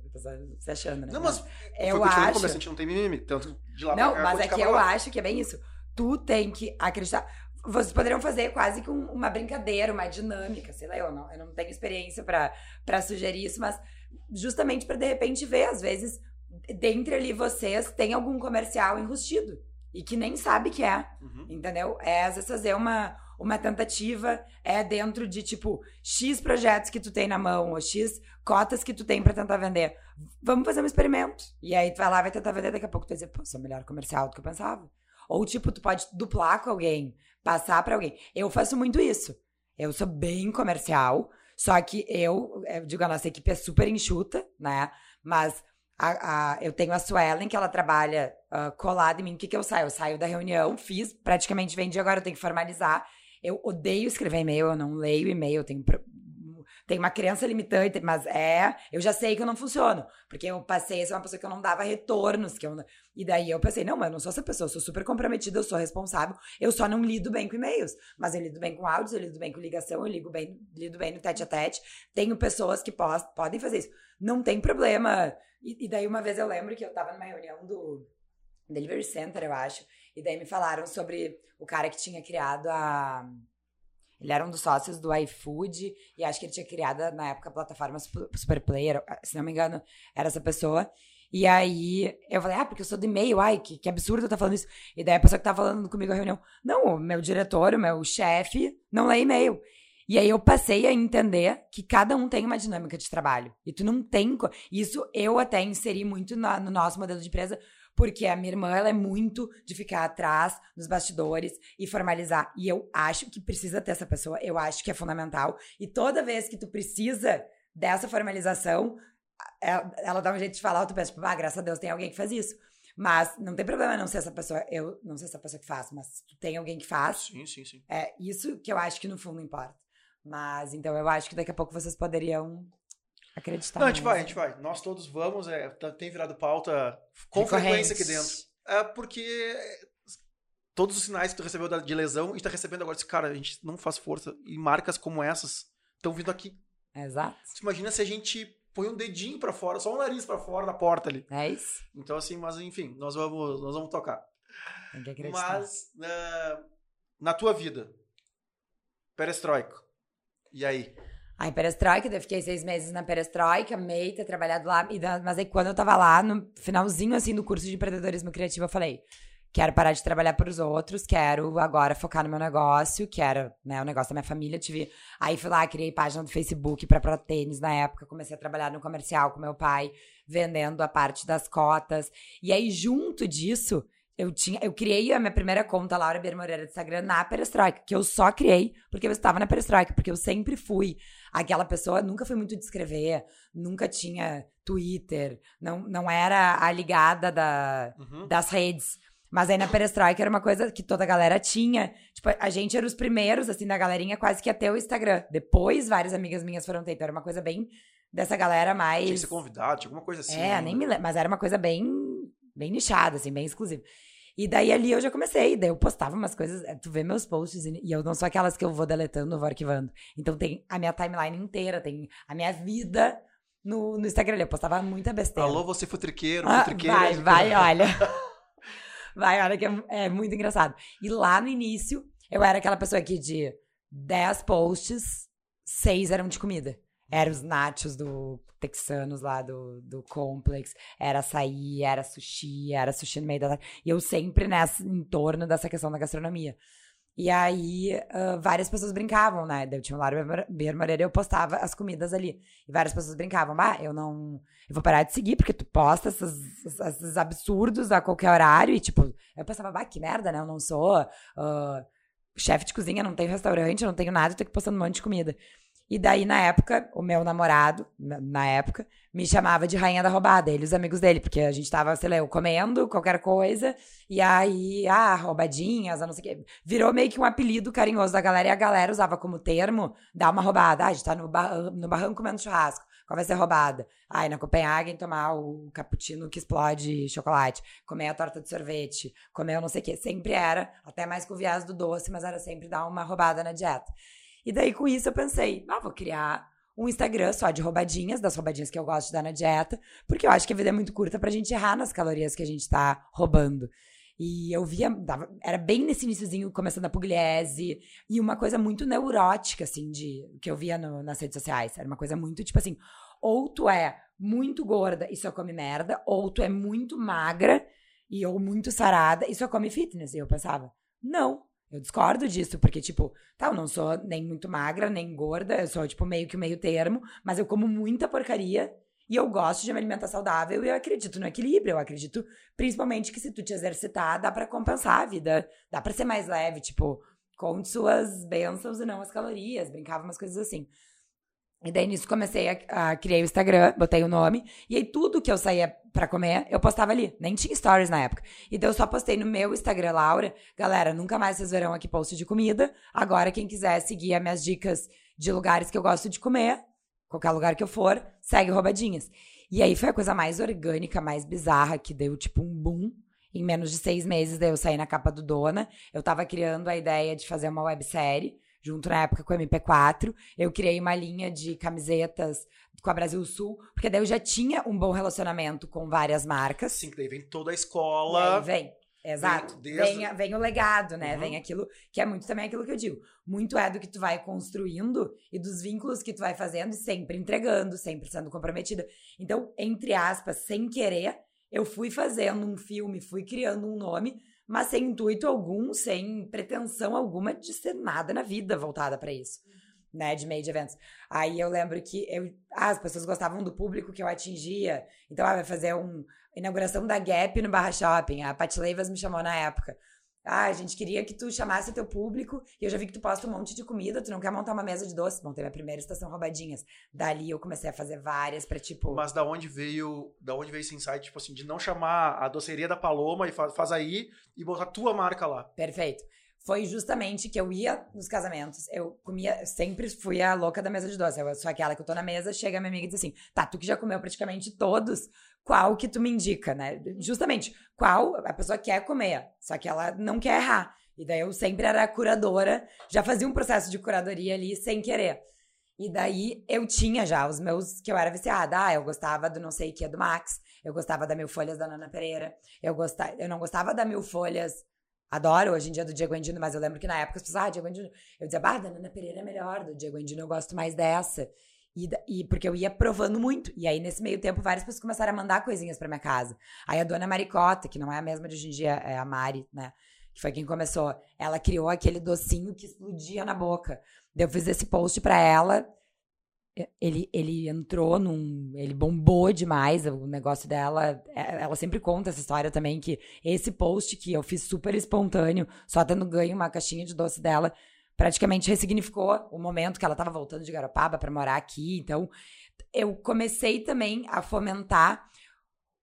se achando, né? Não, mas. eu que eu acho. começo, a gente não tem mimimi. Tanto de lá pra Não, cá, mas é que pra eu lá. acho que é bem isso. Tu tem que acreditar. Vocês poderiam fazer quase que um- uma brincadeira, uma dinâmica, sei lá, eu não, eu não tenho experiência pra pra sugerir isso, mas justamente pra de repente ver, às vezes, dentre ali vocês, tem algum comercial enrustido e que nem sabe que é. Uhum. Entendeu? É às vezes fazer uma, uma tentativa, é dentro de tipo X projetos que tu tem na mão, ou X cotas que tu tem pra tentar vender. Vamos fazer um experimento. E aí tu vai lá, vai tentar vender, daqui a pouco tu vai dizer, pô, sou melhor comercial do que eu pensava. Ou tipo, tu pode duplar com alguém, passar pra alguém. Eu faço muito isso. Eu sou bem comercial, só que eu, eu digo, a nossa equipe é super enxuta, né? Mas a, a- eu tenho a Suelen, que ela trabalha ah, colada em mim. O que, que eu saio? Eu saio da reunião, fiz, praticamente vendi, agora eu tenho que formalizar. Eu odeio escrever e-mail, eu não leio e-mail, eu tenho, tenho uma crença limitante, mas é. Eu já sei que eu não funciono. Porque eu passei a ser uma pessoa que eu não dava retornos. Que eu, e daí eu pensei, não, mas eu não sou essa pessoa, eu sou super comprometida, eu sou responsável, eu só não lido bem com e-mails. Mas eu lido bem com áudios, eu lido bem com ligação, eu ligo bem, lido bem no tete a tete. Tenho pessoas que podem fazer isso. Não tem problema. E, e daí uma vez eu lembro que eu tava numa reunião do Delivery Center, eu acho. E daí me falaram sobre o cara que tinha criado a. Ele era um dos sócios do iFood e acho que ele tinha criado na época a plataforma Sup- Superplayer, se não me engano, era essa pessoa. E aí eu falei, ah, porque eu sou do e-mail, ai, que, que absurdo eu tá falando isso. E daí a pessoa que tava falando comigo na reunião, não, o meu diretor, o meu chefe, não lê e-mail. E aí eu passei a entender que cada um tem uma dinâmica de trabalho. E tu não tem. Isso eu até inseri muito na- no nosso modelo de empresa, porque a minha irmã ela é muito de ficar atrás nos bastidores e formalizar. E eu acho que precisa ter essa pessoa, eu acho que é fundamental. E toda vez que tu precisa dessa formalização, ela, ela dá um jeito de falar, tu pensa, tipo, ah, graças a Deus tem alguém que faz isso. Mas não tem problema não ser essa pessoa, eu não ser essa pessoa que faz, mas tem alguém que faz, Sim, sim, sim. é isso que eu acho que no fundo importa. Mas então eu acho que daqui a pouco vocês poderiam acreditar. Não, a gente vai, a gente vai. Nós todos vamos, é, tá- tem virado pauta com frequência aqui dentro. É porque todos os sinais que tu recebeu de lesão, a gente tá recebendo agora. Esse cara, a gente não faz força. E marcas como essas estão vindo aqui. Exato. Imagina se a gente põe um dedinho pra fora, só um nariz pra fora da porta ali. É isso. Então, assim, mas enfim, nós vamos, nós vamos tocar. Tem que acreditar. Mas, na, na tua vida, perestroika. E aí? Aí, perestroika, eu fiquei seis meses na perestroika, amei ter trabalhado lá. Mas aí, quando eu tava lá, no finalzinho, assim, do curso de empreendedorismo criativo, eu falei, quero parar de trabalhar pros outros, quero agora focar no meu negócio, que era, né, o negócio da minha família. Tive... Aí fui lá, criei página do Facebook pra, pra tênis na época, comecei a trabalhar no comercial com meu pai, vendendo a parte das cotas. E aí, junto disso, eu tinha, eu criei a minha primeira conta, Laura Bir Moreira do Instagram, na Perestroika, que eu só criei porque eu estava na Perestroika, porque eu sempre fui aquela pessoa, nunca fui muito de escrever, nunca tinha Twitter, não, não era a ligada da, Uhum. das redes. Mas aí na Perestroika era uma coisa que toda a galera tinha. Tipo, a gente era os primeiros, assim, da galerinha quase que até o Instagram. Depois, várias amigas minhas foram ter. Então era uma coisa bem dessa galera mais. Tinha que ser convidado, tinha alguma coisa assim. É, nem me lembro. Mas era uma coisa bem, bem nichada, assim, bem exclusiva. E daí ali eu já comecei, daí eu postava umas coisas, é, tu vê meus posts, e eu não sou aquelas que eu vou deletando, eu vou arquivando. Então tem a minha timeline inteira, tem a minha vida no, no Instagram. ali. Eu postava muita besteira. Alô, você futriqueiro, Ah, futriqueira. vai, vai, olha. vai, olha que é, é muito engraçado. E lá no início, eu era aquela pessoa que de 10 posts, 6 eram de comida. Eram os nachos do texanos lá do, do Complex, era açaí, era sushi, era sushi no meio da. E eu sempre nessa, em torno dessa questão da gastronomia. E aí, uh, várias pessoas brincavam, né? Eu tinha um Lara Moreira e eu postava as comidas ali. E várias pessoas brincavam, bah, eu não. Eu vou parar de seguir, porque tu posta esses, esses absurdos a qualquer horário. E, tipo, eu pensava, bah, que merda, né? Eu não sou uh, chefe de cozinha, não tenho restaurante, não tenho nada, eu tô aqui postando um monte de comida. E daí, na época, o meu namorado, na, época, me chamava de rainha da roubada, ele e os amigos dele, porque a gente tava, sei lá, eu comendo qualquer coisa, e aí, ah, roubadinhas, não sei o quê. Virou meio que um apelido carinhoso da galera, e a galera usava como termo, dar uma roubada. Ah, a gente tá no, bar no barranco comendo churrasco, qual vai ser roubada? Ah, na Copenhagen tomar o cappuccino que explode chocolate, comer a torta de sorvete, comer não sei o quê. Sempre era, até mais com o viés do doce, mas era sempre dar uma roubada na dieta. E daí, com isso, eu pensei, ah, vou criar um Instagram só de roubadinhas, das roubadinhas que eu gosto de dar na dieta, porque eu acho que a vida é muito curta pra gente errar nas calorias que a gente tá roubando. E eu via, dava, era bem nesse iníciozinho, começando a pugliese, e uma coisa muito neurótica, assim, de que eu via no, nas redes sociais. Era uma coisa muito, tipo assim, ou tu é muito gorda e só come merda, ou tu é muito magra e ou muito sarada e só come fitness. E eu pensava, não, eu discordo disso, porque, tipo, tá, eu não sou nem muito magra, nem gorda, eu sou, tipo, meio que meio termo, mas eu como muita porcaria e eu gosto de me alimentar saudável e eu acredito no equilíbrio. Eu acredito, principalmente, que se tu te exercitar, dá para compensar a vida, dá para ser mais leve, tipo, conte suas bênçãos e não as calorias, brincava umas coisas assim. E daí nisso comecei a, a criar o Instagram, botei o nome, e aí tudo que eu saía para comer, eu postava ali. Nem tinha stories na época. Então eu só postei no meu Instagram, Laura. Galera, nunca mais vocês verão aqui post de comida. Agora, quem quiser seguir as minhas dicas de lugares que eu gosto de comer, qualquer lugar que eu for, segue roubadinhas. E aí foi a coisa mais orgânica, mais bizarra, que deu tipo um boom. Em menos de seis meses, daí eu saí na capa do Dona. Eu tava criando a ideia de fazer uma websérie junto na época com o MP4. Eu criei uma linha de camisetas com a Brasil Sul, porque daí eu já tinha um bom relacionamento com várias marcas. Sim, que daí vem toda a escola. vem. Exato. Vem, desde... vem, vem, o legado, né? Uhum. Vem aquilo que é muito também aquilo que eu digo. Muito é do que tu vai construindo e dos vínculos que tu vai fazendo e sempre entregando, sempre sendo comprometida. Então, entre aspas, sem querer, eu fui fazendo um filme, fui criando um nome mas sem intuito algum, sem pretensão alguma de ser nada na vida voltada para isso, né, de meio de eventos. Aí eu lembro que eu, ah, as pessoas gostavam do público que eu atingia, então ah, vai fazer uma inauguração da Gap no Barra Shopping, a Pat Leivas me chamou na época. Ah, a gente queria que tu chamasse o teu público, e eu já vi que tu posta um monte de comida, tu não quer montar uma mesa de doces. Bom, teve a primeira estação roubadinhas. Dali eu comecei a fazer várias pra, tipo... Mas da onde veio, da onde veio esse insight, tipo assim, de não chamar a doceria da Paloma e faz, faz aí e botar tua marca lá? Perfeito foi justamente que eu ia nos casamentos, eu comia, sempre fui a louca da mesa de doce. Eu sou aquela que eu tô na mesa, chega a minha amiga e diz assim: tá, tu que já comeu praticamente todos, qual que tu me indica, né? Justamente, qual a pessoa quer comer, só que ela não quer errar. E daí eu sempre era curadora, já fazia um processo de curadoria ali sem querer. E daí eu tinha já os meus que eu era viciada. Ah, eu gostava do não sei o que do Max, eu gostava da Mil Folhas da Nana Pereira, eu, gostava, eu não gostava da Mil Folhas Adoro hoje em dia do Diego Andino, mas eu lembro que na época as pessoas, ah, Diego Andino. Eu dizia, bah, da Nana Pereira é melhor, do Diego Andino eu gosto mais dessa. E, e, porque eu ia provando muito. E aí, nesse meio tempo, várias pessoas começaram a mandar coisinhas pra minha casa. Aí a dona Maricota, que não é a mesma de hoje em dia, é a Mari, né? Que foi quem começou. Ela criou aquele docinho que explodia na boca. Eu fiz esse post pra ela ele, ele entrou num. Ele bombou demais. O negócio dela. É, ela sempre conta essa história também, que esse post que eu fiz super espontâneo, só tendo ganho uma caixinha de doce dela, praticamente ressignificou o momento que ela estava voltando de Garopaba para morar aqui. Então, eu comecei também a fomentar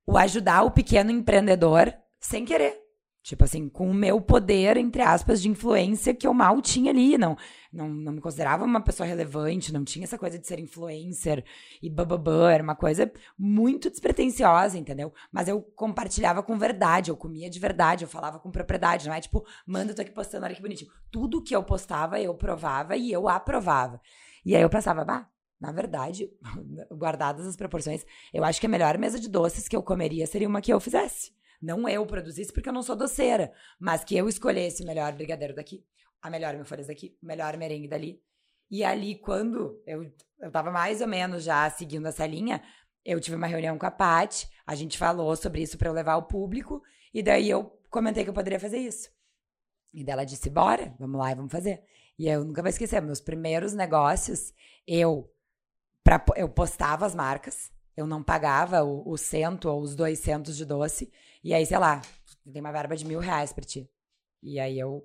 o ajudar o pequeno empreendedor sem querer. Tipo assim, com o meu poder, entre aspas, de influência que eu mal tinha ali. Não, não, não me considerava uma pessoa relevante, não tinha essa coisa de ser influencer e bababã. Era uma coisa muito despretensiosa, entendeu? Mas eu compartilhava com verdade, eu comia de verdade, eu falava com propriedade. Não é tipo, manda, eu tô aqui postando, olha que bonitinho. Tudo que eu postava, eu provava e eu aprovava. E aí eu pensava, bah, na verdade, guardadas as proporções, eu acho que a melhor mesa de doces que eu comeria seria uma que eu fizesse. Não eu produzisse, porque eu não sou doceira, mas que eu escolhesse o melhor brigadeiro daqui, a melhor folhas daqui, o melhor merengue dali. E ali, quando eu, eu tava mais ou menos já seguindo essa linha, eu tive uma reunião com a Paty, a gente falou sobre isso para eu levar ao público, e daí eu comentei que eu poderia fazer isso. E dela disse, bora, vamos lá e vamos fazer. E eu nunca vou esquecer, meus primeiros negócios, eu, pra, eu postava as marcas, eu não pagava o, o cento ou os dois centos de doce, e aí, sei lá, tem uma verba de mil reais pra ti. E aí eu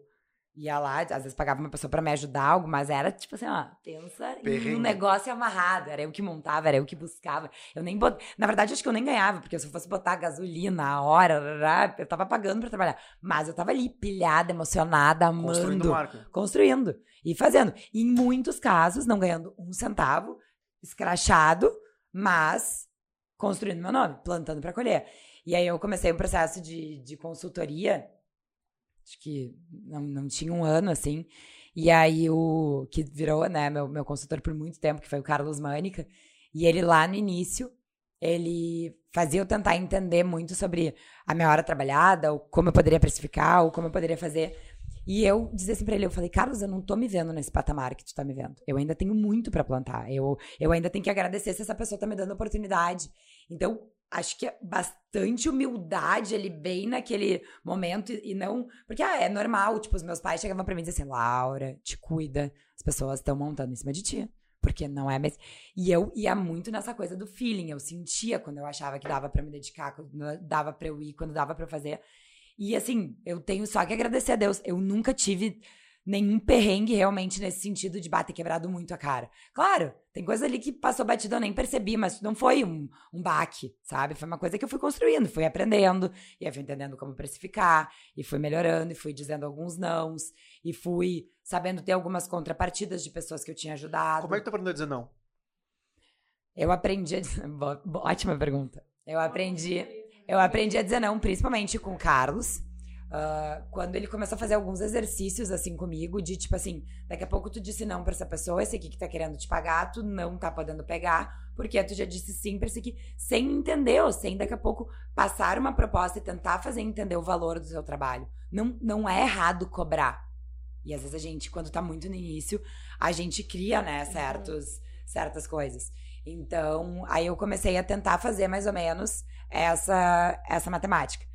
ia lá, às vezes pagava uma pessoa pra me ajudar, algo, mas era tipo assim, ó, pensa em um negócio amarrado. Era eu que montava, era eu que buscava. Eu nem bot... Na verdade, acho que eu nem ganhava, porque se eu fosse botar gasolina, a hora, eu tava pagando pra trabalhar. Mas eu tava ali, pilhada, emocionada, Construindo amando, marca. construindo e fazendo. E em muitos casos, não ganhando um centavo, escrachado, mas construindo meu nome, plantando pra colher. E aí eu comecei um processo de, de consultoria, acho que não, não tinha um ano, assim. E aí o que virou, né, meu, meu consultor por muito tempo, que foi o Carlos Mânica, e ele lá no início, ele fazia eu tentar entender muito sobre a minha hora trabalhada, ou como eu poderia precificar, ou como eu poderia fazer. E eu dizia assim pra ele, eu falei, Carlos, eu não tô me vendo nesse patamar que tu tá me vendo. Eu ainda tenho muito pra plantar. Eu, eu ainda tenho que agradecer se essa pessoa tá me dando oportunidade. Então, acho que é bastante humildade ali bem naquele momento e, e não. Porque ah, é normal, tipo, os meus pais chegavam pra mim e diziam assim: Laura, te cuida, as pessoas estão montando em cima de ti. Porque não é mesmo. E eu ia muito nessa coisa do feeling. Eu sentia quando eu achava que dava pra me dedicar, quando dava pra eu ir, quando dava eu fazer. E assim, eu tenho só que agradecer a Deus. Eu nunca tive nenhum perrengue realmente nesse sentido de bater quebrado muito a cara. Claro, tem coisa ali que passou batido, eu nem percebi, mas não foi um, um baque, sabe? Foi uma coisa que eu fui construindo, fui aprendendo, e aí fui entendendo como precificar, e fui melhorando, e fui dizendo alguns nãos, e fui sabendo ter algumas contrapartidas de pessoas que eu tinha ajudado. Como é que tu aprendeu a dizer não? Eu aprendi a dizer... Ótima pergunta. Eu aprendi, eu aprendi a dizer não, principalmente com o Carlos. Ah, quando ele começou a fazer alguns exercícios assim comigo, de tipo assim, daqui a pouco tu disse não pra essa pessoa, esse aqui que tá querendo te pagar, tu não tá podendo pegar, porque tu já disse sim pra esse aqui, sem entender, ou sem daqui a pouco passar uma proposta e tentar fazer entender o valor do seu trabalho. Não, não é errado cobrar. E às vezes a gente, quando tá muito no início, a gente cria, né, certos, certas coisas. Então, aí eu comecei a tentar fazer mais ou menos essa, essa matemática.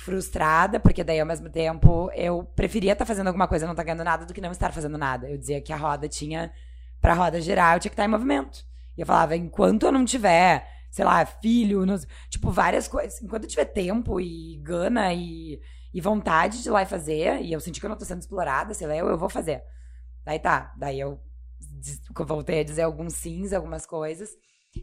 Frustrada, porque daí ao mesmo tempo eu preferia estar fazendo alguma coisa não estar ganhando nada do que não estar fazendo nada. Eu dizia que a roda tinha, pra roda girar, eu tinha que estar em movimento. E eu falava, enquanto eu não tiver, sei lá, filho, tipo, várias coisas, enquanto eu tiver tempo e gana e, e vontade de ir lá e fazer, e eu senti que eu não tô sendo explorada, sei lá, eu, eu vou fazer. Daí tá, daí eu voltei a dizer alguns sims, algumas coisas.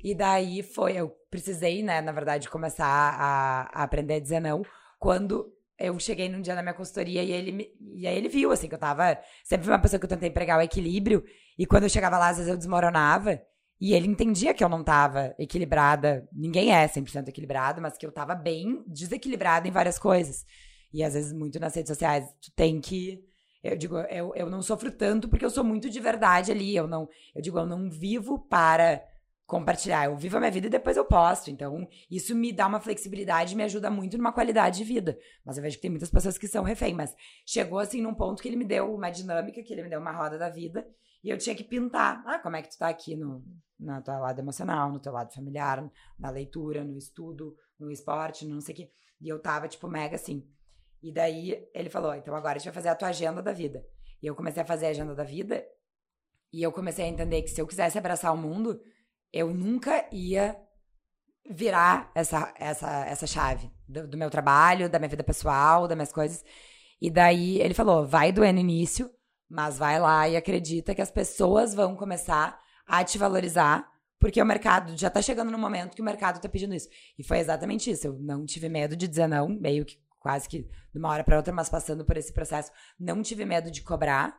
E daí foi, eu precisei, né, na verdade, começar a, a aprender a dizer não quando eu cheguei num dia na minha consultoria e ele, e aí ele viu, assim, que eu tava. Sempre fui uma pessoa que eu tentei pregar o equilíbrio, e quando eu chegava lá, às vezes eu desmoronava, e ele entendia que eu não tava equilibrada. Ninguém é 100% equilibrado, mas que eu tava bem desequilibrada em várias coisas. E às vezes, muito nas redes sociais, tu tem que. Eu digo, eu, eu não sofro tanto porque eu sou muito de verdade ali. Eu não. Eu digo, eu não vivo para compartilhar. Eu vivo a minha vida e depois eu posto. Então, isso me dá uma flexibilidade e me ajuda muito numa qualidade de vida. Mas eu vejo que tem muitas pessoas que são refém. Mas chegou assim num ponto que ele me deu uma dinâmica, que ele me deu uma roda da vida. E eu tinha que pintar. Ah, como é que tu tá aqui no, no teu lado emocional, no teu lado familiar, na leitura, no estudo, no esporte, no não sei o quê. E eu tava, tipo, mega assim. E daí ele falou: então agora a gente vai fazer a tua agenda da vida. E eu comecei a fazer a agenda da vida. E eu comecei a entender que se eu quisesse abraçar o mundo, eu nunca ia virar essa, essa, essa chave do, do meu trabalho, da minha vida pessoal, das minhas coisas. E daí ele falou: vai doer no início, mas vai lá e acredita que as pessoas vão começar a te valorizar, porque o mercado já tá chegando no momento que o mercado tá pedindo isso. E foi exatamente isso. Eu não tive medo de dizer não, meio que quase que de uma hora para outra, mas passando por esse processo, não tive medo de cobrar.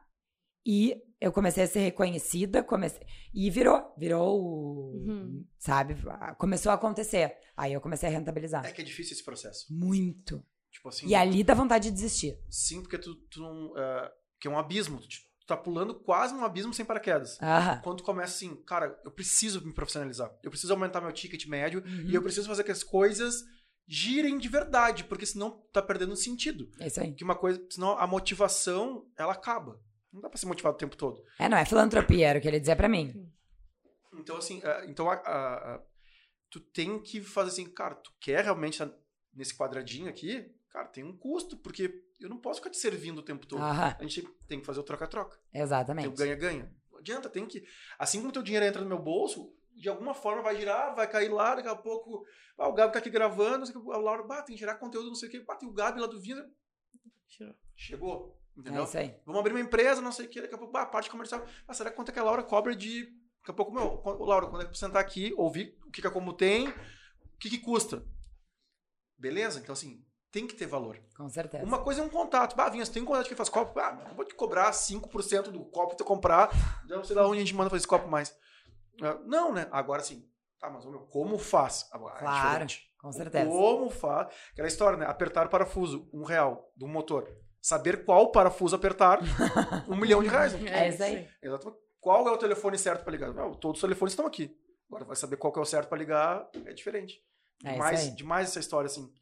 E eu comecei a ser reconhecida, comecei e virou, virou, o- Uhum. sabe? Começou a acontecer. Aí eu comecei a rentabilizar. É que é difícil esse processo. Muito. Tipo assim. E ali dá vontade de desistir. Sim, porque tu, tu não. ah, que é um abismo. Tu, tu tá pulando quase um abismo sem paraquedas. Aham. Quando tu começa assim, cara, eu preciso me profissionalizar. Eu preciso aumentar meu ticket médio Uhum. e eu preciso fazer que as coisas girem de verdade, porque senão tá perdendo sentido. É isso aí. Que uma coisa, senão a motivação, ela acaba. Não dá pra ser motivado o tempo todo. É, não, é filantropia, era o que ele dizia pra mim. Então, assim, ah, então a- a- a- tu tem que fazer assim, cara, tu quer realmente estar nesse quadradinho aqui? cara, tem um custo, porque eu não posso ficar te servindo o tempo todo. Aham, A gente tem que fazer o troca-troca. Tem o exatamente. ganha-ganha. Não adianta, tem que. Assim como o teu dinheiro entra no meu bolso, de alguma forma vai girar, vai cair lá, daqui a pouco. Ah, o Gabi tá aqui gravando, não sei o que, a Laura, bah, tem que gerar conteúdo, não sei o que, bah, tem o Gabi lá do Vinda. Tirou. Chegou. É Entendeu? isso aí. Vamos abrir uma empresa, não sei o que, daqui a pouco, bah, parte comercial. Ah, será quanto é que a Laura cobra de. Daqui a pouco, meu, Laura, quando é que você sentar aqui, ouvir o que, que a Como tem, o que, que custa. Beleza? Então, assim, tem que ter valor. Com certessa. Uma coisa é um contato. Bah, Vinhas, tem um contato que faz copo. Ah, vou te cobrar 5% do copo que tu comprar. Não sei lá onde a gente manda fazer esse copo mais. Ah, Não, né? Agora sim. Tá, mas meu, como faz? Agora, é Claro. diferente. Com certeza. Como faz? Aquela história, né? Apertar o parafuso, um real, do motor. Saber qual parafuso apertar, um milhão de reais. É isso aí. Exatamente. Qual é o telefone certo para ligar? Não, todos os telefones estão aqui. Agora vai saber qual que é o certo para ligar, é diferente. É isso demais, aí. demais essa história, assim.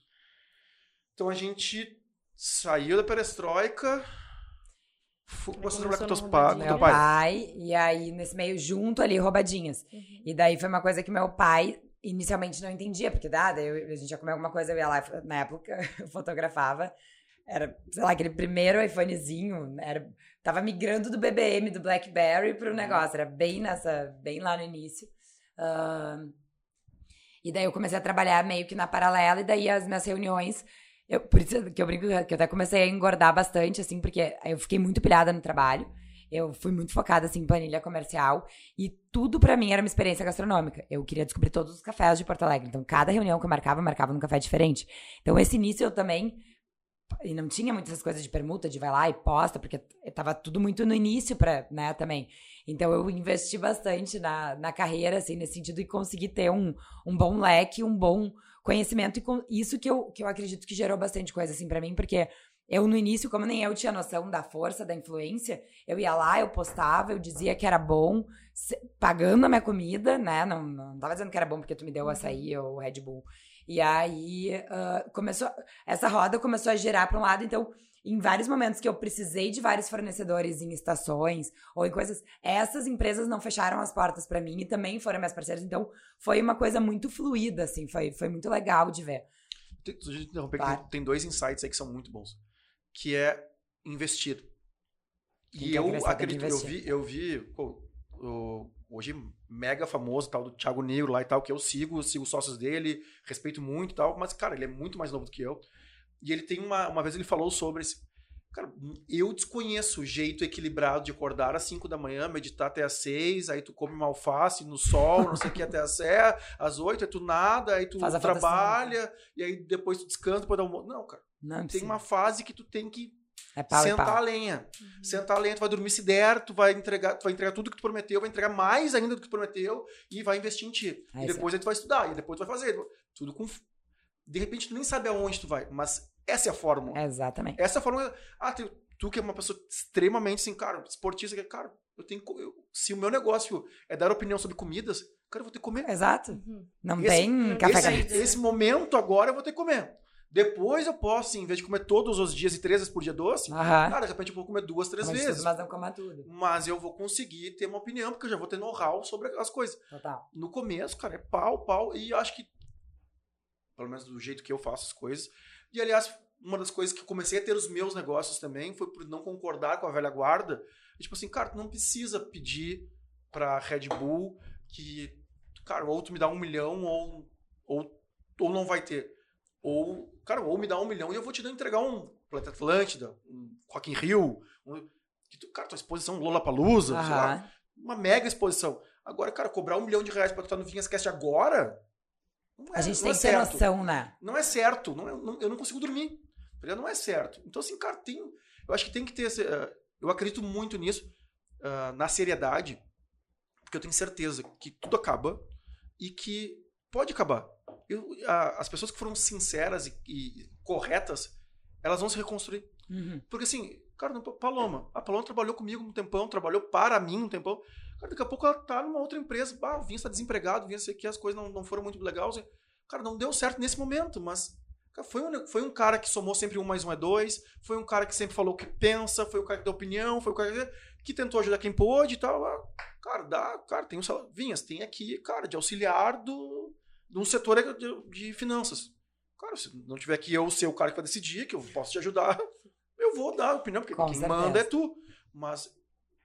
Então a gente saiu da perestroika, começou a trabalhar com teus pa- com teu pai. pai, e aí nesse meio junto ali, roubadinhas. Uhum. E daí foi uma coisa que meu pai inicialmente não entendia, porque dada, eu, a gente ia comer alguma coisa, eu ia lá, e na época eu fotografava. Era, sei lá, aquele primeiro iPhonezinho, era, tava migrando do BBM, do BlackBerry pro negócio, era bem nessa, bem lá no início. Ahn, e daí eu comecei a trabalhar meio que na paralela, e daí as minhas reuniões, eu, por isso que eu brinco que eu até comecei a engordar bastante, assim, porque eu fiquei muito pilhada no trabalho. Eu fui muito focada, assim, em planilha comercial. E tudo pra mim era uma experiência gastronômica. Eu queria descobrir todos os cafés de Porto Alegre. Então, cada reunião que eu marcava, eu marcava num café diferente. Então, esse início eu também. E não tinha muitas coisas de permuta, de vai lá e posta, porque tava tudo muito no início, pra, né, também. Então, eu investi bastante na, na carreira, assim, nesse sentido, e consegui ter um, um bom leque, um bom conhecimento. E com isso que eu, que eu acredito que gerou bastante coisa, assim, pra mim, porque eu, no início, como nem eu tinha noção da força, da influência, eu ia lá, eu postava, eu dizia que era bom, pagando a minha comida, né? Não, não tava dizendo que era bom porque tu me deu o açaí ou o Red Bull. E aí ah, começou. Essa roda começou a girar para um lado, então. Em vários momentos que eu precisei de vários fornecedores em estações ou em coisas, essas empresas não fecharam as portas para mim e também foram minhas parceiras. Então, foi uma coisa muito fluida, assim, foi, foi muito legal de ver. Tem, Claro. tem, tem dois insights aí que são muito bons. Que é investir. Quem E eu acredito, eu vi, eu vi pô, o- hoje mega famoso, tal, do Thiago Negro lá e tal, que eu sigo, sigo os sócios dele, respeito muito e tal, mas, cara, ele é muito mais novo do que eu. E ele tem uma. Uma vez ele falou sobre esse. Cara, eu desconheço o jeito equilibrado de acordar às 5 da manhã, meditar até às 6, aí tu come uma alface no sol, não sei o que, até às 7, às 8, aí tu nada, aí tu trabalha, e aí depois tu descansa, depois dá um. Não, cara. Não, Tem sim. uma fase que tu tem que é pau e sentar pau. a lenha. Sentar a lenha, tu vai dormir se der, tu vai entregar, tu vai entregar tudo que tu prometeu, vai entregar mais ainda do que tu prometeu e vai investir em ti. É e depois aí tu vai estudar, e depois tu vai fazer. Tudo com. De repente tu nem sabe aonde tu vai, mas essa é a fórmula. Exatamente. Essa é a fórmula. Ah, tu, tu que é uma pessoa extremamente assim, cara, esportista, que, cara, eu tenho. eu- se o meu negócio é dar opinião sobre comidas, cara, eu vou ter que comer. Exato. Uhum. Não Esse- tem café esse, esse momento agora eu vou ter que comer. Depois eu posso, assim, em vez de comer todos os dias e três vezes por dia doce, Aham. cara, de repente eu vou comer duas, três vezes. mas não coma tudo. Mas eu vou conseguir ter uma opinião, porque eu já vou ter know-how sobre as coisas. Total. No começo, cara, é pau, pau, e eu acho que, pelo menos do jeito que eu faço as coisas. E aliás, uma das coisas que eu comecei a ter os meus negócios também foi por não concordar com a velha guarda. E, tipo assim, cara, tu não precisa pedir pra Red Bull que, cara, ou tu me dá um milhão ou, ou, ou não vai ter. Ou, cara, ou me dá um milhão e eu vou te dar- entregar um Planeta Atlântida, um Rock in Rio, um, que tu, cara, tua exposição Lollapalooza, sei lá, uma mega exposição. Agora, cara, cobrar um milhão de reais pra tu estar no Vinhascast agora. Não é, A gente não tem é que ter certo. noção, né? Não é certo. Não é- não- eu não consigo dormir. tá? Não é certo. Então, assim, cara, tem. Eu acho que tem que ter. esse, eh, eu acredito muito nisso, ah, na seriedade, porque eu tenho certeza que tudo acaba e que pode acabar. Eu- a- as pessoas que foram sinceras e, e corretas, elas vão se reconstruir. Uhum. Porque assim, cara, não- Paloma. A Paloma trabalhou comigo um tempão, trabalhou para mim um tempão. Cara, daqui a pouco ela tá numa outra empresa. Ah, o Vinha está desempregado, Vinha sei que as coisas não, não foram muito legais. Cara, não deu certo nesse momento, mas cara, foi, um, foi um cara que somou sempre um mais um é dois. Foi um cara que sempre falou o que pensa, foi o cara que deu opinião, foi o cara que, que tentou ajudar quem pôde e tal. Ah, Cara, dá, cara, tem um salário. Vinhas, tem aqui, cara, de auxiliar do, de um setor de, de finanças. Cara, se não tiver que eu ser o cara que vai decidir, que eu posso te ajudar, eu vou dar opinião, porque Com quem certeza. manda é tu. Mas.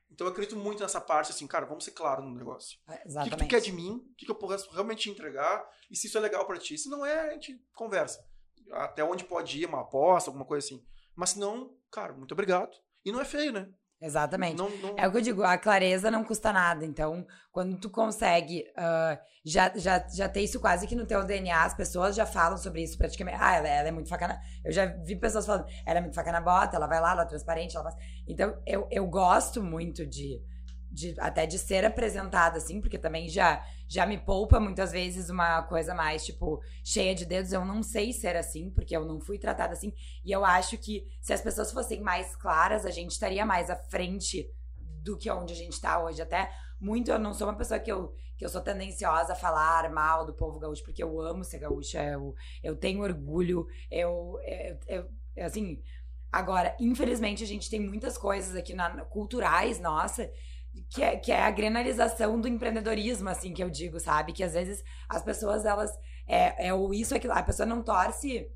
Então eu acredito muito nessa parte, assim, cara, vamos ser claros no negócio. É, O que, Exatamente. que tu quer de mim? O que, que eu posso realmente te entregar? E se isso é legal pra ti? Se não é, a gente conversa. Até onde pode ir, uma aposta, alguma coisa assim. Mas se não, cara, muito obrigado. E não é feio, né? Exatamente. Não, não... É o que eu digo, a clareza não custa nada. Então, quando tu consegue ah, já, já, já ter isso quase que no teu DNA, as pessoas já falam sobre isso praticamente. Ah, ela, ela é muito faca na... Eu já vi pessoas falando, ela é muito faca na bota, ela vai lá, ela é transparente, ela faz... Então, eu, eu gosto muito de, de até de ser apresentada assim, porque também já, já me poupa muitas vezes uma coisa mais, tipo, cheia de dedos. Eu não sei ser assim, porque eu não fui tratada assim. E eu acho que se as pessoas fossem mais claras, a gente estaria mais à frente do que onde a gente tá hoje. Até muito, eu não sou uma pessoa que eu, que eu sou tendenciosa a falar mal do povo gaúcho, porque eu amo ser gaúcha, eu, eu tenho orgulho, eu, eu- eu, assim. Agora, infelizmente, a gente tem muitas coisas aqui na, culturais, nossa, que é, que é a granalização do empreendedorismo, assim, que eu digo, sabe? Que às vezes as pessoas, elas. É, é o isso, aquilo. A pessoa não torce.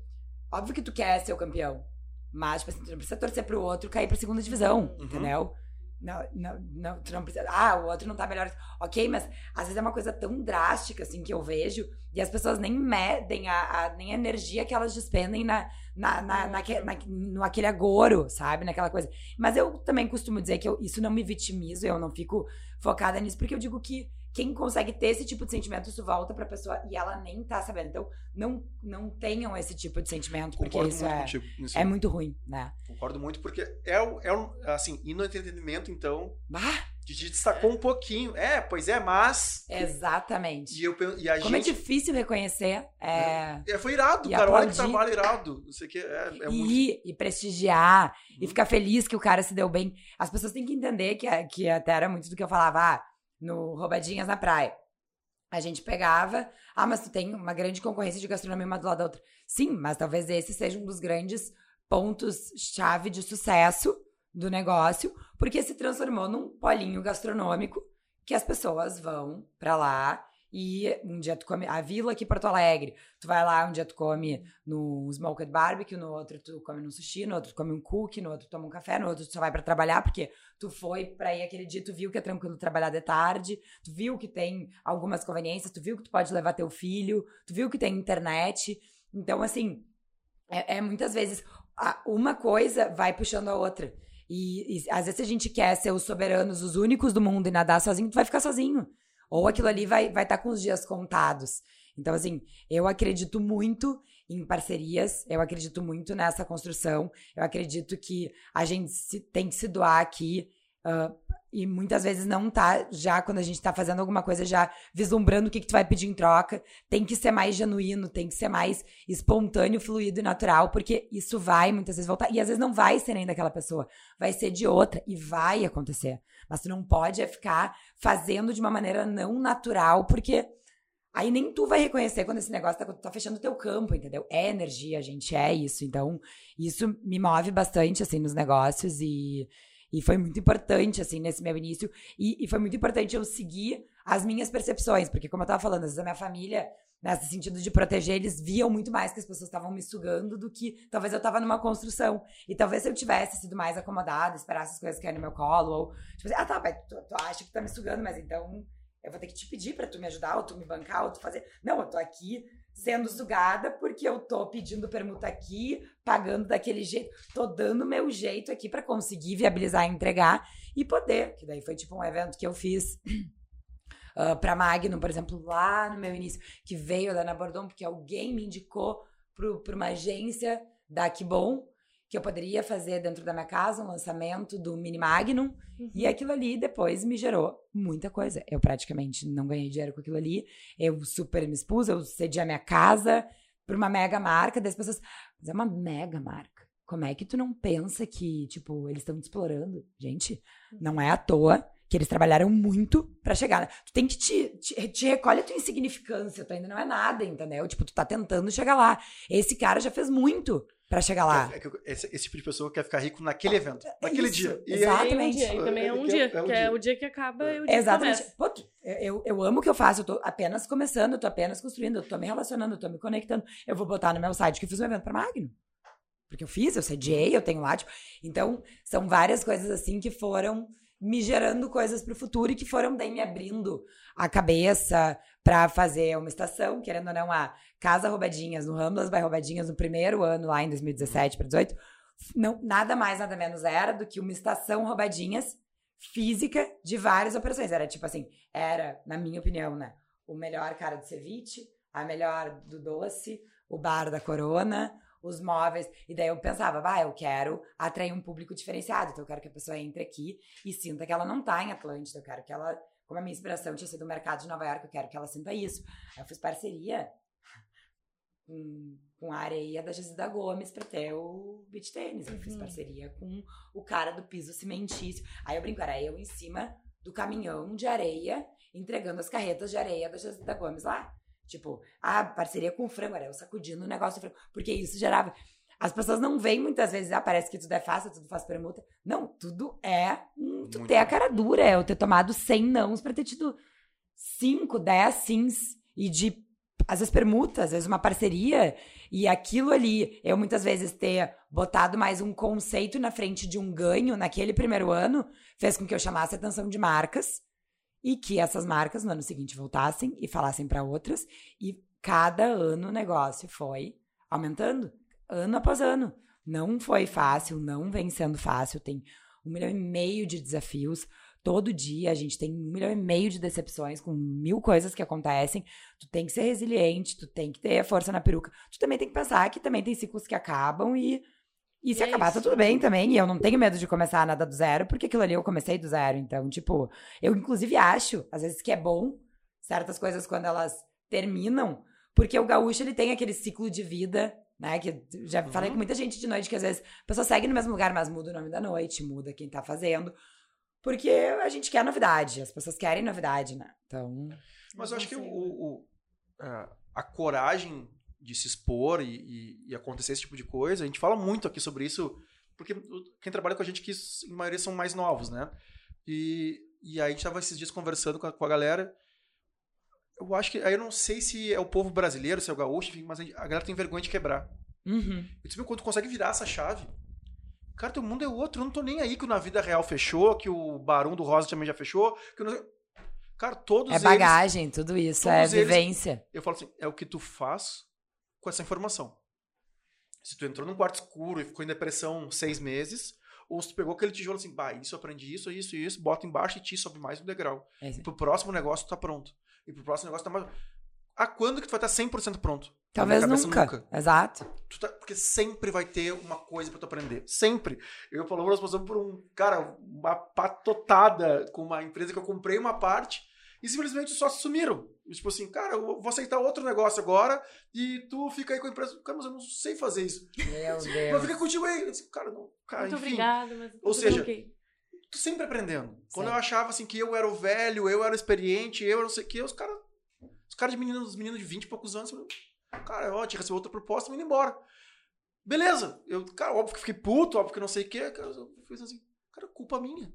Óbvio que tu quer ser o campeão. Mas, tipo assim, tu não precisa torcer pro outro cair pra segunda divisão, Uhum. entendeu? Não, não, não, tu não precisa. Ah, o outro não tá melhor. Ok, mas às vezes é uma coisa tão drástica, assim, que eu vejo, e as pessoas nem medem a, a- nem a energia que elas despendem na, na, na, naque- na, no aquele agouro, sabe? Naquela coisa. Mas eu também costumo dizer que eu, isso não me vitimizo, eu não fico focada nisso, porque eu digo que quem consegue ter esse tipo de sentimento, isso volta pra pessoa e ela nem tá sabendo. Então, não, não tenham esse tipo de sentimento, porque Concordo isso muito é, contigo. é muito ruim, né? Concordo muito, porque é, o- é o- assim, e no entretenimento, então, Bah, Didi destacou um pouquinho. É, pois é, mas. exatamente. E, eu, e a Como é gente. difícil reconhecer. É... É, foi irado, E cara. Olha que aplaudir. trabalho irado. Não sei que. É, é e muito. e prestigiar e Uhum. ficar feliz que o cara se deu bem. As pessoas têm que entender que, é- que até era muito do que eu falava ah, no Roubadinhas na Praia. A gente pegava, ah, mas tu tem uma grande concorrência de gastronomia uma do lado da outra. Sim, mas talvez esse seja um dos grandes pontos-chave de sucesso do negócio, porque se transformou num polinho gastronômico que as pessoas vão pra lá e um dia tu come a vila aqui Porto Alegre, tu vai lá, um dia tu come no smoked barbecue, no outro tu come no sushi, no outro tu come um cookie, no outro tu toma um café, no outro tu só vai pra trabalhar porque tu foi pra ir aquele dia, tu viu que é tranquilo trabalhar de tarde, tu viu que tem algumas conveniências, tu viu que tu pode levar teu filho, tu viu que tem internet. Então, assim, é, é muitas vezes uma coisa vai puxando a outra. E, e às vezes a gente quer ser os soberanos, os únicos do mundo e nadar sozinho, tu vai ficar sozinho. Ou aquilo ali vai estar vai tá com os dias contados. Então, assim, eu acredito muito em parcerias, eu acredito muito nessa construção, eu acredito que a gente se- tem que se doar aqui. ah, e muitas vezes não tá já, quando a gente tá fazendo alguma coisa, já vislumbrando o que, que tu vai pedir em troca. Tem que ser mais genuíno, tem que ser mais espontâneo, fluido e natural, porque isso vai muitas vezes voltar. E às vezes não vai ser nem daquela pessoa, vai ser de outra e vai acontecer. Mas tu não pode é ficar fazendo de uma maneira não natural, porque aí nem tu vai reconhecer quando esse negócio tá, tá fechando o teu campo, entendeu? É energia, gente, é isso. Então, isso me move bastante, assim, nos negócios e, e foi muito importante, assim, nesse meu início. E, e foi muito importante eu seguir as minhas percepções, porque como eu tava falando, às vezes a minha família, nesse sentido de proteger, eles viam muito mais que as pessoas estavam me sugando do que talvez eu tava numa construção. E talvez se eu tivesse sido mais acomodada, esperasse as coisas caírem no meu colo, ou tipo assim, ah tá, mas tu, tu acha que tá me sugando, mas então eu vou ter que te pedir pra tu me ajudar, ou tu me bancar, ou tu fazer. Não, eu tô aqui sendo sugada porque eu tô pedindo permuta aqui, pagando daquele jeito, tô dando meu jeito aqui pra conseguir viabilizar e entregar e poder. Que daí foi tipo um evento que eu fiz ah, pra Magnum, por exemplo, lá no meu início, que veio da Ana Bordon, porque alguém me indicou pro, pra uma agência da Que Bom, que eu poderia fazer dentro da minha casa um lançamento do Mini Magnum. E aquilo ali depois me gerou muita coisa. Eu praticamente não ganhei dinheiro com aquilo ali. Eu super me expus, eu cedi a minha casa pra uma mega marca. Das pessoas, mas é uma mega marca. Como é que tu não pensa que, tipo, eles estão te explorando? Gente, não é à toa que eles trabalharam muito pra chegar. né? Tu tem que te, te, te recolhe a tua insignificância, tu ainda não é nada, entendeu? Tipo, tu tá tentando chegar lá. Esse cara já fez muito pra chegar lá. É eu- esse, esse tipo de pessoa quer ficar rico naquele evento, naquele isso, dia. E aí, E um Exatamente. dia, e também é um É, dia, é o que é dia. o dia que acaba e o dia Exatamente. que começa. Pô, eu, eu amo o que eu faço, eu tô apenas começando, eu tô apenas construindo, eu tô me relacionando, eu tô me conectando. Eu vou botar no meu site que eu fiz um evento pra Magno. Porque eu fiz, eu sediei, eu tenho lá, tipo. Então, são várias coisas assim que foram me gerando coisas pro futuro e que foram daí me abrindo a cabeça pra fazer uma estação, querendo ou não, a Casa Roubadinhas, no Ramblas by Roubadinhas, no primeiro ano lá em 2017 para 18, não, nada mais, nada menos era do que uma estação Roubadinhas física de várias operações. Era tipo assim, era, na minha opinião, né? O melhor cara do ceviche, a melhor do doce, o bar da corona, os móveis. E daí eu pensava, bah, eu quero atrair um público diferenciado. Então eu quero que a pessoa entre aqui e sinta que ela não tá em Atlântida. Eu quero que ela, como a minha inspiração tinha sido o mercado de Nova York, eu quero que ela sinta isso. Aí eu fiz parceria com, com a areia da Gisida Gomes pra ter o beach tênis. Eu fiz Uhum. parceria com o cara do piso cimentício. Aí eu brinco, era eu em cima do caminhão de areia, entregando as carretas de areia da Gisida Gomes lá. Tipo, a parceria com o frango, era eu sacudindo o negócio do frango. Porque isso gerava. As pessoas não veem muitas vezes, ah, parece que tudo é fácil, tudo faz permuta. Não, tudo é um, tu Muito ter a cara dura, é eu ter tomado 100 nãos pra ter tido 5, 10 sims e de, às vezes, permuta, às vezes uma parceria. E aquilo ali, eu muitas vezes ter botado mais um conceito na frente de um ganho naquele primeiro ano, fez com que eu chamasse a atenção de marcas e que essas marcas no ano seguinte voltassem e falassem para outras. E cada ano o negócio foi aumentando, ano após ano. Não foi fácil, não vem sendo fácil. Tem um milhão e meio de desafios. Todo dia a gente tem um milhão e meio de decepções com mil coisas que acontecem. Tu tem que ser resiliente, tu tem que ter força na peruca. Tu também tem que pensar que também tem ciclos que acabam e. E se E é acabar, tá tudo bem também. E eu não tenho medo de começar nada do zero, porque aquilo ali eu comecei do zero. Então, tipo, eu inclusive acho, às vezes, que é bom certas coisas quando elas terminam, porque o gaúcho ele tem aquele ciclo de vida, né? Que eu já falei Uhum. com muita gente de noite que às vezes a pessoa segue no mesmo lugar, mas muda o nome da noite, muda quem tá fazendo. Porque a gente quer novidade, as pessoas querem novidade, né? Então. Mas eu acho que o, sei, o- o- a, a coragem de se expor e, e- e acontecer esse tipo de coisa, a gente fala muito aqui sobre isso, porque quem trabalha com a gente aqui, em maioria, são mais novos, né? E, e aí a gente tava esses dias conversando com a, com a galera. Eu acho que. Aí eu não sei se é o povo brasileiro, se é o gaúcho, enfim, mas a, gente- a galera tem vergonha de quebrar. Uhum. Eu disse, meu, quando tu consegue virar essa chave, cara, teu mundo é outro. Eu não tô nem aí que na vida real fechou, que o Barão do Rosa também já fechou. Que não... Cara, todos É eles. bagagem, tudo isso, é todos eles- vivência. Eu falo assim, é o que tu faz com essa informação. Se tu entrou num quarto escuro e ficou em depressão seis meses, ou se tu pegou aquele tijolo assim, bah, isso aprendi, isso, isso, isso, bota embaixo e te sobe mais um degrau. É. E pro próximo negócio tu tá pronto. E pro próximo negócio tá mais... A quando que tu vai estar 100% pronto? Talvez cabeça, nunca. Exato. Tá- porque sempre vai ter uma coisa pra tu aprender. Sempre. Eu falou, nós passamos por um, cara, uma patotada com uma empresa que eu comprei uma parte e simplesmente sócios sumiram. E, Tipo assim, cara, eu vou aceitar outro negócio agora e tu fica aí com a empresa. Cara, mas eu não sei fazer isso. Meu Mas Deus. fica contigo aí. Eu disse, Cara, não. Cara, Muito enfim, obrigada, mas. Ou seja, ok. tu sempre aprendendo. Quando eu achava assim que eu era o velho, eu era o experiente, eu era não sei o que, os caras. Os caras de meninos, os meninos de 20 e poucos anos, cara, ó, tinha recebido outra proposta, me indo embora. Beleza. Eu, cara, óbvio que fiquei puto, óbvio que não sei o que. Cara, eu fiz assim, cara, culpa minha.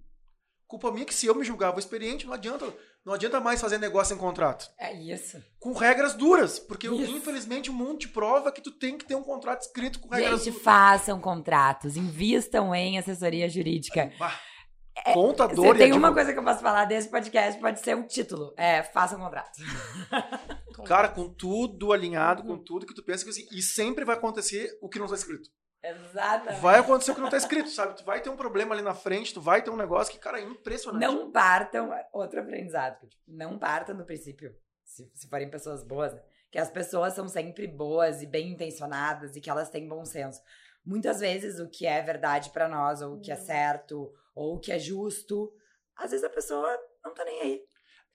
Culpa minha que se eu me julgava experiente, não adianta. Não adianta mais fazer negócio em contrato. É isso. Com regras duras. Porque, Isso. infelizmente, o mundo te prova que tu tem que ter um contrato escrito com regras Gente, duras. façam contratos, invistam em assessoria jurídica. Bah, Contador Você e tem uma coisa que eu posso falar desse podcast, pode ser um título. É, façam contrato. Cara, com tudo alinhado, com tudo que tu pensa que assim, e sempre vai acontecer o que não tá escrito. Exatamente. Vai acontecer o que não tá escrito, sabe? Tu vai ter um problema ali na frente, tu vai ter um negócio que, cara, é impressionante. Não partam, outro aprendizado, tipo, não partam no princípio, se, se forem pessoas boas, né? que as pessoas são sempre boas e bem intencionadas e que elas têm bom senso. Muitas vezes o que é verdade pra nós, ou o que é Não. certo, ou o que é justo, às vezes a pessoa não tá nem aí.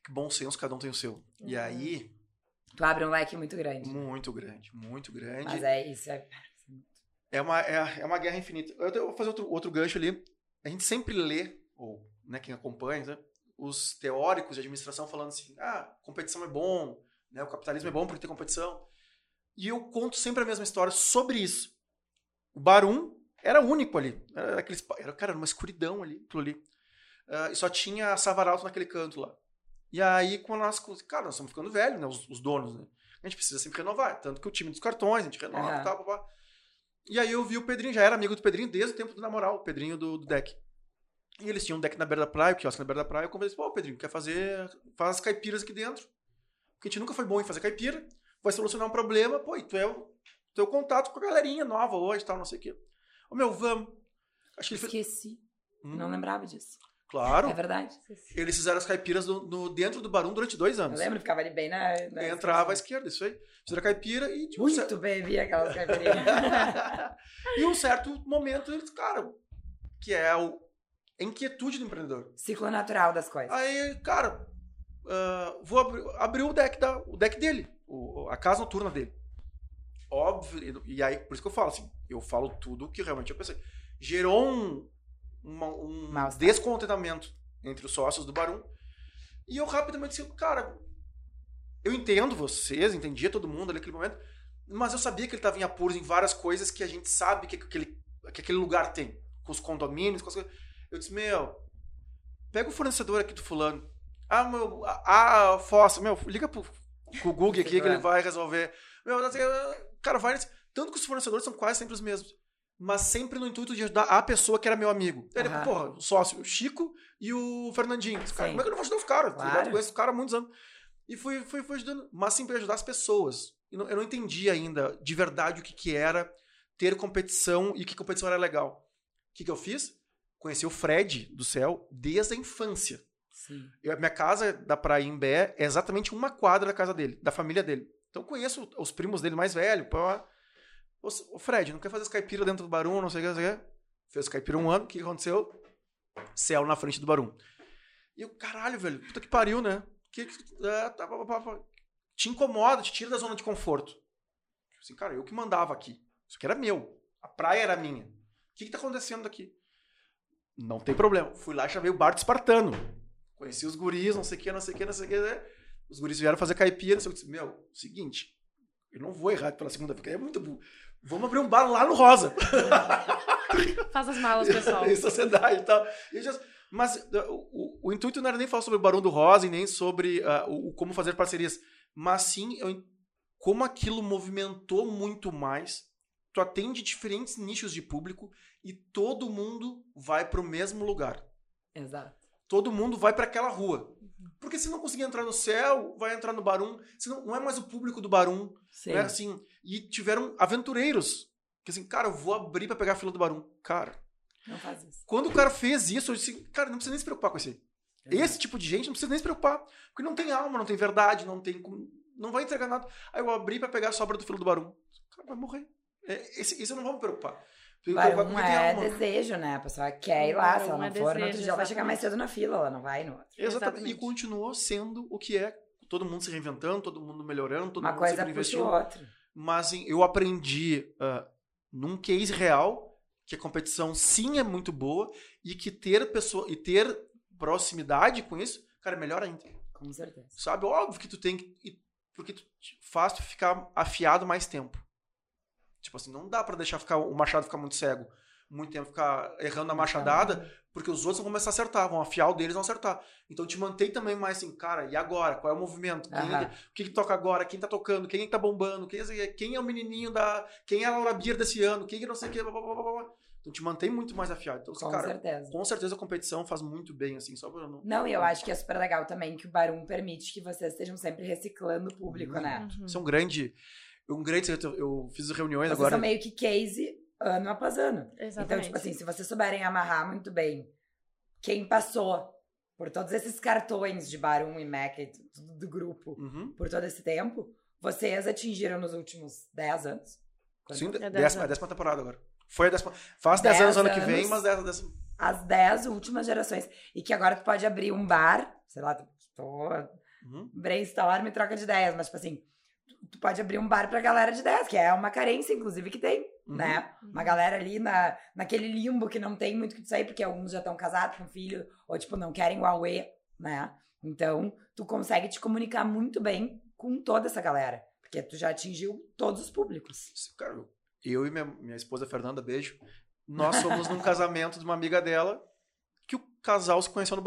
Que bom senso, cada um tem o seu. E Uhum. aí, Tu abre um leque muito grande. muito grande, muito grande. Mas é isso, é. É uma, é, é uma guerra infinita. Eu, vou fazer outro, outro gancho ali. A gente sempre lê, ou né, quem acompanha, né, os teóricos de administração falando assim, ah, competição é bom, né? O capitalismo é bom porque tem competição. E eu conto sempre a mesma história sobre isso. O Barum era único ali. Era, aqueles, era cara, era uma escuridão ali, aquilo ali. Uh, e só tinha Savaralto naquele canto lá. E aí, quando nós. Cara, nós estamos ficando velhos, né? Os, os, donos, né? A gente precisa sempre renovar. Tanto que o time dos cartões, a gente renova e uhum. tal, blá, blá. E aí eu vi o Pedrinho, já era amigo do Pedrinho desde o tempo do namoral, o Pedrinho do, do deck. E eles tinham um deck na beira da praia, o quiosque na beira da praia. Eu conversei, pô, Pedrinho, quer fazer. Faz as caipiras aqui dentro. Porque a gente nunca foi bom em fazer caipira. Vai solucionar um problema, pô, e tu é o teu contato com a galerinha nova hoje tal, não sei o quê. Ô meu, vamos. Acho que Esqueci. Hum. Não lembrava disso. Claro. É verdade. Eles fizeram as caipiras no, no, dentro do Barum durante dois anos. Eu lembro, ficava ali bem na. na Entrava à esquerda, isso aí. Fizeram a caipira e. Tipo, Muito certo... bem, via aquelas caipirinhas. e um certo momento, eles, cara, que é o, a inquietude do empreendedor. Ciclo natural das coisas. Aí, cara, uh, vou abrir, o deck, da, o deck dele, o, a casa noturna dele. Óbvio, e aí, por isso que eu falo assim, eu falo tudo que realmente eu pensei. Gerou um, uma, um descontentamento entre os sócios do Barum. E eu rapidamente disse, cara, eu entendo vocês, entendia todo mundo ali naquele momento, mas eu sabia que ele estava em apuros em várias coisas que a gente sabe que aquele, que aquele lugar tem. Com os condomínios, com as coisas. Eu disse, meu, pega o fornecedor aqui do fulano. Ah, meu, ah, a Fossa, meu, liga pro, pro Google aqui que ele vai resolver. Meu, cara, vai. Tanto que os fornecedores são quase sempre os mesmos mas sempre no intuito de ajudar a pessoa que era meu amigo. Ele, uhum. porra, o sócio, o Chico e o Fernandinho. Cara, como é que eu não vou ajudar os caras? Tá claro. Eu conheço os caras há muitos anos. E fui, fui, fui ajudando, mas sempre ajudar as pessoas. Eu não, eu não entendi ainda de verdade o que, que era ter competição e que competição era legal. O que, que eu fiz? Conheci o Fred do céu desde a infância. Sim. Eu, minha casa da Praia em Bé é exatamente uma quadra da casa dele, da família dele. Então conheço os primos dele mais velhos. Ô, Fred, não quer fazer as caipiras dentro do Barum, não sei o que, não sei o que. Fez caipira um ano, o que aconteceu? Céu na frente do Barum. E eu, caralho, velho, puta que pariu, né? Que, é, tá, pá, pá, pá. Te incomoda, te tira da zona de conforto. Assim, cara, eu que mandava aqui. Isso aqui era meu. A praia era minha. O que, que tá acontecendo aqui? Não tem problema. Fui lá e chamei o bar de espartano. Conheci os guris, não sei o que, não sei o que, não sei o que. Né? Os guris vieram fazer caipira. Eu disse, meu, seguinte, eu não vou errar pela segunda vez, é muito burro. Vamos abrir um bar lá no Rosa. Faz as malas, pessoal. em sociedade e tal. E já, mas uh, o, o, intuito não era nem falar sobre o Barão do Rosa e nem sobre uh, o, como fazer parcerias, mas sim eu, como aquilo movimentou muito mais. Tu atende diferentes nichos de público e todo mundo vai para o mesmo lugar. Exato. Todo mundo vai para aquela rua. Porque se não conseguir entrar no céu, vai entrar no Barum. Senão, não é mais o público do Barum. Né? Assim, e tiveram aventureiros. Que assim, cara, eu vou abrir para pegar a fila do Barum. Cara. Não faz isso. Quando o cara fez isso, eu disse, cara, não precisa nem se preocupar com esse. Esse tipo de gente não precisa nem se preocupar. Porque não tem alma, não tem verdade, não tem. Não vai entregar nada. Aí eu abri para pegar a sobra do fila do Barum. Cara vai morrer. É, esse, esse eu não vou me preocupar. Barum é desejo, né? A pessoa quer ir lá, se ela não é for, desejo, no outro dia ela vai chegar mais cedo na fila, ela não vai no outro. Exatamente. exatamente. E continuou sendo o que é. Todo mundo se reinventando, todo mundo melhorando, todo Uma mundo coisa puxa o outro. Mas assim, eu aprendi uh, num case real que a competição sim é muito boa e que ter pessoa e ter proximidade com isso, cara, é melhor ainda. Com certeza. Sabe? Óbvio que tu tem que. Porque tu faz tu ficar afiado mais tempo. Tipo assim, não dá para deixar ficar, o machado ficar muito cego. Muito tempo ficar errando a machadada, porque os outros vão começar a acertar, vão afiar o deles vão acertar. Então te mantém também mais assim, cara, e agora? Qual é o movimento? Quem, o que, que, toca agora? Quem tá tocando? Quem é tá bombando? Quem, é, quem é o menininho da. Quem é a Laura Bier desse ano? Quem é não sei o que? Blá, blá, blá, blá. Então te mantém muito mais afiado. Então, com cara, certeza. Com certeza a competição faz muito bem, assim, só pra não. Não, e eu acho que é super legal também que o Barum permite que vocês estejam sempre reciclando o público, uhum. né? Isso é um grande um grande. Eu fiz reuniões Vocês agora. são meio que case ano após ano. Exatamente. Então, tipo assim, se vocês souberem amarrar muito bem quem passou por todos esses cartões de Barum e Mac do, do grupo uhum. por todo esse tempo, vocês atingiram nos últimos 10 anos? Quanto? Sim, é décima, décima temporada agora. Foi a décima. Faz 10 anos ano que vem, mas 10 décima. As 10 últimas gerações. E que agora tu pode abrir um bar, sei lá, tô. Uhum. Brainstorm e troca de ideias, mas tipo assim tu pode abrir um bar pra galera de 10, que é uma carência, inclusive, que tem, uhum. né? Uma galera ali na, naquele limbo que não tem muito o que sair, porque alguns já estão casados com filho, ou, tipo, não querem o Aue né? Então, tu consegue te comunicar muito bem com toda essa galera. Porque tu já atingiu todos os públicos. Cara, eu e minha, minha esposa Fernanda, beijo, nós fomos num casamento de uma amiga dela que o casal se conheceu no.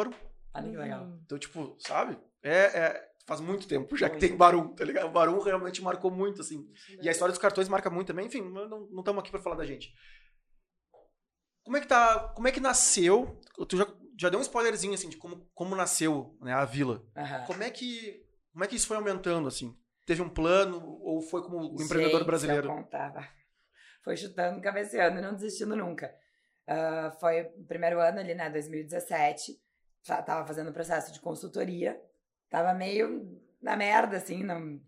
Olha que legal. Então, tipo, sabe? É, é- faz muito tempo já que tem Barum, tá ligado? O Barum realmente marcou muito, assim. E a história dos cartões marca muito também. Enfim, não estamos aqui pra falar da gente. Como é que tá. Como é que nasceu? Tu já, já deu um spoilerzinho assim de como, como nasceu né, a vila. Aham. Como é que. Como é que isso foi aumentando, assim? Teve um plano ou foi como o empreendedor brasileiro? eu contava. Foi chutando, cabeceando e não desistindo nunca. Ah, foi o primeiro ano ali, né, 2017. Já tava fazendo processo de consultoria. Tava meio na merda, assim. Não...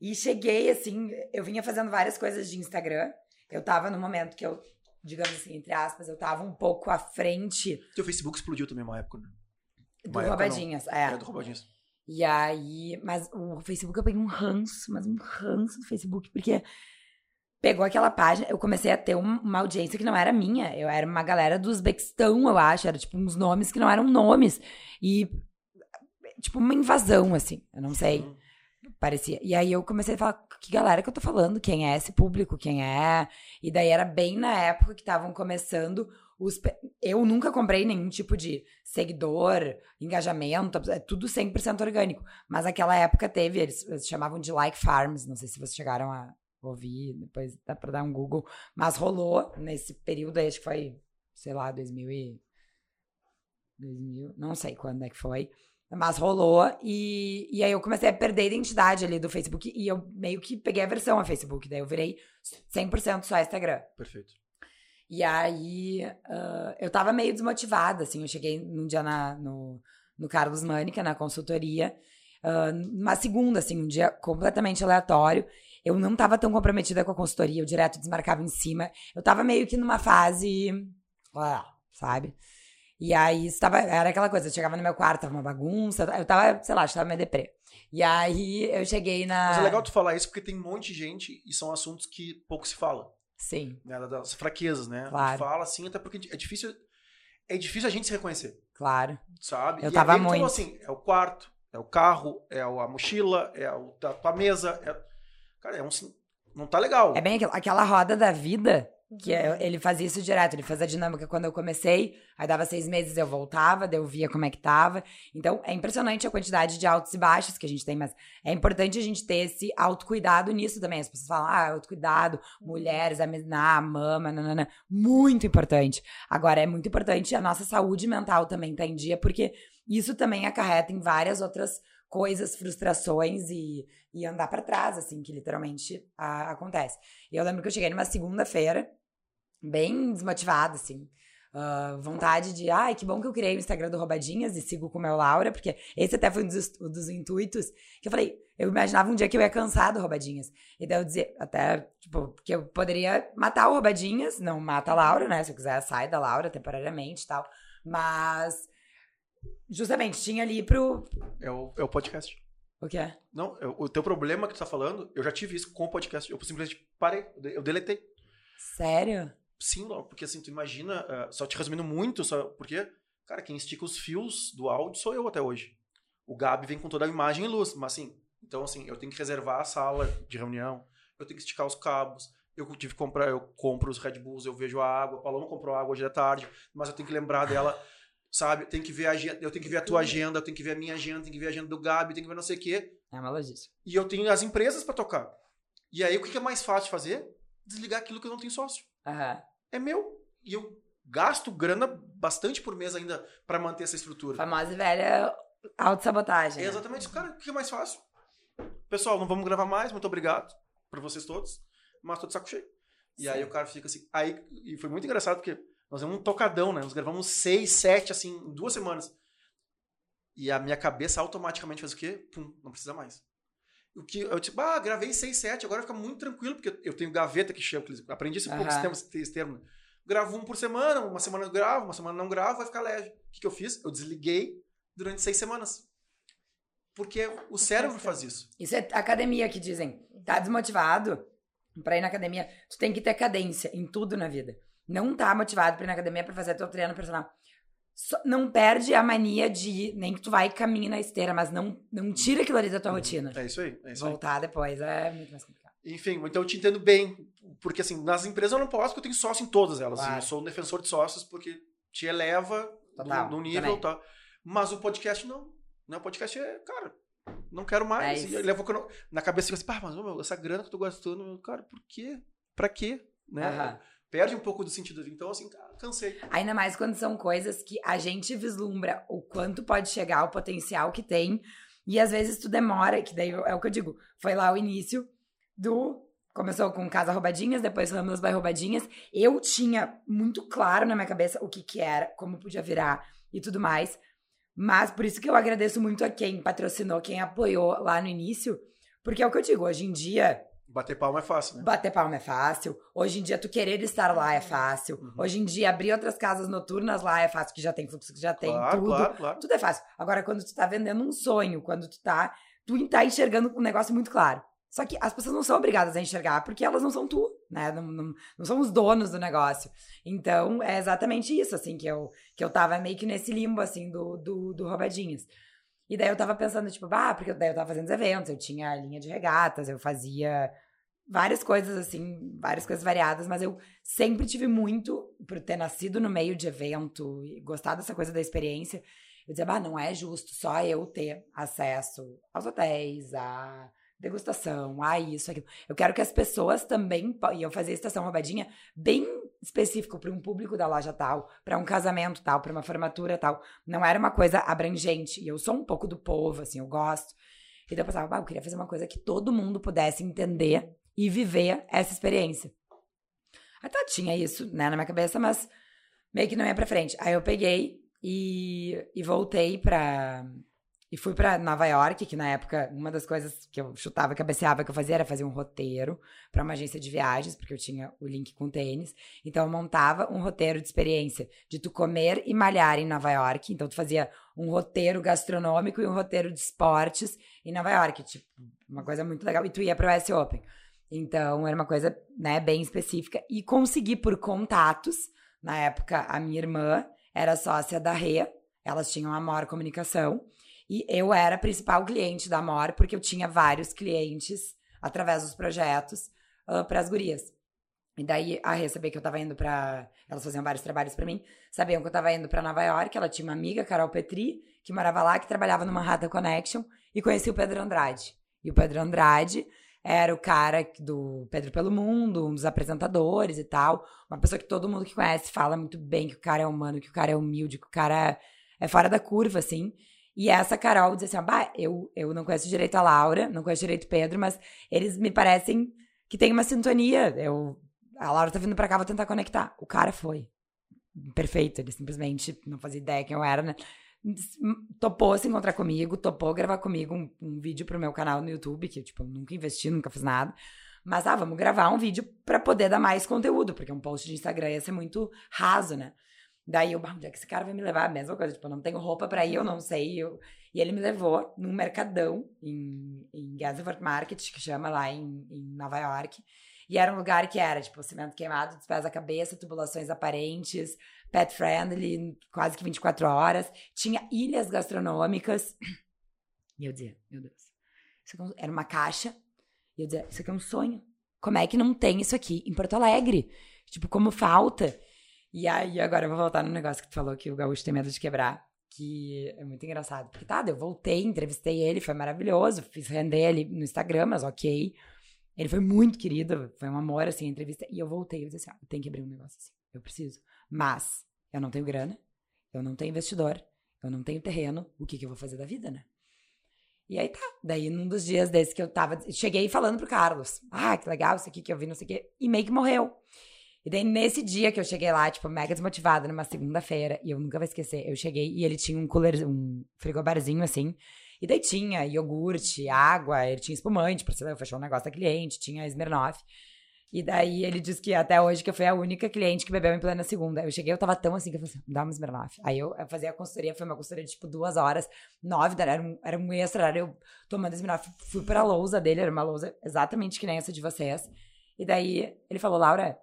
E cheguei, assim, eu vinha fazendo várias coisas de Instagram. Eu tava no momento que eu, digamos assim, entre aspas, eu tava um pouco à frente Teu Facebook explodiu também uma época, né? do Uma não. Roubadinhas. É. É, do Roubadinhas. E aí, mas o Facebook eu peguei um ranço, mas um ranço do Facebook, porque pegou aquela página, eu comecei a ter um- uma audiência que não era minha, eu era uma galera do Uzbequistão, eu acho, era tipo uns nomes que não eram nomes, e tipo uma invasão, assim, eu não sei, parecia. E aí eu comecei a falar, que galera que eu tô falando, quem é esse público, quem é, e daí era bem na época que estavam começando os... Eu nunca comprei nenhum tipo de seguidor, engajamento, é tudo 100% orgânico. Mas naquela época teve, eles, eles chamavam de like farms, não sei se vocês chegaram a ouvir, depois dá pra dar um Google. Mas rolou nesse período aí, acho que foi, sei lá, 2000 e... 2000, não sei quando é que foi. Mas rolou e, e aí eu comecei a perder a identidade ali do Facebook e eu meio que peguei a versão a Facebook, daí eu virei 100% só Instagram. Perfeito. E aí ah, eu tava meio desmotivada, assim. Eu cheguei num dia na- no, no Carlos Mânica, na consultoria, numa segunda, assim, um dia completamente aleatório. Eu não tava tão comprometida com a consultoria, eu direto desmarcava em cima. Eu tava meio que numa fase. sabe? E aí estava, era aquela coisa, eu chegava no meu quarto, tava uma bagunça, eu tava, sei lá, que tava meio deprê. E aí eu cheguei na. Mas é legal tu falar isso porque tem um monte de gente e são assuntos que pouco se fala. Sim, Né? Das fraquezas, né? Claro. Fala assim, até porque é difícil. É difícil a gente se reconhecer, claro. sabe? Eu e tava aí falou muito. assim: é o quarto, é o carro, é a mochila, é a tua mesa. é- Cara, é um. Não tá legal. É bem aquela, aquela roda da vida que é- ele fazia isso direto. Ele faz a dinâmica quando eu comecei, aí dava seis meses eu voltava, daí eu via como é que tava. Então é impressionante a quantidade de altos e baixos que a gente tem, mas é importante a gente ter esse autocuidado nisso também. As pessoas falam, ah, autocuidado, mulheres, a a mama, nanana. Muito importante. Agora, é muito importante a nossa saúde mental também estar em dia, porque isso também acarreta em várias outras coisas, frustrações e, e andar pra trás, assim, que literalmente a- acontece. E eu lembro que eu cheguei numa segunda-feira, bem desmotivada, assim. ah, vontade de, ai, que bom que eu criei o Instagram do Roubadinhas e sigo com o meu Laura, porque esse até foi um dos, um dos intuitos que eu falei, eu imaginava um dia que eu ia cansar do Roubadinhas. E daí eu dizia, até, tipo, que eu poderia matar o Roubadinhas, não mata a Laura, né? Se eu quiser, sai da Laura temporariamente e tal. Mas, justamente, tinha ali pro. É o, é o podcast. O que é? Não, é o teu problema que tu tá falando, eu já tive isso com o podcast. Eu simplesmente parei, eu de- eu deletei. Sério? Sim, porque assim, tu imagina, ah, só te resumindo muito, só porque, cara, quem estica os fios do áudio sou eu até hoje. O Gabi vem com toda a imagem e luz, mas assim, então assim, eu tenho que reservar a sala de reunião, eu tenho que esticar os cabos, eu tive que comprar, eu compro os Red Bulls, eu vejo a água, a Paloma comprou água hoje à tarde, mas eu tenho que lembrar dela, sabe? Tenho que ver a agenda, eu tenho que ver a tua agenda, eu tenho que ver a minha agenda, tenho que ver a agenda do Gabi, tenho que ver não sei o quê, É uma logística. e eu tenho as empresas pra tocar. E aí o que é mais fácil de fazer? Desligar aquilo que eu não tenho sócio Aham. é meu. E eu gasto grana bastante por mês ainda pra manter essa estrutura. Famosa e velha autossabotagem. É né? exatamente isso, cara. O que é mais fácil? Pessoal, não vamos gravar mais, muito obrigado pra vocês todos, mas tô de saco cheio. E Sim. aí o cara fica assim. Aí, e foi muito engraçado porque nós demos um tocadão, né? Nós gravamos seis, sete, assim, em duas semanas. E a minha cabeça automaticamente faz o quê? Pum, não precisa mais. O que eu tipo, ah, gravei 6, 7, agora fica muito tranquilo, porque eu tenho gaveta que eu aprendi esse poucos Aham. tempos, esse termo. né? Gravo um por semana, uma semana eu gravo, uma semana não gravo, vai ficar leve. O que, que eu fiz? Eu desliguei durante seis semanas. Porque o cérebro faz isso. Isso é academia que dizem. Tá desmotivado pra ir na academia. Tu tem que ter cadência em tudo na vida. Não tá motivado pra ir na academia pra fazer teu treino personal. só- não perde a mania de. Nem que tu vai e caminhe na esteira, mas não, não tira aquilo ali da tua rotina. É isso aí, é isso aí. Voltar depois é muito mais complicado. Enfim, então eu te entendo bem. Porque, assim, nas empresas eu não posso, porque eu tenho sócio em todas elas. Claro. Eu sou um defensor de sócios, porque te eleva Total, no, no nível, tá? Mas o podcast não. Né? O podcast é, cara, não quero mais. É aí não- na cabeça, assim, pá, mas meu, essa grana que eu tô gastando, meu, cara, por quê? Pra quê? Né? Perde um pouco do sentido. Então, assim, cara, cansei. Ainda mais quando são coisas que a gente vislumbra o quanto pode chegar, o potencial que tem. E às vezes tu demora, que daí é o que eu digo. Foi lá o início do. Começou com Casa Roubadinhas, depois Ramos by Roubadinhas. Eu tinha muito claro na minha cabeça o que que era, como podia virar e tudo mais. Mas por isso que eu agradeço muito a quem patrocinou, quem apoiou lá no início. Porque é o que eu digo, hoje em dia, Bater palma é fácil, né? Bater palma é fácil. Hoje em dia, tu querer estar lá é fácil. Uhum. Hoje em dia, abrir outras casas noturnas lá é fácil, que já tem fluxo, que já tem claro, tudo. claro, claro. Tudo é fácil. Agora, quando tu tá vendendo um sonho, quando tu tá. Tu tá enxergando um negócio muito claro. Só que as pessoas não são obrigadas a enxergar, porque elas não são tu, né? Não, não, não são os donos do negócio. Então, é exatamente isso, assim, que eu, que eu tava meio que nesse limbo, assim, do, do, do roubadinhas. E daí eu tava pensando, tipo, ah, porque daí eu tava fazendo os eventos, eu tinha linha de regatas, eu fazia várias coisas, assim, várias coisas variadas, mas eu sempre tive muito, por ter nascido no meio de evento e gostar dessa coisa da experiência, eu dizia, bah, não é justo só eu ter acesso aos hotéis, à degustação, a isso, aquilo. Eu quero que as pessoas também, e eu fazia estação roubadinha bem específico para um público da loja tal, para um casamento tal, para uma formatura tal. Não era uma coisa abrangente. E eu sou um pouco do povo, assim, eu gosto. E daí eu pensava, bah, eu queria fazer uma coisa que todo mundo pudesse entender e viver essa experiência. Tá, tinha isso, né, na minha cabeça, mas meio que não ia pra frente. Aí eu peguei e, e voltei pra. E fui pra Nova York, que na época, uma das coisas que eu chutava, cabeceava, que eu fazia era fazer um roteiro pra uma agência de viagens, porque eu tinha o link com tênis. Então eu montava um roteiro de experiência de tu comer e malhar em Nova York. Então tu fazia um roteiro gastronômico e um roteiro de esportes em Nova York, tipo, uma coisa muito legal. E tu ia pro S Open. Então, era uma coisa, né, bem específica. E consegui por contatos. Na época, a minha irmã era sócia da Rê. Elas tinham a Amor Comunicação. E eu era a principal cliente da Amor, porque eu tinha vários clientes, através dos projetos, para as gurias. E daí, a Rê sabia que eu tava indo pra... Elas faziam vários trabalhos pra mim. Sabiam que eu tava indo pra Nova York. Ela tinha uma amiga, Carol Petri, que morava lá, que trabalhava no Manhattan Connection. E conheci o Pedro Andrade. E o Pedro Andrade era o cara do Pedro pelo Mundo, um dos apresentadores e tal. Uma pessoa que todo mundo que conhece fala muito bem que o cara é humano, que o cara é humilde, que o cara é fora da curva, assim. E essa Carol dizia assim: ah, eu, eu não conheço direito a Laura, não conheço direito o Pedro, mas eles me parecem que tem uma sintonia. Eu, a Laura tá vindo pra cá, vou tentar conectar. O cara foi. Perfeito, ele simplesmente não fazia ideia quem eu era, né? Topou se encontrar comigo, topou gravar comigo um, um vídeo pro meu canal no YouTube, que, tipo, eu nunca investi, nunca fiz nada. Mas, ah, vamos gravar um vídeo pra poder dar mais conteúdo, porque um post de Instagram ia ser muito raso, né? Daí eu, onde é que esse cara vai me levar? A mesma coisa, tipo, eu não tenho roupa pra ir, eu não sei. Eu... E ele me levou num mercadão em, em Gainsborough Market, que chama lá em, em Nova York. E era um lugar que era, tipo, cimento queimado dos pés à cabeça, tubulações aparentes, pet friendly, quase que 24 horas. Tinha ilhas gastronômicas. E eu dizia, meu Deus, isso é era uma caixa. E eu dizia, isso aqui é um sonho. Como é que não tem isso aqui em Porto Alegre? Tipo, como falta? E aí, agora eu vou voltar no negócio que tu falou que o gaúcho tem medo de quebrar. Que é muito engraçado. Porque tá, eu voltei, entrevistei ele, foi maravilhoso. Fiz render ele no Instagram, mas ok. Ele foi muito querido, foi um amor, assim, a entrevista. E eu voltei, eu disse assim, ah, tenho que abrir um negócio assim, eu preciso. Mas, eu não tenho grana, eu não tenho investidor, eu não tenho terreno, o que que eu vou fazer da vida, né? E aí tá, daí num dos dias desses que eu tava, cheguei falando pro Carlos, ah, que legal isso aqui que eu vi, não sei o quê, e meio que morreu. E daí nesse dia que eu cheguei lá, tipo, mega desmotivada, numa segunda-feira, e eu nunca vou esquecer, eu cheguei e ele tinha um cooler, um frigobarzinho assim, e daí tinha iogurte, água, ele tinha espumante, pra lá, eu fechou um negócio da cliente, tinha Smirnoff. E daí ele disse que até hoje que eu fui a única cliente que bebeu em plena segunda. Eu cheguei, eu tava tão assim que eu falei assim, dá uma Smirnoff. Aí eu, eu fazia a consultoria, foi uma consultoria de tipo duas horas, nove, era um, era um extra, era eu tomando Smirnoff. Fui pra lousa dele, era uma lousa exatamente que nem essa de vocês. E daí ele falou, Laura,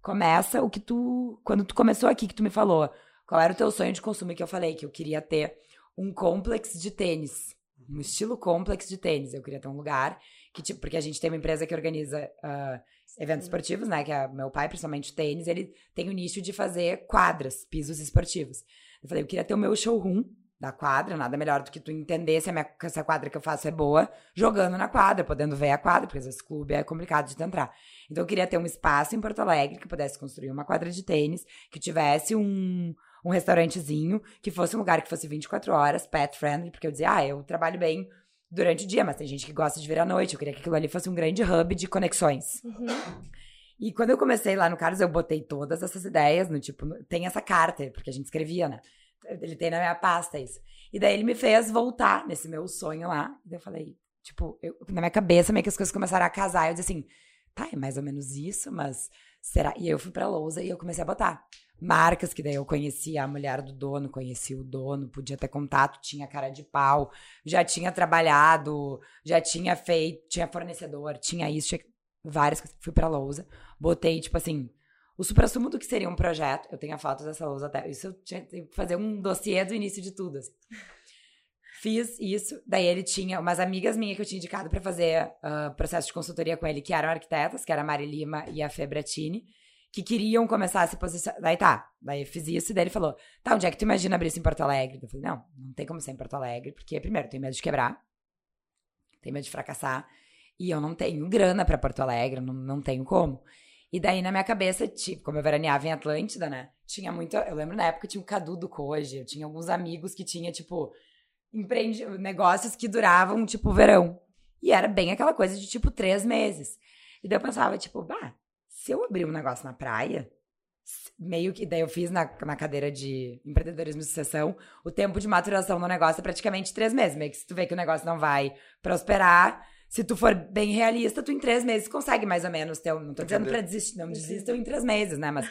começa o que tu. Quando tu começou aqui, que tu me falou, qual era o teu sonho de consumo? Que eu falei que eu queria ter um complexo de tênis. Um estilo complexo de tênis. Eu queria ter um lugar que, tipo, porque a gente tem uma empresa que organiza ah, eventos esportivos, né? Que é meu pai, principalmente tênis, ele tem o nicho de fazer quadras, pisos esportivos. Eu falei, eu queria ter o meu showroom da quadra, nada melhor do que tu entender se a minha, se a quadra que eu faço é boa, jogando na quadra, podendo ver a quadra, porque vezes clube é complicado de tu entrar. Então eu queria ter um espaço em Porto Alegre que pudesse construir uma quadra de tênis, que tivesse um, um restaurantezinho, que fosse um lugar que fosse 24 horas, pet friendly, porque eu dizia, ah, eu trabalho bem durante o dia, mas tem gente que gosta de vir à noite. Eu queria que aquilo ali fosse um grande hub de conexões. Uhum. E quando eu comecei lá no Carlos, eu botei todas essas ideias no tipo, tem essa carta, porque a gente escrevia, né? Ele tem na minha pasta isso. E daí ele me fez voltar nesse meu sonho lá. E daí eu falei, tipo, eu- na minha cabeça meio que as coisas começaram a casar. Eu disse assim, tá, é mais ou menos isso, mas será? E aí eu fui pra lousa e eu comecei a botar. Marcas que daí eu conhecia a mulher do dono, conhecia o dono, podia ter contato, tinha cara de pau, já tinha trabalhado, já tinha feito, tinha fornecedor, tinha isso, tinha várias coisas. Fui pra lousa, botei, tipo assim, o supra-sumo do que seria um projeto. Eu tenho a foto dessa lousa até. Isso eu tinha que fazer um dossiê do início de tudo. assim. Fiz isso. Daí ele tinha umas amigas minhas que eu tinha indicado pra fazer ah, processo de consultoria com ele, que eram arquitetas, que era a Mari Lima e a Fê Bratini, que queriam começar a se posicionar. Daí tá. Daí eu fiz isso, e daí ele falou: tá, onde é que tu imagina abrir isso em Porto Alegre? Eu falei: não, não tem como ser em Porto Alegre, porque, primeiro, eu tenho medo de quebrar, tenho medo de fracassar, e eu não tenho grana pra Porto Alegre, não, não tenho como. E daí, na minha cabeça, tipo, como eu veraneava em Atlântida, né? Tinha muito. Eu lembro na época tinha o Cadu do Koji, eu tinha alguns amigos que tinha, tipo, empreende... negócios que duravam, tipo, verão. E era bem aquela coisa de, tipo, três meses. E daí eu pensava, tipo, bah, se eu abrir um negócio na praia, meio que. Daí eu fiz na, na cadeira de empreendedorismo de sucessão, o tempo de maturação do negócio é praticamente três meses. Meio que se tu vê que o negócio não vai prosperar, se tu for bem realista, tu em três meses consegue mais ou menos ter. Não tô dizendo pra desistir, não desistam em três meses, né? Mas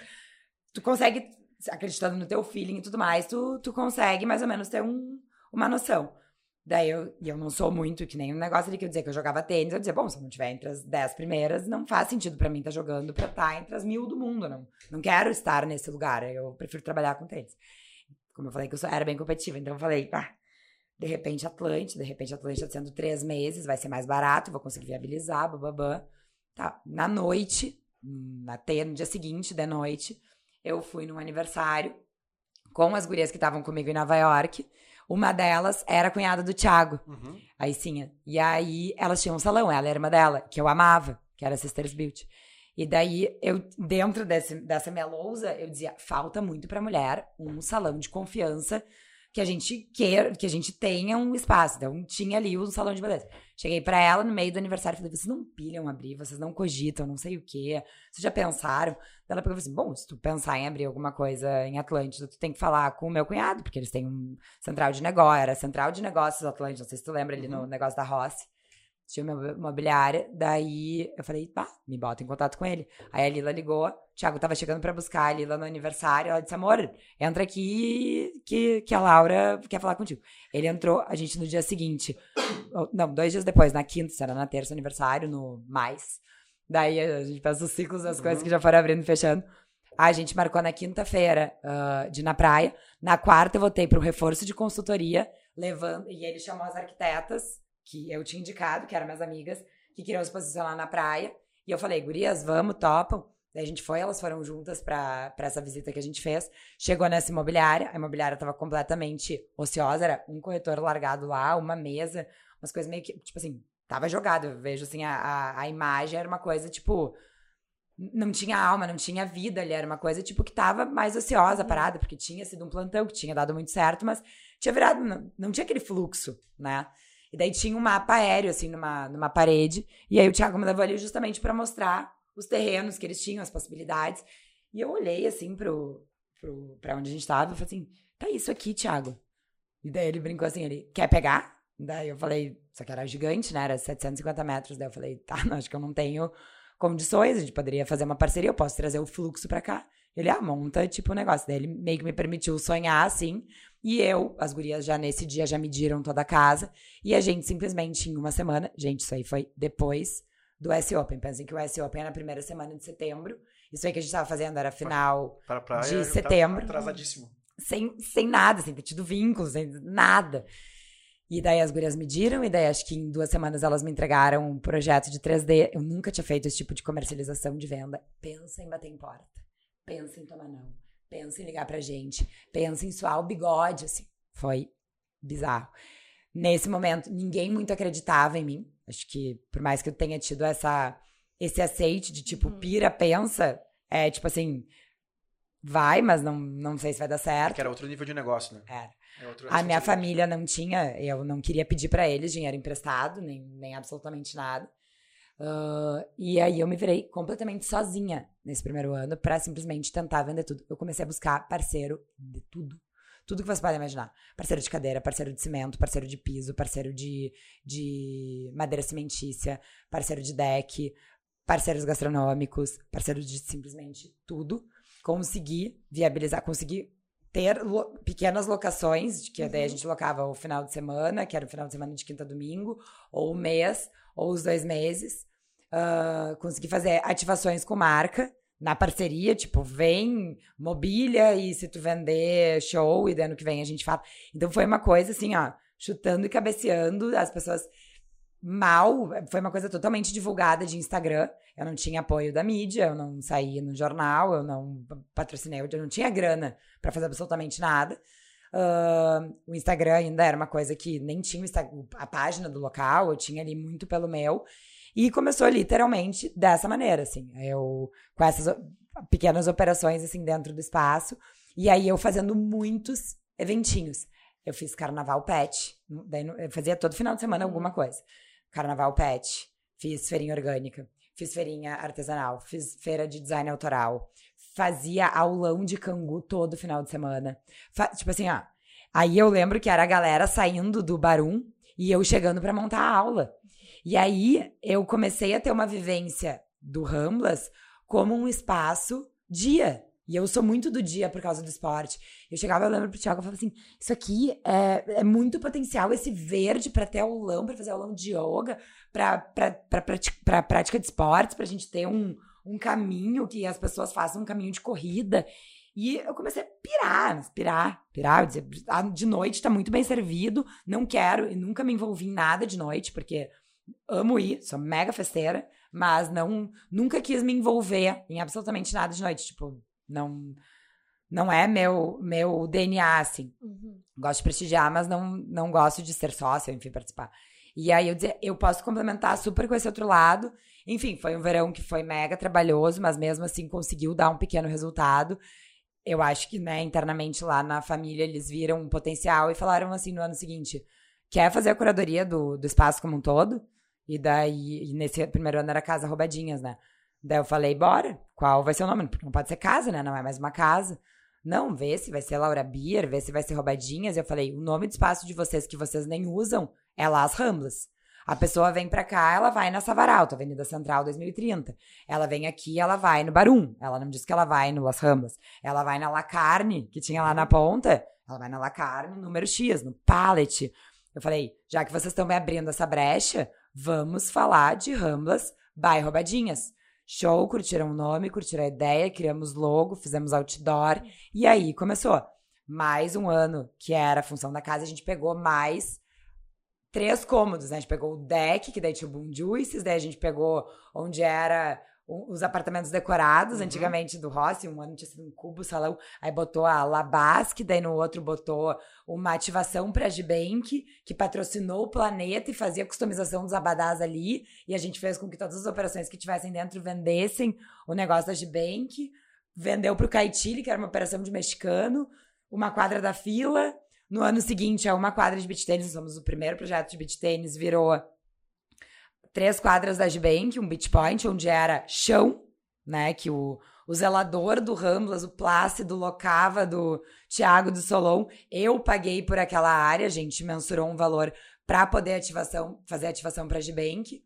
tu consegue, acreditando no teu feeling e tudo mais, tu, tu consegue mais ou menos ter um, uma noção. Daí eu, e eu não sou muito que nem um negócio ali que eu dizia que eu jogava tênis, eu dizia, bom, se eu não tiver entre as dez primeiras, não faz sentido pra mim estar jogando pra estar entre as mil do mundo. Não, não quero estar nesse lugar, eu prefiro trabalhar com tênis. Como eu falei que eu era bem competitiva, então eu falei, ah, de repente Atlante, de repente Atlante tá sendo três meses, vai ser mais barato, vou conseguir viabilizar, bababã. Tá, na noite, na no dia seguinte, de noite, eu fui num aniversário com as gurias que estavam comigo em Nova York. Uma delas era a cunhada do Thiago, Uhum. aí sim. E aí elas tinham um salão, ela era uma dela, que eu amava, que era Sisters Beauty. E daí eu, dentro desse, dessa minha lousa, eu dizia: falta muito pra mulher um salão de confiança que a gente queira, que a gente tenha um espaço. Então tinha ali um salão de beleza. Cheguei pra ela no meio do aniversário e falei: vocês não pilham abrir, vocês não cogitam, não sei o quê. Vocês já pensaram? Ela pegou e falou assim: bom, se tu pensar em abrir alguma coisa em Atlântida, tu tem que falar com o meu cunhado, porque eles têm um central de negócio, era central de negócios Atlântida, não sei se tu lembra ali no negócio da Rossi. Tinha uma imobiliária, daí eu falei, pá, me bota em contato com ele. Aí a Lila ligou, o Thiago tava chegando pra buscar a Lila no aniversário, ela disse, amor, entra aqui que, que a Laura quer falar contigo. Ele entrou, a gente no dia seguinte, não, dois dias depois, na quinta, se era na terça aniversário, no mais. Daí a gente pensa os ciclos das coisas que já foram abrindo e fechando. A gente marcou na quinta-feira ah, de ir na praia. Na quarta eu voltei para um reforço de consultoria, levando. E ele chamou as arquitetas, que eu tinha indicado, que eram minhas amigas, que queriam se posicionar na praia. E eu falei, gurias, vamos, topam. Daí a gente foi, elas foram juntas para essa visita que a gente fez. Chegou nessa imobiliária, a imobiliária estava completamente ociosa, era um corretor largado lá, uma mesa, umas coisas meio que, tipo assim, tava jogado. Eu vejo assim, a, a, a imagem era uma coisa, tipo, não tinha alma, não tinha vida ali, era uma coisa, tipo, que tava mais ociosa a parada, porque tinha sido um plantão que tinha dado muito certo, mas tinha virado, não, não tinha aquele fluxo, né? E daí tinha um mapa aéreo, assim, numa, numa parede, e aí o Thiago me levou ali justamente pra mostrar os terrenos que eles tinham, as possibilidades, e eu olhei, assim, pro, pro, pra onde a gente tava, e falei assim, tá isso aqui, Thiago. E daí ele brincou assim, ele, quer pegar? Daí eu falei, só que era gigante, né? Era 750 metros. Daí eu falei, tá, não, acho que eu não tenho condições, a gente poderia fazer uma parceria, eu posso trazer o fluxo pra cá. Ele, ah, monta, tipo, o negócio. Daí ele meio que me permitiu sonhar, assim. E eu, as gurias já nesse dia já mediram toda a casa. E a gente simplesmente, em uma semana, gente, isso aí foi depois do S-Open. Pensem que o S-Open era na primeira semana de setembro. Isso aí que a gente tava fazendo era final Para a praia. De setembro. Atrasadíssimo. sem, sem nada, sem ter tido vínculos, sem nada. E daí as gurias mediram, e daí acho que em duas semanas elas me entregaram um projeto de 3D. Eu nunca tinha feito esse tipo de comercialização de venda. Pensa em bater em porta. Pensa em tomar não. Pensa em ligar pra gente. Pensa em suar o bigode, assim. Foi bizarro. Nesse momento, ninguém muito acreditava em mim. Acho que, por mais que eu tenha tido essa, esse aceite de tipo, Uhum. pira, pensa, é tipo assim, vai, mas não, não sei se vai dar certo. Que era outro nível de negócio, né? Era. É A minha família não tinha, eu não queria pedir pra eles dinheiro emprestado, nem, nem absolutamente nada. Ah, e aí eu me virei completamente sozinha nesse primeiro ano pra simplesmente tentar vender tudo. Eu comecei a buscar parceiro de tudo. Tudo que você pode imaginar. Parceiro de cadeira, parceiro de cimento, parceiro de piso, parceiro de, de madeira cimentícia, parceiro de deck, parceiros gastronômicos, parceiro de simplesmente tudo. Consegui viabilizar, consegui ter lo- pequenas locações, que daí a gente locava o final de semana, que era o final de semana de quinta a domingo, ou mês, ou os dois meses. Ah, consegui fazer ativações com marca na parceria, tipo, vem mobília e se tu vender show e daí ano que vem a gente fala. Então foi uma coisa assim, ó, chutando e cabeceando, as pessoas mal, foi uma coisa totalmente divulgada de Instagram. Eu não tinha apoio da mídia, eu não saía no jornal, eu não patrocinei, eu não tinha grana pra fazer absolutamente nada. Ah, o Instagram ainda era uma coisa que nem tinha a página do local, eu tinha ali muito pelo meu. E começou literalmente dessa maneira, assim. Eu, com essas pequenas operações, assim, dentro do espaço. E aí eu fazendo muitos eventinhos. Eu fiz carnaval pet, daí eu fazia todo final de semana alguma coisa. Carnaval pet, fiz feirinha orgânica, fiz feirinha artesanal, fiz feira de design autoral, fazia aulão de cangu todo final de semana. Fa- tipo assim, ó. Aí eu lembro que era a galera saindo do Barum e eu chegando pra montar a aula. E aí eu comecei a ter uma vivência do Ramblas como um espaço dia. E eu sou muito do dia por causa do esporte. Eu chegava, eu lembro pro Thiago, eu falava assim: Isso aqui é, é muito potencial, esse verde pra ter aulão, pra fazer aulão de yoga, pra, pra, pra, prati- pra prática de esportes, pra gente ter um, um caminho que as pessoas façam um caminho de corrida. E eu comecei a pirar, pirar, pirar, eu dizer, "Ah, de noite tá muito bem servido, não quero, e nunca me envolvi em nada de noite, porque amo ir, sou mega festeira, mas não, nunca quis me envolver em absolutamente nada de noite, tipo, não, não é meu, meu DNA, assim. Uhum. Gosto de prestigiar, mas não, não gosto de ser sócia, enfim, participar. E aí eu dizia, eu posso complementar super com esse outro lado. Enfim, foi um verão que foi mega trabalhoso, mas mesmo assim conseguiu dar um pequeno resultado. Eu acho que, né, internamente lá na família eles viram um potencial e falaram assim no ano seguinte: quer fazer a curadoria do, do espaço como um todo? E daí, e nesse primeiro ano era Casa Roubadinhas, né? Daí eu falei, bora, qual vai ser o nome? Porque não pode ser casa, né? Não é mais uma casa. Não, vê se vai ser Laura Beer, vê se vai ser Roubadinhas. Eu falei, o nome do espaço de vocês que vocês nem usam é Las Ramblas. A pessoa vem pra cá, ela vai na Savaralto, Avenida Central 2030. Ela vem aqui, ela vai no Barum. Ela não disse que ela vai no Las Ramblas. Ela vai na La Carne, que tinha lá na ponta. Ela vai na La Carne, número X, no Pallet. Eu falei, já que vocês estão me abrindo essa brecha, vamos falar de Ramblas by Roubadinhas. Show, curtiram o nome, curtiram a ideia, criamos logo, fizemos outdoor. E aí começou. Mais um ano, que era a função da casa, a gente pegou mais três cômodos, né? A gente pegou o deck, que daí tinha o Boom Juices, daí a gente pegou onde era os apartamentos decorados, Uhum. antigamente do Rossi, um ano tinha sido um cubo, salão, aí botou a Labasque, daí no outro botou uma ativação pra Gibank, que patrocinou o planeta e fazia customização dos abadás ali, e a gente fez com que todas as operações que tivessem dentro vendessem o negócio da Gibank, vendeu pro Caetili, que era uma operação de mexicano, uma quadra da fila, no ano seguinte, é uma quadra de beach tênis. Somos o primeiro projeto de beach tênis. Virou três quadras da Gibank, um beach point, onde era chão, né? Que o, o zelador do Ramblas, o Plácido, locava do Thiago do Solon. Eu paguei por aquela área, a gente mensurou um valor para poder ativação, fazer ativação para a Gibank.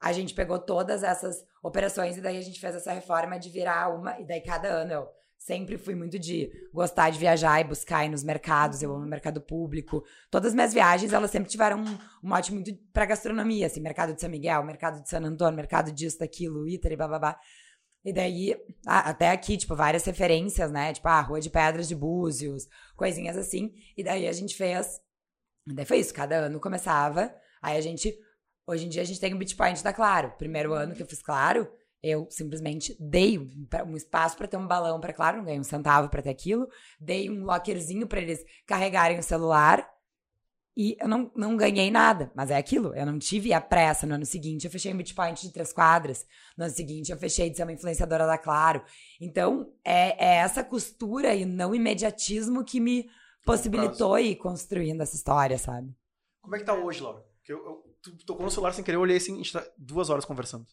A gente pegou todas essas operações e daí a gente fez essa reforma de virar uma. E daí cada ano eu sempre fui muito de gostar de viajar e buscar ir nos mercados. Eu amo mercado público. Todas as minhas viagens, elas sempre tiveram um, um mote muito pra gastronomia, assim, mercado de São Miguel, mercado de San Antônio, mercado disso, daquilo, Ítali, bababá. E daí, até aqui, tipo, várias referências, né? Tipo, a Rua de Pedras de Búzios, coisinhas assim. E daí a gente fez. e Daí foi isso, cada ano começava. Aí a gente. Hoje em dia a gente tem o Beach Point da Claro. Primeiro ano que eu fiz Claro, eu simplesmente dei um, um espaço pra ter um balão pra Claro, não ganhei um centavo pra ter aquilo. Dei um lockerzinho pra eles carregarem o celular. E eu não, não ganhei nada, mas é aquilo. Eu não tive a pressa. No ano seguinte, eu fechei um Beach Point de três quadras. No ano seguinte, eu fechei de ser uma influenciadora da Claro. Então, é, é essa costura e não imediatismo que me possibilitou ir construindo essa história, sabe? Como é que tá hoje, Laura? Porque eu, eu- tu tocou no celular sem querer, eu olhei assim, a gente tá duas horas conversando.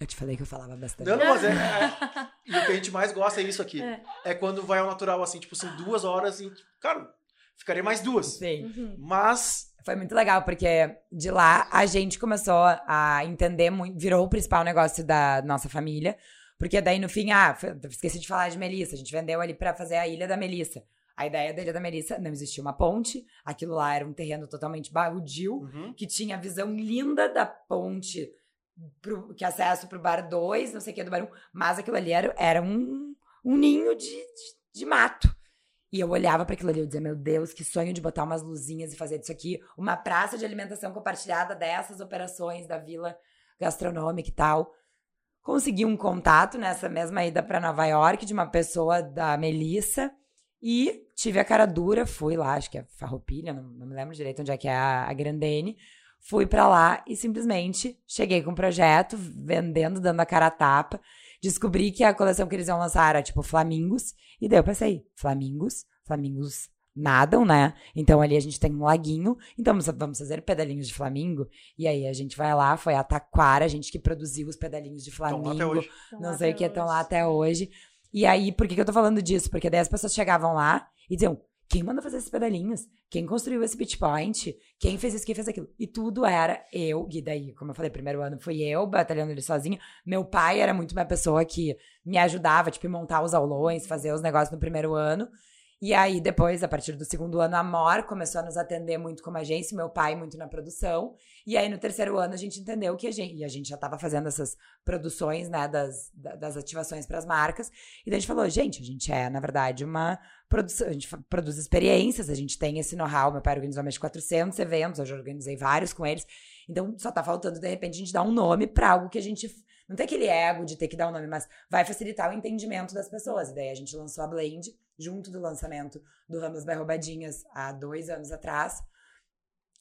Eu te falei que eu falava bastante. Não, não, mas é, é- E o que a gente mais gosta é isso aqui. É. É, quando vai ao natural, assim, tipo, são duas horas e. Cara, ficaria mais duas. Sim. Uhum. Mas. Foi muito legal, porque de lá a gente começou a entender muito, virou o principal negócio da nossa família. Porque daí no fim, ah, esqueci de falar de Melissa. A gente vendeu ali pra fazer a Ilha da Melissa. A ideia da Ilha da Melissa não existia uma ponte, aquilo lá era um terreno totalmente baldio, Uhum. que tinha a visão linda da ponte pro, que acesso pro bar 2, não sei o que do bar 1, mas aquilo ali era, era um, um ninho de, de, de mato. E eu olhava para aquilo ali e dizia, meu Deus, que sonho de botar umas luzinhas e fazer disso aqui uma praça de alimentação compartilhada dessas operações da vila gastronômica e tal. Consegui um contato nessa mesma ida para Nova York de uma pessoa da Melissa e tive a cara dura, fui lá, acho que é Farroupilha, não, não me lembro direito onde é que é a, a Grandene. Fui pra lá e simplesmente cheguei com o projeto, vendendo, dando a cara a tapa. Descobri que a coleção que eles iam lançar era tipo Flamingos. E daí eu pensei, Flamingos, Flamingos nadam, né? Então ali a gente tem um laguinho. Então vamos- vamos fazer pedalinhos de flamingo. E aí a gente vai lá, foi a Taquara, a gente que produziu os pedalinhos de lá flamingo. Não lá sei o que estão lá hoje. até hoje. E aí, por que, que eu tô falando disso? Porque daí as pessoas chegavam lá e diziam: quem mandou fazer esses pedalinhos? Quem construiu esse beach point? Quem fez isso? Quem fez aquilo? E tudo era eu. E daí, como eu falei, primeiro ano fui eu, batalhando ele sozinha. Meu pai era muito uma pessoa que me ajudava, tipo, montar os aulões, fazer os negócios no primeiro ano. E aí, depois, a partir do segundo ano, a Mor começou a nos atender muito como agência, meu pai muito na produção. E aí, no terceiro ano, a gente entendeu que a gente. E a gente já estava fazendo essas produções, né, das, da- das ativações para as marcas. E daí a gente falou, gente, a gente é, na verdade, uma produção, a gente produz experiências, a gente tem esse know-how. Meu pai organizou mais de 400 eventos, eu já organizei vários com eles. Então, só tá faltando, de repente, a gente dar um nome para algo que a gente. Não tem aquele ego de ter que dar um nome, mas vai facilitar o entendimento das pessoas. E daí a gente lançou a Blend, junto do lançamento do Ramos by Roubadinhas, há dois anos atrás.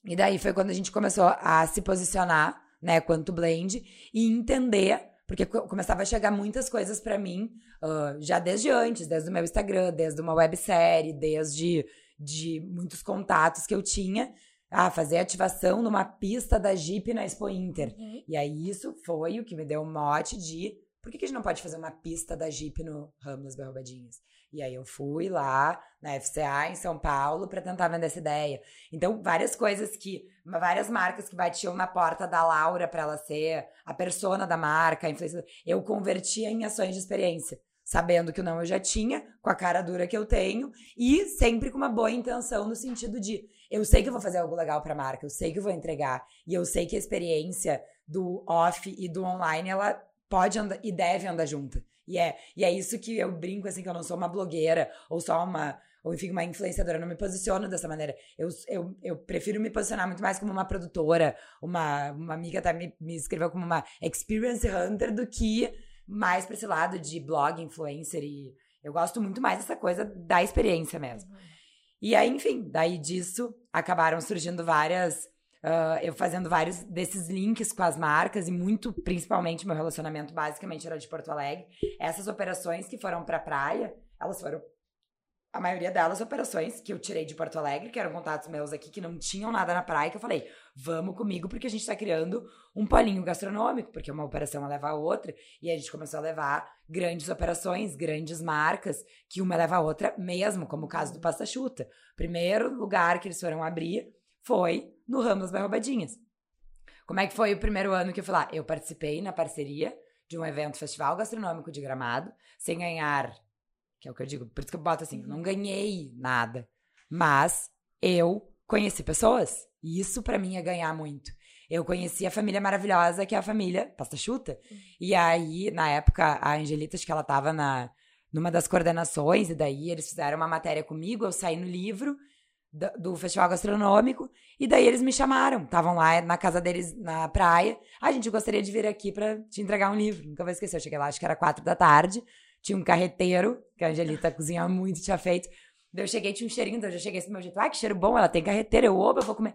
E daí foi quando a gente começou a se posicionar, né, quanto blend e entender, porque co- começava a chegar muitas coisas pra mim, ah, já desde antes, desde o meu Instagram, desde uma websérie, desde de muitos contatos que eu tinha, ah, fazer ativação numa pista da Jeep na Expo Inter. Uhum. E aí isso foi o que me deu um mote de por que, que a gente não pode fazer uma pista da Jeep no Ramo das Berrobadinhas? E aí eu fui lá na FCA em São Paulo para tentar vender essa ideia. Então, várias coisas que. Várias marcas que batiam na porta da Laura para ela ser a persona da marca, a. Eu convertia em ações de experiência. Sabendo que o não eu já tinha, com a cara dura que eu tenho, e sempre com uma boa intenção no sentido de eu sei que eu vou fazer algo legal pra marca, eu sei que eu vou entregar, e eu sei que a experiência do off e do online, ela pode andar e deve andar junto. E é, e é isso que eu brinco, assim, que eu não sou uma blogueira, ou só uma, ou enfim, uma influenciadora, eu não me posiciono dessa maneira. Eu, eu, eu prefiro me posicionar muito mais como uma produtora, uma, uma amiga até me, me escreveu como uma experience hunter do que mais pra esse lado de blog, influencer e eu gosto muito mais dessa coisa da experiência mesmo. E aí, enfim, daí disso acabaram surgindo várias. Ah, eu fazendo vários desses links com as marcas e muito, principalmente, meu relacionamento basicamente era de Porto Alegre. Essas operações que foram pra praia, elas foram. A maioria delas operações que eu tirei de Porto Alegre, que eram contatos meus aqui que não tinham nada na praia, que eu falei, vamos comigo, porque a gente tá criando um polinho gastronômico, porque uma operação leva a outra, e a gente começou a levar grandes operações, grandes marcas, que uma leva a outra mesmo, como o caso do Pasta Chuta. Primeiro lugar que eles foram abrir foi no Ramos das Roubadinhas. Como é que foi o primeiro ano que eu fui lá? Eu participei na parceria de um evento festival gastronômico de Gramado, sem ganhar, que é o que eu digo, por isso que eu boto assim, eu não ganhei nada, mas eu conheci pessoas, e isso pra mim é ganhar muito. eu conheci a família maravilhosa, que é a família Pasta Chuta. E aí, na época, a Angelita, acho que ela tava na, numa das coordenações, e daí eles fizeram uma matéria comigo, eu saí no livro do, Festival Gastronômico, e daí eles me chamaram. Estavam lá na casa deles, na praia. Ah, a gente gostaria de vir aqui para te entregar um livro. Nunca vou esquecer. Eu cheguei lá, acho que era quatro da tarde. Tinha um carreteiro, que a Angelita cozinha muito, tinha feito. Daí eu cheguei, tinha um cheirinho, daí eu já cheguei assim, meu jeito. Ah, que cheiro bom, ela tem carreteiro. Eu, opa, eu vou comer.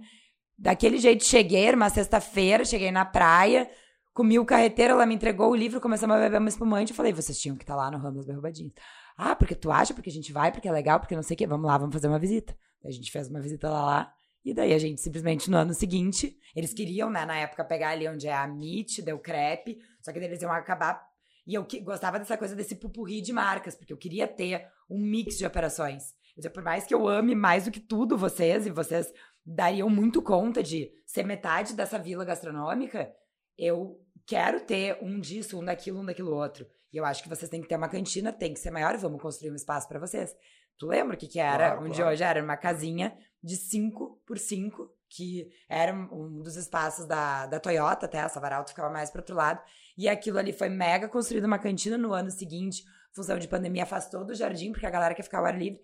Daquele jeito cheguei, era uma sexta-feira, cheguei na praia, comi o carreteiro, ela me entregou o livro, começamos a beber uma espumante. Eu falei, vocês tinham que estar lá no Ramo das Berrubadinhas. Ah, porque tu acha? Porque a gente vai, porque é legal, porque não sei o quê. Vamos lá, vamos fazer uma visita. A gente fez uma visita lá, lá. E daí a gente simplesmente no ano seguinte, eles queriam, né, na época, pegar ali onde é a MIT, deu crepe, só que eles iam acabar. E eu que, gostava dessa coisa desse pupurri de marcas, porque eu queria ter um mix de operações. Eu, por mais que eu ame mais do que tudo vocês, e vocês dariam muito conta de ser metade dessa vila gastronômica, eu quero ter um disso, um daquilo, um daquilo outro. E eu acho que vocês têm que ter uma cantina, tem que ser maior, vamos construir um espaço para vocês. Tu lembra o que que era? Claro, onde claro. hoje era uma casinha de 5 por 5, que era um dos espaços da, da Toyota, até a Savaralto ficava mais pro outro lado. E aquilo ali foi mega construído uma cantina no ano seguinte, função de pandemia afastou do jardim, porque a galera quer ficar ao ar livre.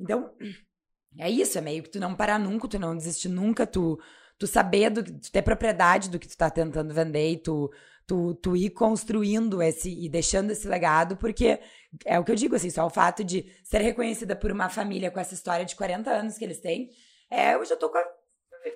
Então, é isso, é meio que tu não parar nunca, tu não desistir nunca, tu, tu saber, do, tu ter propriedade do que tu tá tentando vender e tu, tu, tu ir construindo esse e deixando esse legado, porque é o que eu digo, assim, só o fato de ser reconhecida por uma família com essa história de 40 anos que eles têm, é, eu já tô com a,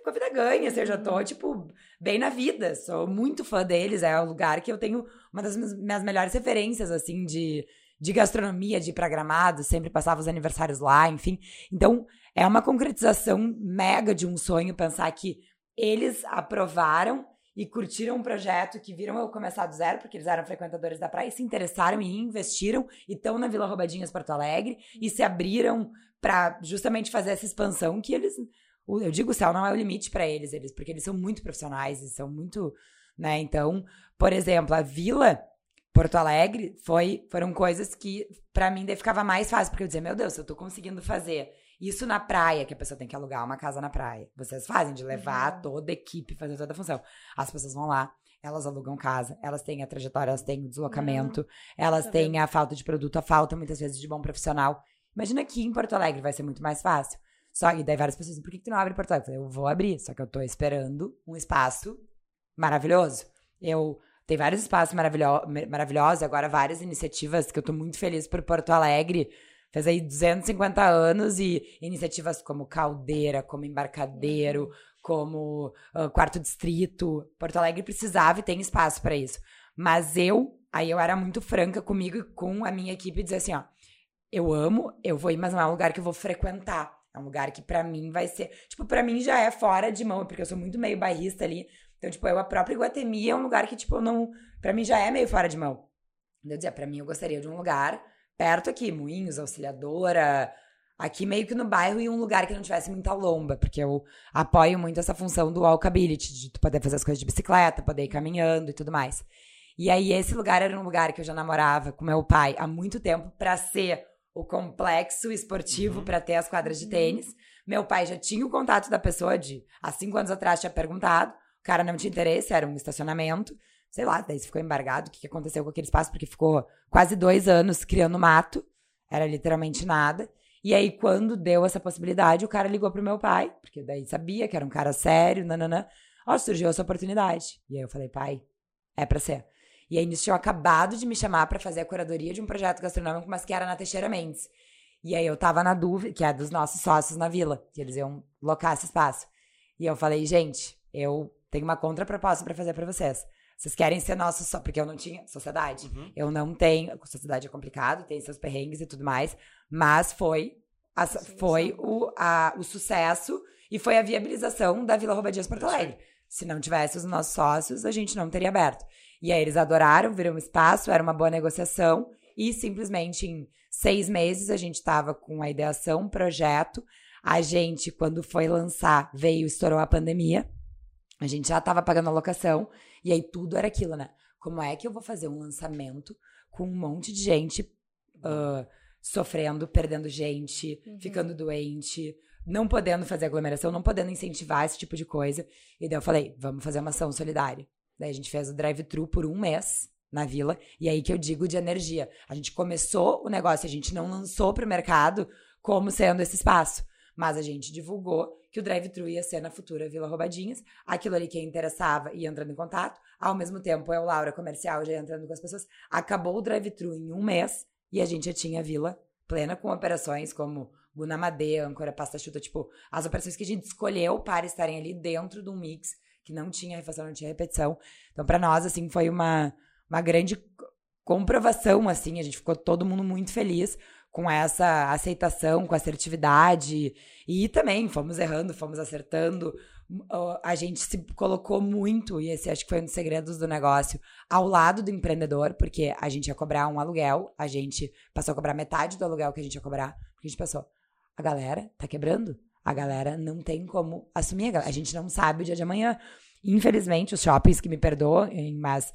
com a vida ganha, assim, eu já tô, tipo, bem na vida, sou muito fã deles, é o lugar que eu tenho uma das minhas, minhas melhores referências, assim, de, de gastronomia, de ir pra Gramado, sempre passava os aniversários lá, enfim, então é uma concretização mega de um sonho pensar que eles aprovaram e curtiram um projeto que viram eu começar do zero, porque eles eram frequentadores da praia, e se interessaram e investiram, e estão na Vila Roubadinhas, Porto Alegre, e se abriram para justamente fazer essa expansão que eles. Eu digo, o céu não é o limite para eles, eles, porque eles são muito profissionais e são muito. Né? Então, por exemplo, a Vila Porto Alegre foi, foram coisas que, para mim, daí ficava mais fácil, porque eu dizia, meu Deus, eu tô conseguindo fazer isso na praia, que a pessoa tem que alugar uma casa na praia. Vocês fazem, de levar Uhum. toda a equipe, fazer toda a função. As pessoas vão lá, elas alugam casa, elas têm a trajetória, elas têm o deslocamento, elas Tá têm a falta de produto, a falta, muitas vezes, de bom profissional. Imagina aqui em Porto Alegre vai ser muito mais fácil. Só e daí várias pessoas dizem, por que, que tu não abre Porto Alegre? Eu falei, eu vou abrir, só que eu tô esperando um espaço maravilhoso. Eu tem vários espaços maravilho maravilhosos, agora várias iniciativas que eu tô muito feliz por Porto Alegre. Fez aí 250 anos e iniciativas como Caldeira, como Embarcadeiro, como ah, Quarto Distrito. Porto Alegre precisava e tem espaço para isso. Mas eu, aí eu era muito franca comigo e com a minha equipe e dizer assim, ó, eu amo, eu vou ir, mas não é um lugar que eu vou frequentar. É um lugar que pra mim vai ser, tipo, pra mim já é fora de mão, porque eu sou muito meio bairrista ali. Então, tipo, eu, a própria Iguatemi é um lugar que, tipo, eu não, Pra mim já é meio fora de mão. Eu dizia, pra mim eu gostaria de um lugar perto aqui, Moinhos, Auxiliadora, aqui meio que no bairro e um lugar que não tivesse muita lomba, porque eu apoio muito essa função do walkability, de tu poder fazer as coisas de bicicleta, poder ir caminhando e tudo mais. E aí esse lugar era um lugar que eu já namorava com meu pai há muito tempo pra ser o complexo esportivo Uhum. pra ter as quadras de tênis. Meu pai já tinha o contato da pessoa de há cinco anos atrás tinha perguntado, o cara não tinha interesse, era um estacionamento. Sei lá, daí ficou embargado, o que, que aconteceu com aquele espaço, porque ficou quase dois anos criando mato, era literalmente nada. E aí, quando deu essa possibilidade, o cara ligou pro meu pai, porque daí sabia que era um cara sério, nananã. Ó, surgiu essa oportunidade. E aí eu falei, pai, é pra ser. E aí, eles tinham acabado de me chamar pra fazer a curadoria de um projeto gastronômico, mas que era na Teixeira Mendes. E aí eu tava na dúvida, que é dos nossos sócios na vila, que eles iam locar esse espaço. E eu falei, gente, eu tenho uma contraproposta pra fazer pra vocês. Vocês querem ser nossos só, porque eu não tinha sociedade. Uhum. Eu não tenho. Sociedade é complicado, tem seus perrengues e tudo mais. Mas foi, a- Sim, foi sim. o, a- o sucesso e foi a viabilização da Vila Robadias Porto. Alegre. Se não tivesse os nossos sócios, a gente não teria aberto. E aí eles adoraram, viram um espaço, era uma boa negociação. E simplesmente em seis meses a gente estava com a ideação, projeto. A gente, quando foi lançar, veio, estourou a pandemia. A gente já estava pagando a locação. E aí tudo era aquilo, né? Como é que eu vou fazer um lançamento com um monte de gente ah, sofrendo, perdendo gente, Uhum. ficando doente, não podendo fazer aglomeração, não podendo incentivar esse tipo de coisa. E daí eu falei, vamos fazer uma ação solidária. Daí a gente fez o drive-thru por um mês na vila. E aí que eu digo de energia. A gente começou o negócio, a gente não lançou para o mercado como sendo esse espaço. Mas a gente divulgou que o drive-thru ia ser na futura Vila Roubadinhas. Aquilo ali quem interessava ia entrando em contato. Ao mesmo tempo, eu, Laura, comercial, já ia entrando com as pessoas. Acabou o drive-thru em um mês e a gente já tinha a vila plena com operações como Gunamadê, âncora, pasta chuta, tipo, as operações que a gente escolheu para estarem ali dentro de um mix que não tinha refação, não tinha repetição. Então, para nós, assim, foi uma, uma grande comprovação, assim, a gente ficou todo mundo muito feliz com essa aceitação, com assertividade. E também fomos errando, fomos acertando. A gente se colocou muito, e esse acho que foi um dos segredos do negócio, ao lado do empreendedor, porque a gente ia cobrar um aluguel, a gente passou a cobrar metade do aluguel que a gente ia cobrar, porque a gente pensou, a galera tá quebrando. A galera não tem como assumir. A gente não sabe o dia de amanhã. Infelizmente, os shoppings que me perdoem, mas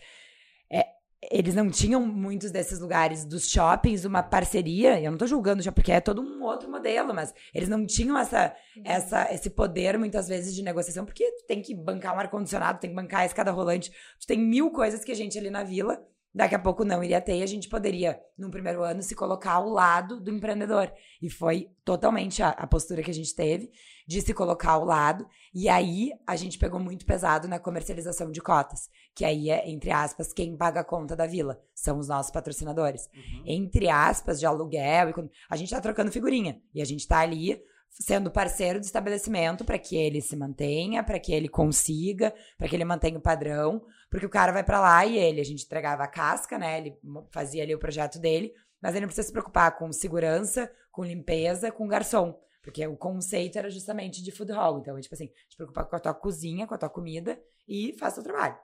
eles não tinham muitos desses lugares dos shoppings uma parceria. Eu não tô julgando já porque é todo um outro modelo, mas eles não tinham essa, essa esse poder muitas vezes de negociação, porque tu tem que bancar um ar condicionado, tem que bancar a escada rolante, tu tem mil coisas que a gente ali na vila daqui a pouco não iria ter e a gente poderia, no primeiro ano, se colocar ao lado do empreendedor. E foi totalmente a, a, postura que a gente teve de se colocar ao lado. E aí a gente pegou muito pesado na comercialização de cotas, que aí é, entre aspas, quem paga a conta da vila. São os nossos patrocinadores. Uhum. Entre aspas, de aluguel. A gente tá trocando figurinha. E a gente tá ali sendo parceiro do estabelecimento para que ele se mantenha, para que ele consiga, para que ele mantenha o padrão, porque o cara vai para lá e ele, a gente entregava a casca, né? Ele fazia ali o projeto dele, mas ele não precisa se preocupar com segurança, com limpeza, com garçom. Porque o conceito era justamente de food hall. Então, tipo assim, te preocupar com a tua cozinha, com a tua comida e faça o trabalho.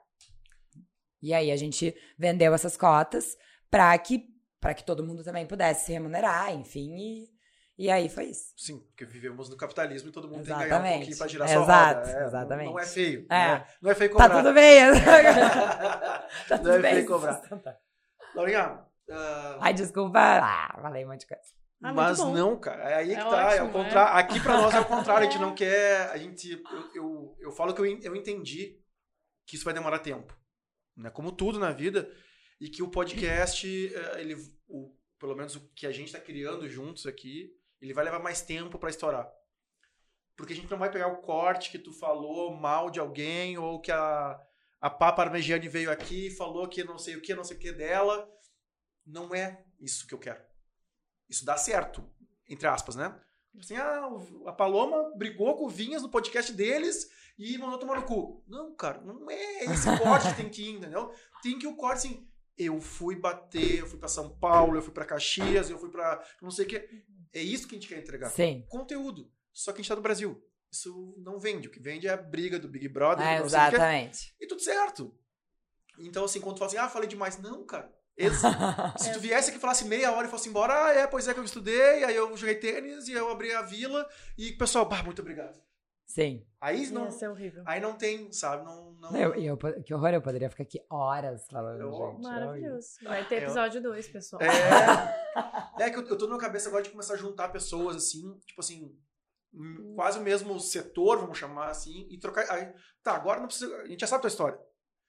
E aí a gente vendeu essas cotas para que para que todo mundo também pudesse se remunerar, enfim, e e aí foi isso. Sim, porque vivemos no capitalismo e todo mundo exatamente. tem que ganhar um pouquinho pra girar Exato, sua roda. É, exatamente. Não, é feio. É. Não, é, não é feio cobrar. Tá tudo bem. tá tudo não é bem. feio cobrar. Laurinha... Uh... Ai, desculpa. Ah, falei um monte de coisa. Ah, mas não, cara. É aí que é tá. Ótimo, é o contrário. É? Aqui pra nós é o contrário. A gente não quer... A gente... Eu, eu, eu falo que eu, eu entendi que isso vai demorar tempo. Né? Como tudo na vida. E que o podcast, eh, ele... O, pelo menos o que a gente tá criando juntos aqui ele vai levar mais tempo para estourar. Porque a gente não vai pegar o corte que tu falou mal de alguém, ou que a, a Papa Armegiani veio aqui e falou que não sei o que, não sei o que dela. Não é isso que eu quero. Isso dá certo, entre aspas, né? Assim, ah, a Paloma brigou com o Vinhas no podcast deles e mandou tomar no cu. Não, cara, não é esse corte que tem que ir, entendeu? Tem que o corte, assim, eu fui bater, eu fui para São Paulo, eu fui para Caxias, eu fui para não sei o que. É isso que a gente quer entregar. Sim. Conteúdo. Só que a gente tá no Brasil. Isso não vende. O que vende é a briga do Big Brother. É, exatamente. E tudo certo. Então, assim, quando tu fala assim, ah, falei demais. Não, cara. Se tu viesse aqui e falasse meia hora e fosse embora, ah, é, pois é que eu estudei, aí eu joguei tênis e eu abri a vila e pessoal, bah, muito obrigado. Sim. Aí não, Ia horrível. Aí não tem, sabe? Não, não... Eu, eu, que horror, eu poderia ficar aqui horas falando, eu, gente. Maravilhoso. Vai ter episódio 2, pessoal. É, é que eu, eu tô na cabeça agora de começar a juntar pessoas, assim, tipo assim, hum. quase o mesmo setor, vamos chamar assim, e trocar. Aí, tá, agora não precisa. A gente já sabe a tua história.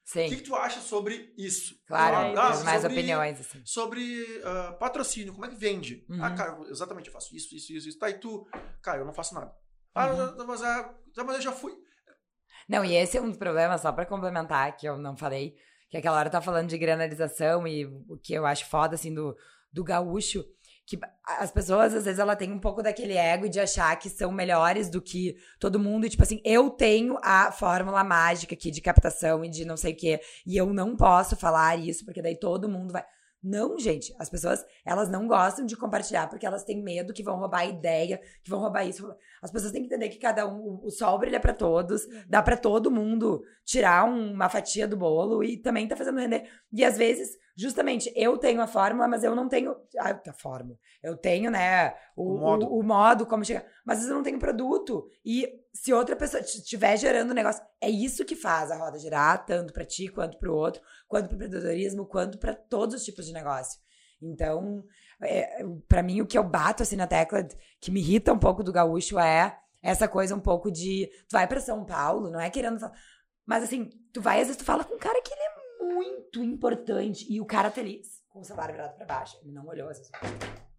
Sim. O que, que tu acha sobre isso? Claro, ah, mais sobre, opiniões, assim. Sobre uh, patrocínio, como é que vende? Ah, uhum. Ah, cara, exatamente, eu faço isso, isso, isso, isso. Tá, e tu, cara, eu não faço nada. Ah, uhum. mas, ah, mas eu já fui. Não, e esse é um dos problemas, só para complementar, que eu não falei, que aquela hora tá falando de granalização e o que eu acho foda, assim, do, do gaúcho, que as pessoas, às vezes, ela tem um pouco daquele ego de achar que são melhores do que todo mundo. E, tipo assim, eu tenho a fórmula mágica aqui de captação e de não sei o quê. E eu não posso falar isso, porque daí todo mundo vai. Não, gente, as pessoas, elas não gostam de compartilhar porque elas têm medo que vão roubar a ideia, que vão roubar isso. As pessoas têm que entender que cada um, o sol brilha para todos, uhum. dá para todo mundo tirar uma fatia do bolo e também tá fazendo render. E às vezes, justamente, eu tenho a fórmula, mas eu não tenho a, a fórmula. Eu tenho, né, o, o, modo. O, o modo como chegar, mas às vezes eu não tenho produto. E se outra pessoa estiver gerando um negócio, é isso que faz a roda girar, tanto para ti quanto para o outro, quanto para o empreendedorismo, quanto para todos os tipos de negócio. Então, é, para mim, o que eu bato assim na tecla que me irrita um pouco do gaúcho é essa coisa um pouco de. Tu vai pra São Paulo, não é querendo falar. Mas assim, tu vai, às vezes tu fala com um cara que ele é muito importante. E o cara tá ali com o celular virado pra baixo. Ele não olhou, às vezes.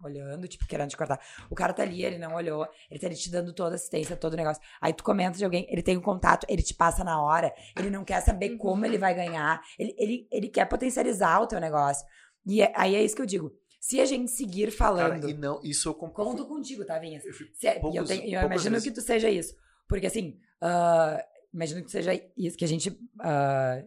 Olhando, tipo, querendo te cortar. O cara tá ali, ele não olhou. Ele tá ali te dando toda a assistência, todo o negócio. Aí tu comenta de alguém, ele tem um contato, ele te passa na hora. Ele não quer saber Uhum. como ele vai ganhar. Ele, ele, ele quer potencializar o teu negócio. E é- aí é isso que eu digo. Se a gente seguir Cara, falando. e não, isso eu concordo. Conto contigo, tá, Vinhas? Eu Se é- eu, poucos- tenho- eu imagino vezes. que tu seja isso. Porque assim, ah, imagino que seja isso, que a gente ah,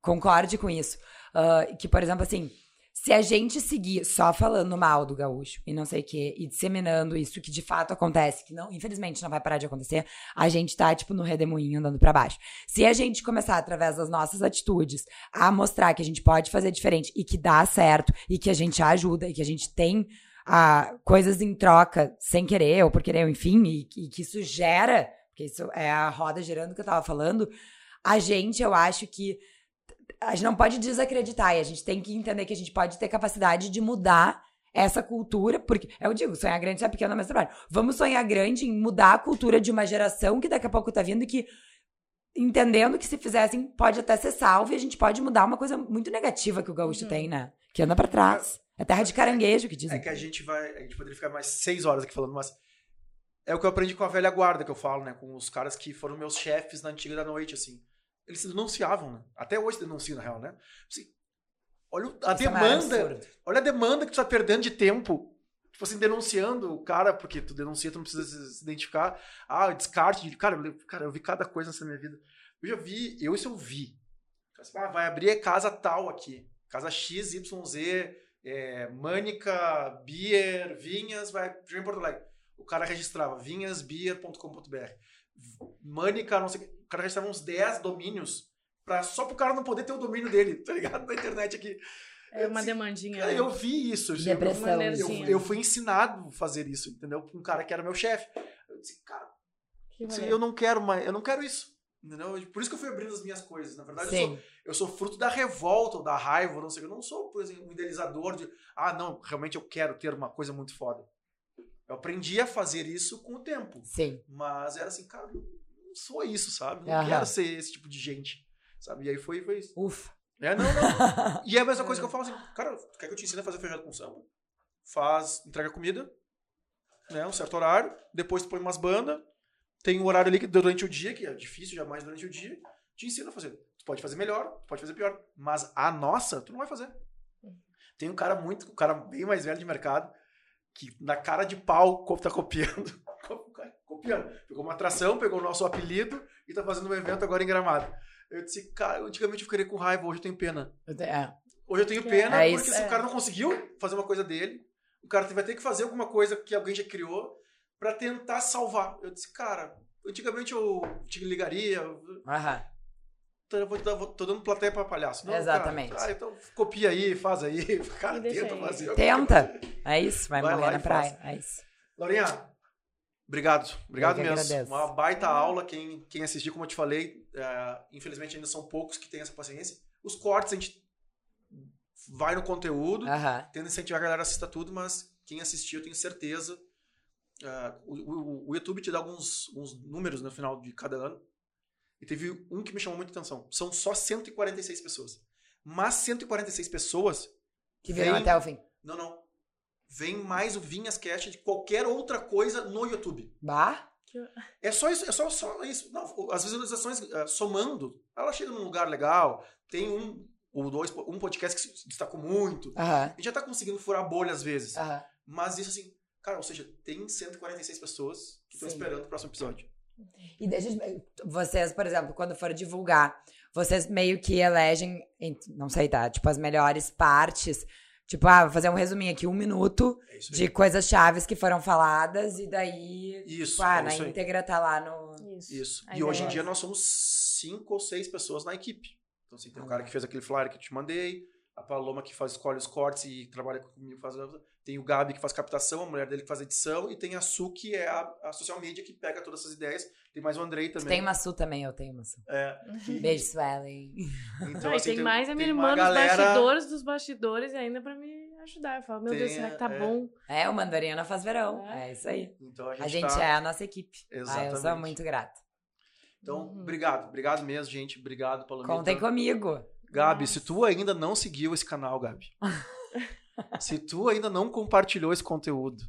concorde com isso. Ah, que, por exemplo, assim, se a gente seguir só falando mal do gaúcho e não sei o quê, e disseminando isso que de fato acontece, que não, infelizmente não vai parar de acontecer, a gente tá, tipo, no redemoinho andando pra baixo. Se a gente começar, através das nossas atitudes, a mostrar que a gente pode fazer diferente e que dá certo, e que a gente ajuda, e que a gente tem ah, coisas em troca sem querer ou por querer, enfim, e, e que isso gera, porque isso é a roda girando que eu tava falando, a gente, eu acho que a gente não pode desacreditar e a gente tem que entender que a gente pode ter capacidade de mudar essa cultura, porque eu digo, sonhar grande é pequeno no mesmo trabalho. Vamos sonhar grande em mudar a cultura de uma geração que daqui a pouco tá vindo e que entendendo que se fizessem pode até ser salvo e a gente pode mudar uma coisa muito negativa que o gaúcho Uhum. tem, né? Que anda pra trás. É terra de caranguejo que dizem. É que a gente vai. A gente poderia ficar mais seis horas aqui falando, mas. É o que eu aprendi com a velha guarda que eu falo, né? Com os caras que foram meus chefes na antiga da noite, assim. Eles se denunciavam, né? Até hoje denunciam, na real, né? Assim, olha a Isso é demanda. absurdo. olha a demanda que tu tá perdendo de tempo. Tipo assim, denunciando o cara, porque tu denuncia, tu não precisa se identificar. Ah, descarte. de- Cara, eu, cara, eu vi cada coisa nessa minha vida. Eu já vi, eu isso eu vi. Assim, Ah, vai abrir casa tal aqui. Casa XYZ, é, Mânica, Beer, Vinhas, vai em Porto Alegre. O cara registrava vinhasbeer.com.br. Mânica, não sei o que. O cara registrava uns 10 domínios pra, só pro cara não poder ter o domínio dele, tá ligado? Na internet aqui. É uma Assim, demandinha. Cara, né? eu vi isso. assim, Depressão. Eu, eu fui ensinado a fazer isso, entendeu? Com um cara que era meu chefe. Eu disse, cara, Que assim, eu não quero mais, eu não quero isso. Entendeu? Por isso que eu fui abrindo as minhas coisas. Na verdade, eu sou, eu sou fruto da revolta ou da raiva, não sei. Eu não sou, por exemplo, um idealizador de, ah, não, realmente eu quero ter uma coisa muito foda. Eu aprendi a fazer isso com o tempo. Sim. Mas era assim, cara, não sou isso, sabe? Não Aham. quero ser esse tipo de gente. Sabe? E aí foi, foi isso. Ufa. É, não, não. E é a mesma coisa que eu falo assim, cara, tu quer que eu te ensine a fazer feijão com samba? Faz, entrega comida, né, um certo horário, depois tu põe umas bandas, tem um horário ali que durante o dia, que é difícil jamais durante o dia, te ensina a fazer. Tu pode fazer melhor, tu pode fazer pior, mas a nossa, tu não vai fazer. Tem um cara muito, um cara bem mais velho de mercado, que na cara de pau co- tá copiando, copiando. Pegou uma atração, pegou o nosso apelido e tá fazendo um evento agora em Gramado. Eu disse, cara, antigamente eu ficaria com raiva, hoje eu tenho pena. É. Hoje eu tenho pena, É porque se É. o cara não conseguiu fazer uma coisa dele, o cara vai ter que fazer alguma coisa que alguém já criou pra tentar salvar. Eu disse, cara, antigamente eu te ligaria, eu Aham. tô, vou dar- vou- tô dando plateia pra palhaço. Não, Exatamente. Cara, ah, então copia aí, faz aí. Cara, tenta aí. fazer. Tenta. É isso, vai, Vai morrer na praia. É isso. Laurinha, obrigado. Obrigado Eu mesmo. Uma baita aula. Quem, quem assistiu, como eu te falei, é, infelizmente ainda são poucos que têm essa paciência. Os cortes a gente vai no conteúdo. Tendo incentivar a galera a assistir tudo, mas quem assistiu, eu tenho certeza. ah, o, o- o YouTube te dá alguns, alguns números no final de cada ano. E teve um que me chamou muita atenção. São só 146 pessoas. Mas 146 pessoas. Que viram até o fim. Não, não. Vem mais o Vinhas Cast de qualquer outra coisa no YouTube. Bah? É só isso, é só, só isso. Não, as visualizações ah, somando, ela chega num lugar legal. Tem um ou dois, um podcast que se destacou muito. A gente já tá conseguindo furar bolha às vezes. Mas isso assim, cara, ou seja, tem 146 pessoas que estão esperando o próximo episódio. E deixa eu- vocês, por exemplo, quando for divulgar, vocês meio que elegem, não sei, tá? Tipo, as melhores partes. Tipo, ah, vou fazer um resuminho aqui, um minuto É de coisas chaves que foram faladas, e daí, Isso, tipo, ah, é na isso aí. íntegra tá lá no. Isso. Isso. E hoje em dia nós somos cinco ou seis pessoas na equipe. Então, assim, tem um cara que fez aquele flyer que eu te mandei, a Paloma que faz, escolhe os cortes e trabalha comigo, faz, tem o Gabi que faz captação, a mulher dele que faz edição, e tem a Su que é a, a social media que pega todas essas ideias. Tem mais o Andrei também. Tem uma Su também, eu tenho uma Su. É, e- Beijo, Suelen. então, assim, tem, mais a minha tem irmã dos galera- bastidores dos bastidores ainda pra me ajudar. Eu falo, meu Deus, Tem, será que tá é. bom? É, o Mandarina faz verão. É. É isso aí. Então a gente, A gente tá- é a nossa equipe. Ah, eu sou Exatamente. muito grata. Então, Uhum. obrigado. Obrigado mesmo, gente. Obrigado, Palomita. Contem comigo. Gabi, se tu ainda não seguiu esse canal, Gabi. se tu ainda não compartilhou esse conteúdo.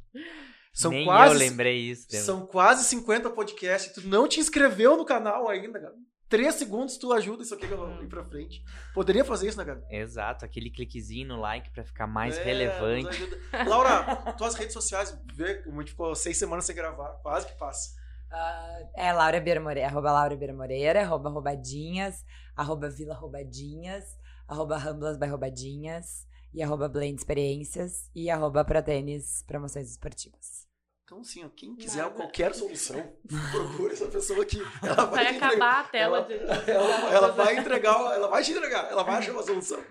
São Nem quase eu lembrei isso. Deus. São quase 50 podcasts. e Tu não te inscreveu no canal ainda, Gabi. Três segundos tu ajuda isso aqui que eu vou ir pra frente. Poderia fazer isso, né, Gabi? Exato, aquele cliquezinho no like pra ficar mais É, relevante. Laura, tuas redes sociais, vê como a gente ficou seis semanas sem gravar, quase que passa. Ah, é Laura Beira Moreira, arroba Laura Beira Moreira, arroba roubadinhas, arroba Vila Roubadinhas, arroba Ramblas by Roubadinhas e arroba Blend Experiências e arroba pra tênis promoções esportivas. Então, assim, ó, quem quiser Nada. qualquer solução, procure essa pessoa aqui. Ela vai, Vai te entregar- acabar a tela ela, de. ela, ela vai entregar, ela vai te entregar, ela vai achar uma solução.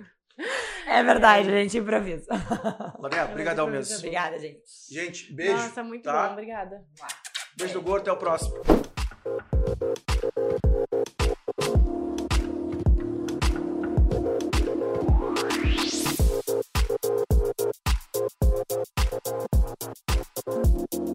É verdade, a gente improvisa. Laurinha, brigadão mesmo. Obrigada, gente. Gente, beijo. Nossa, muito tá? bom, obrigada. Beijo do gordo, até o próximo. Thank you.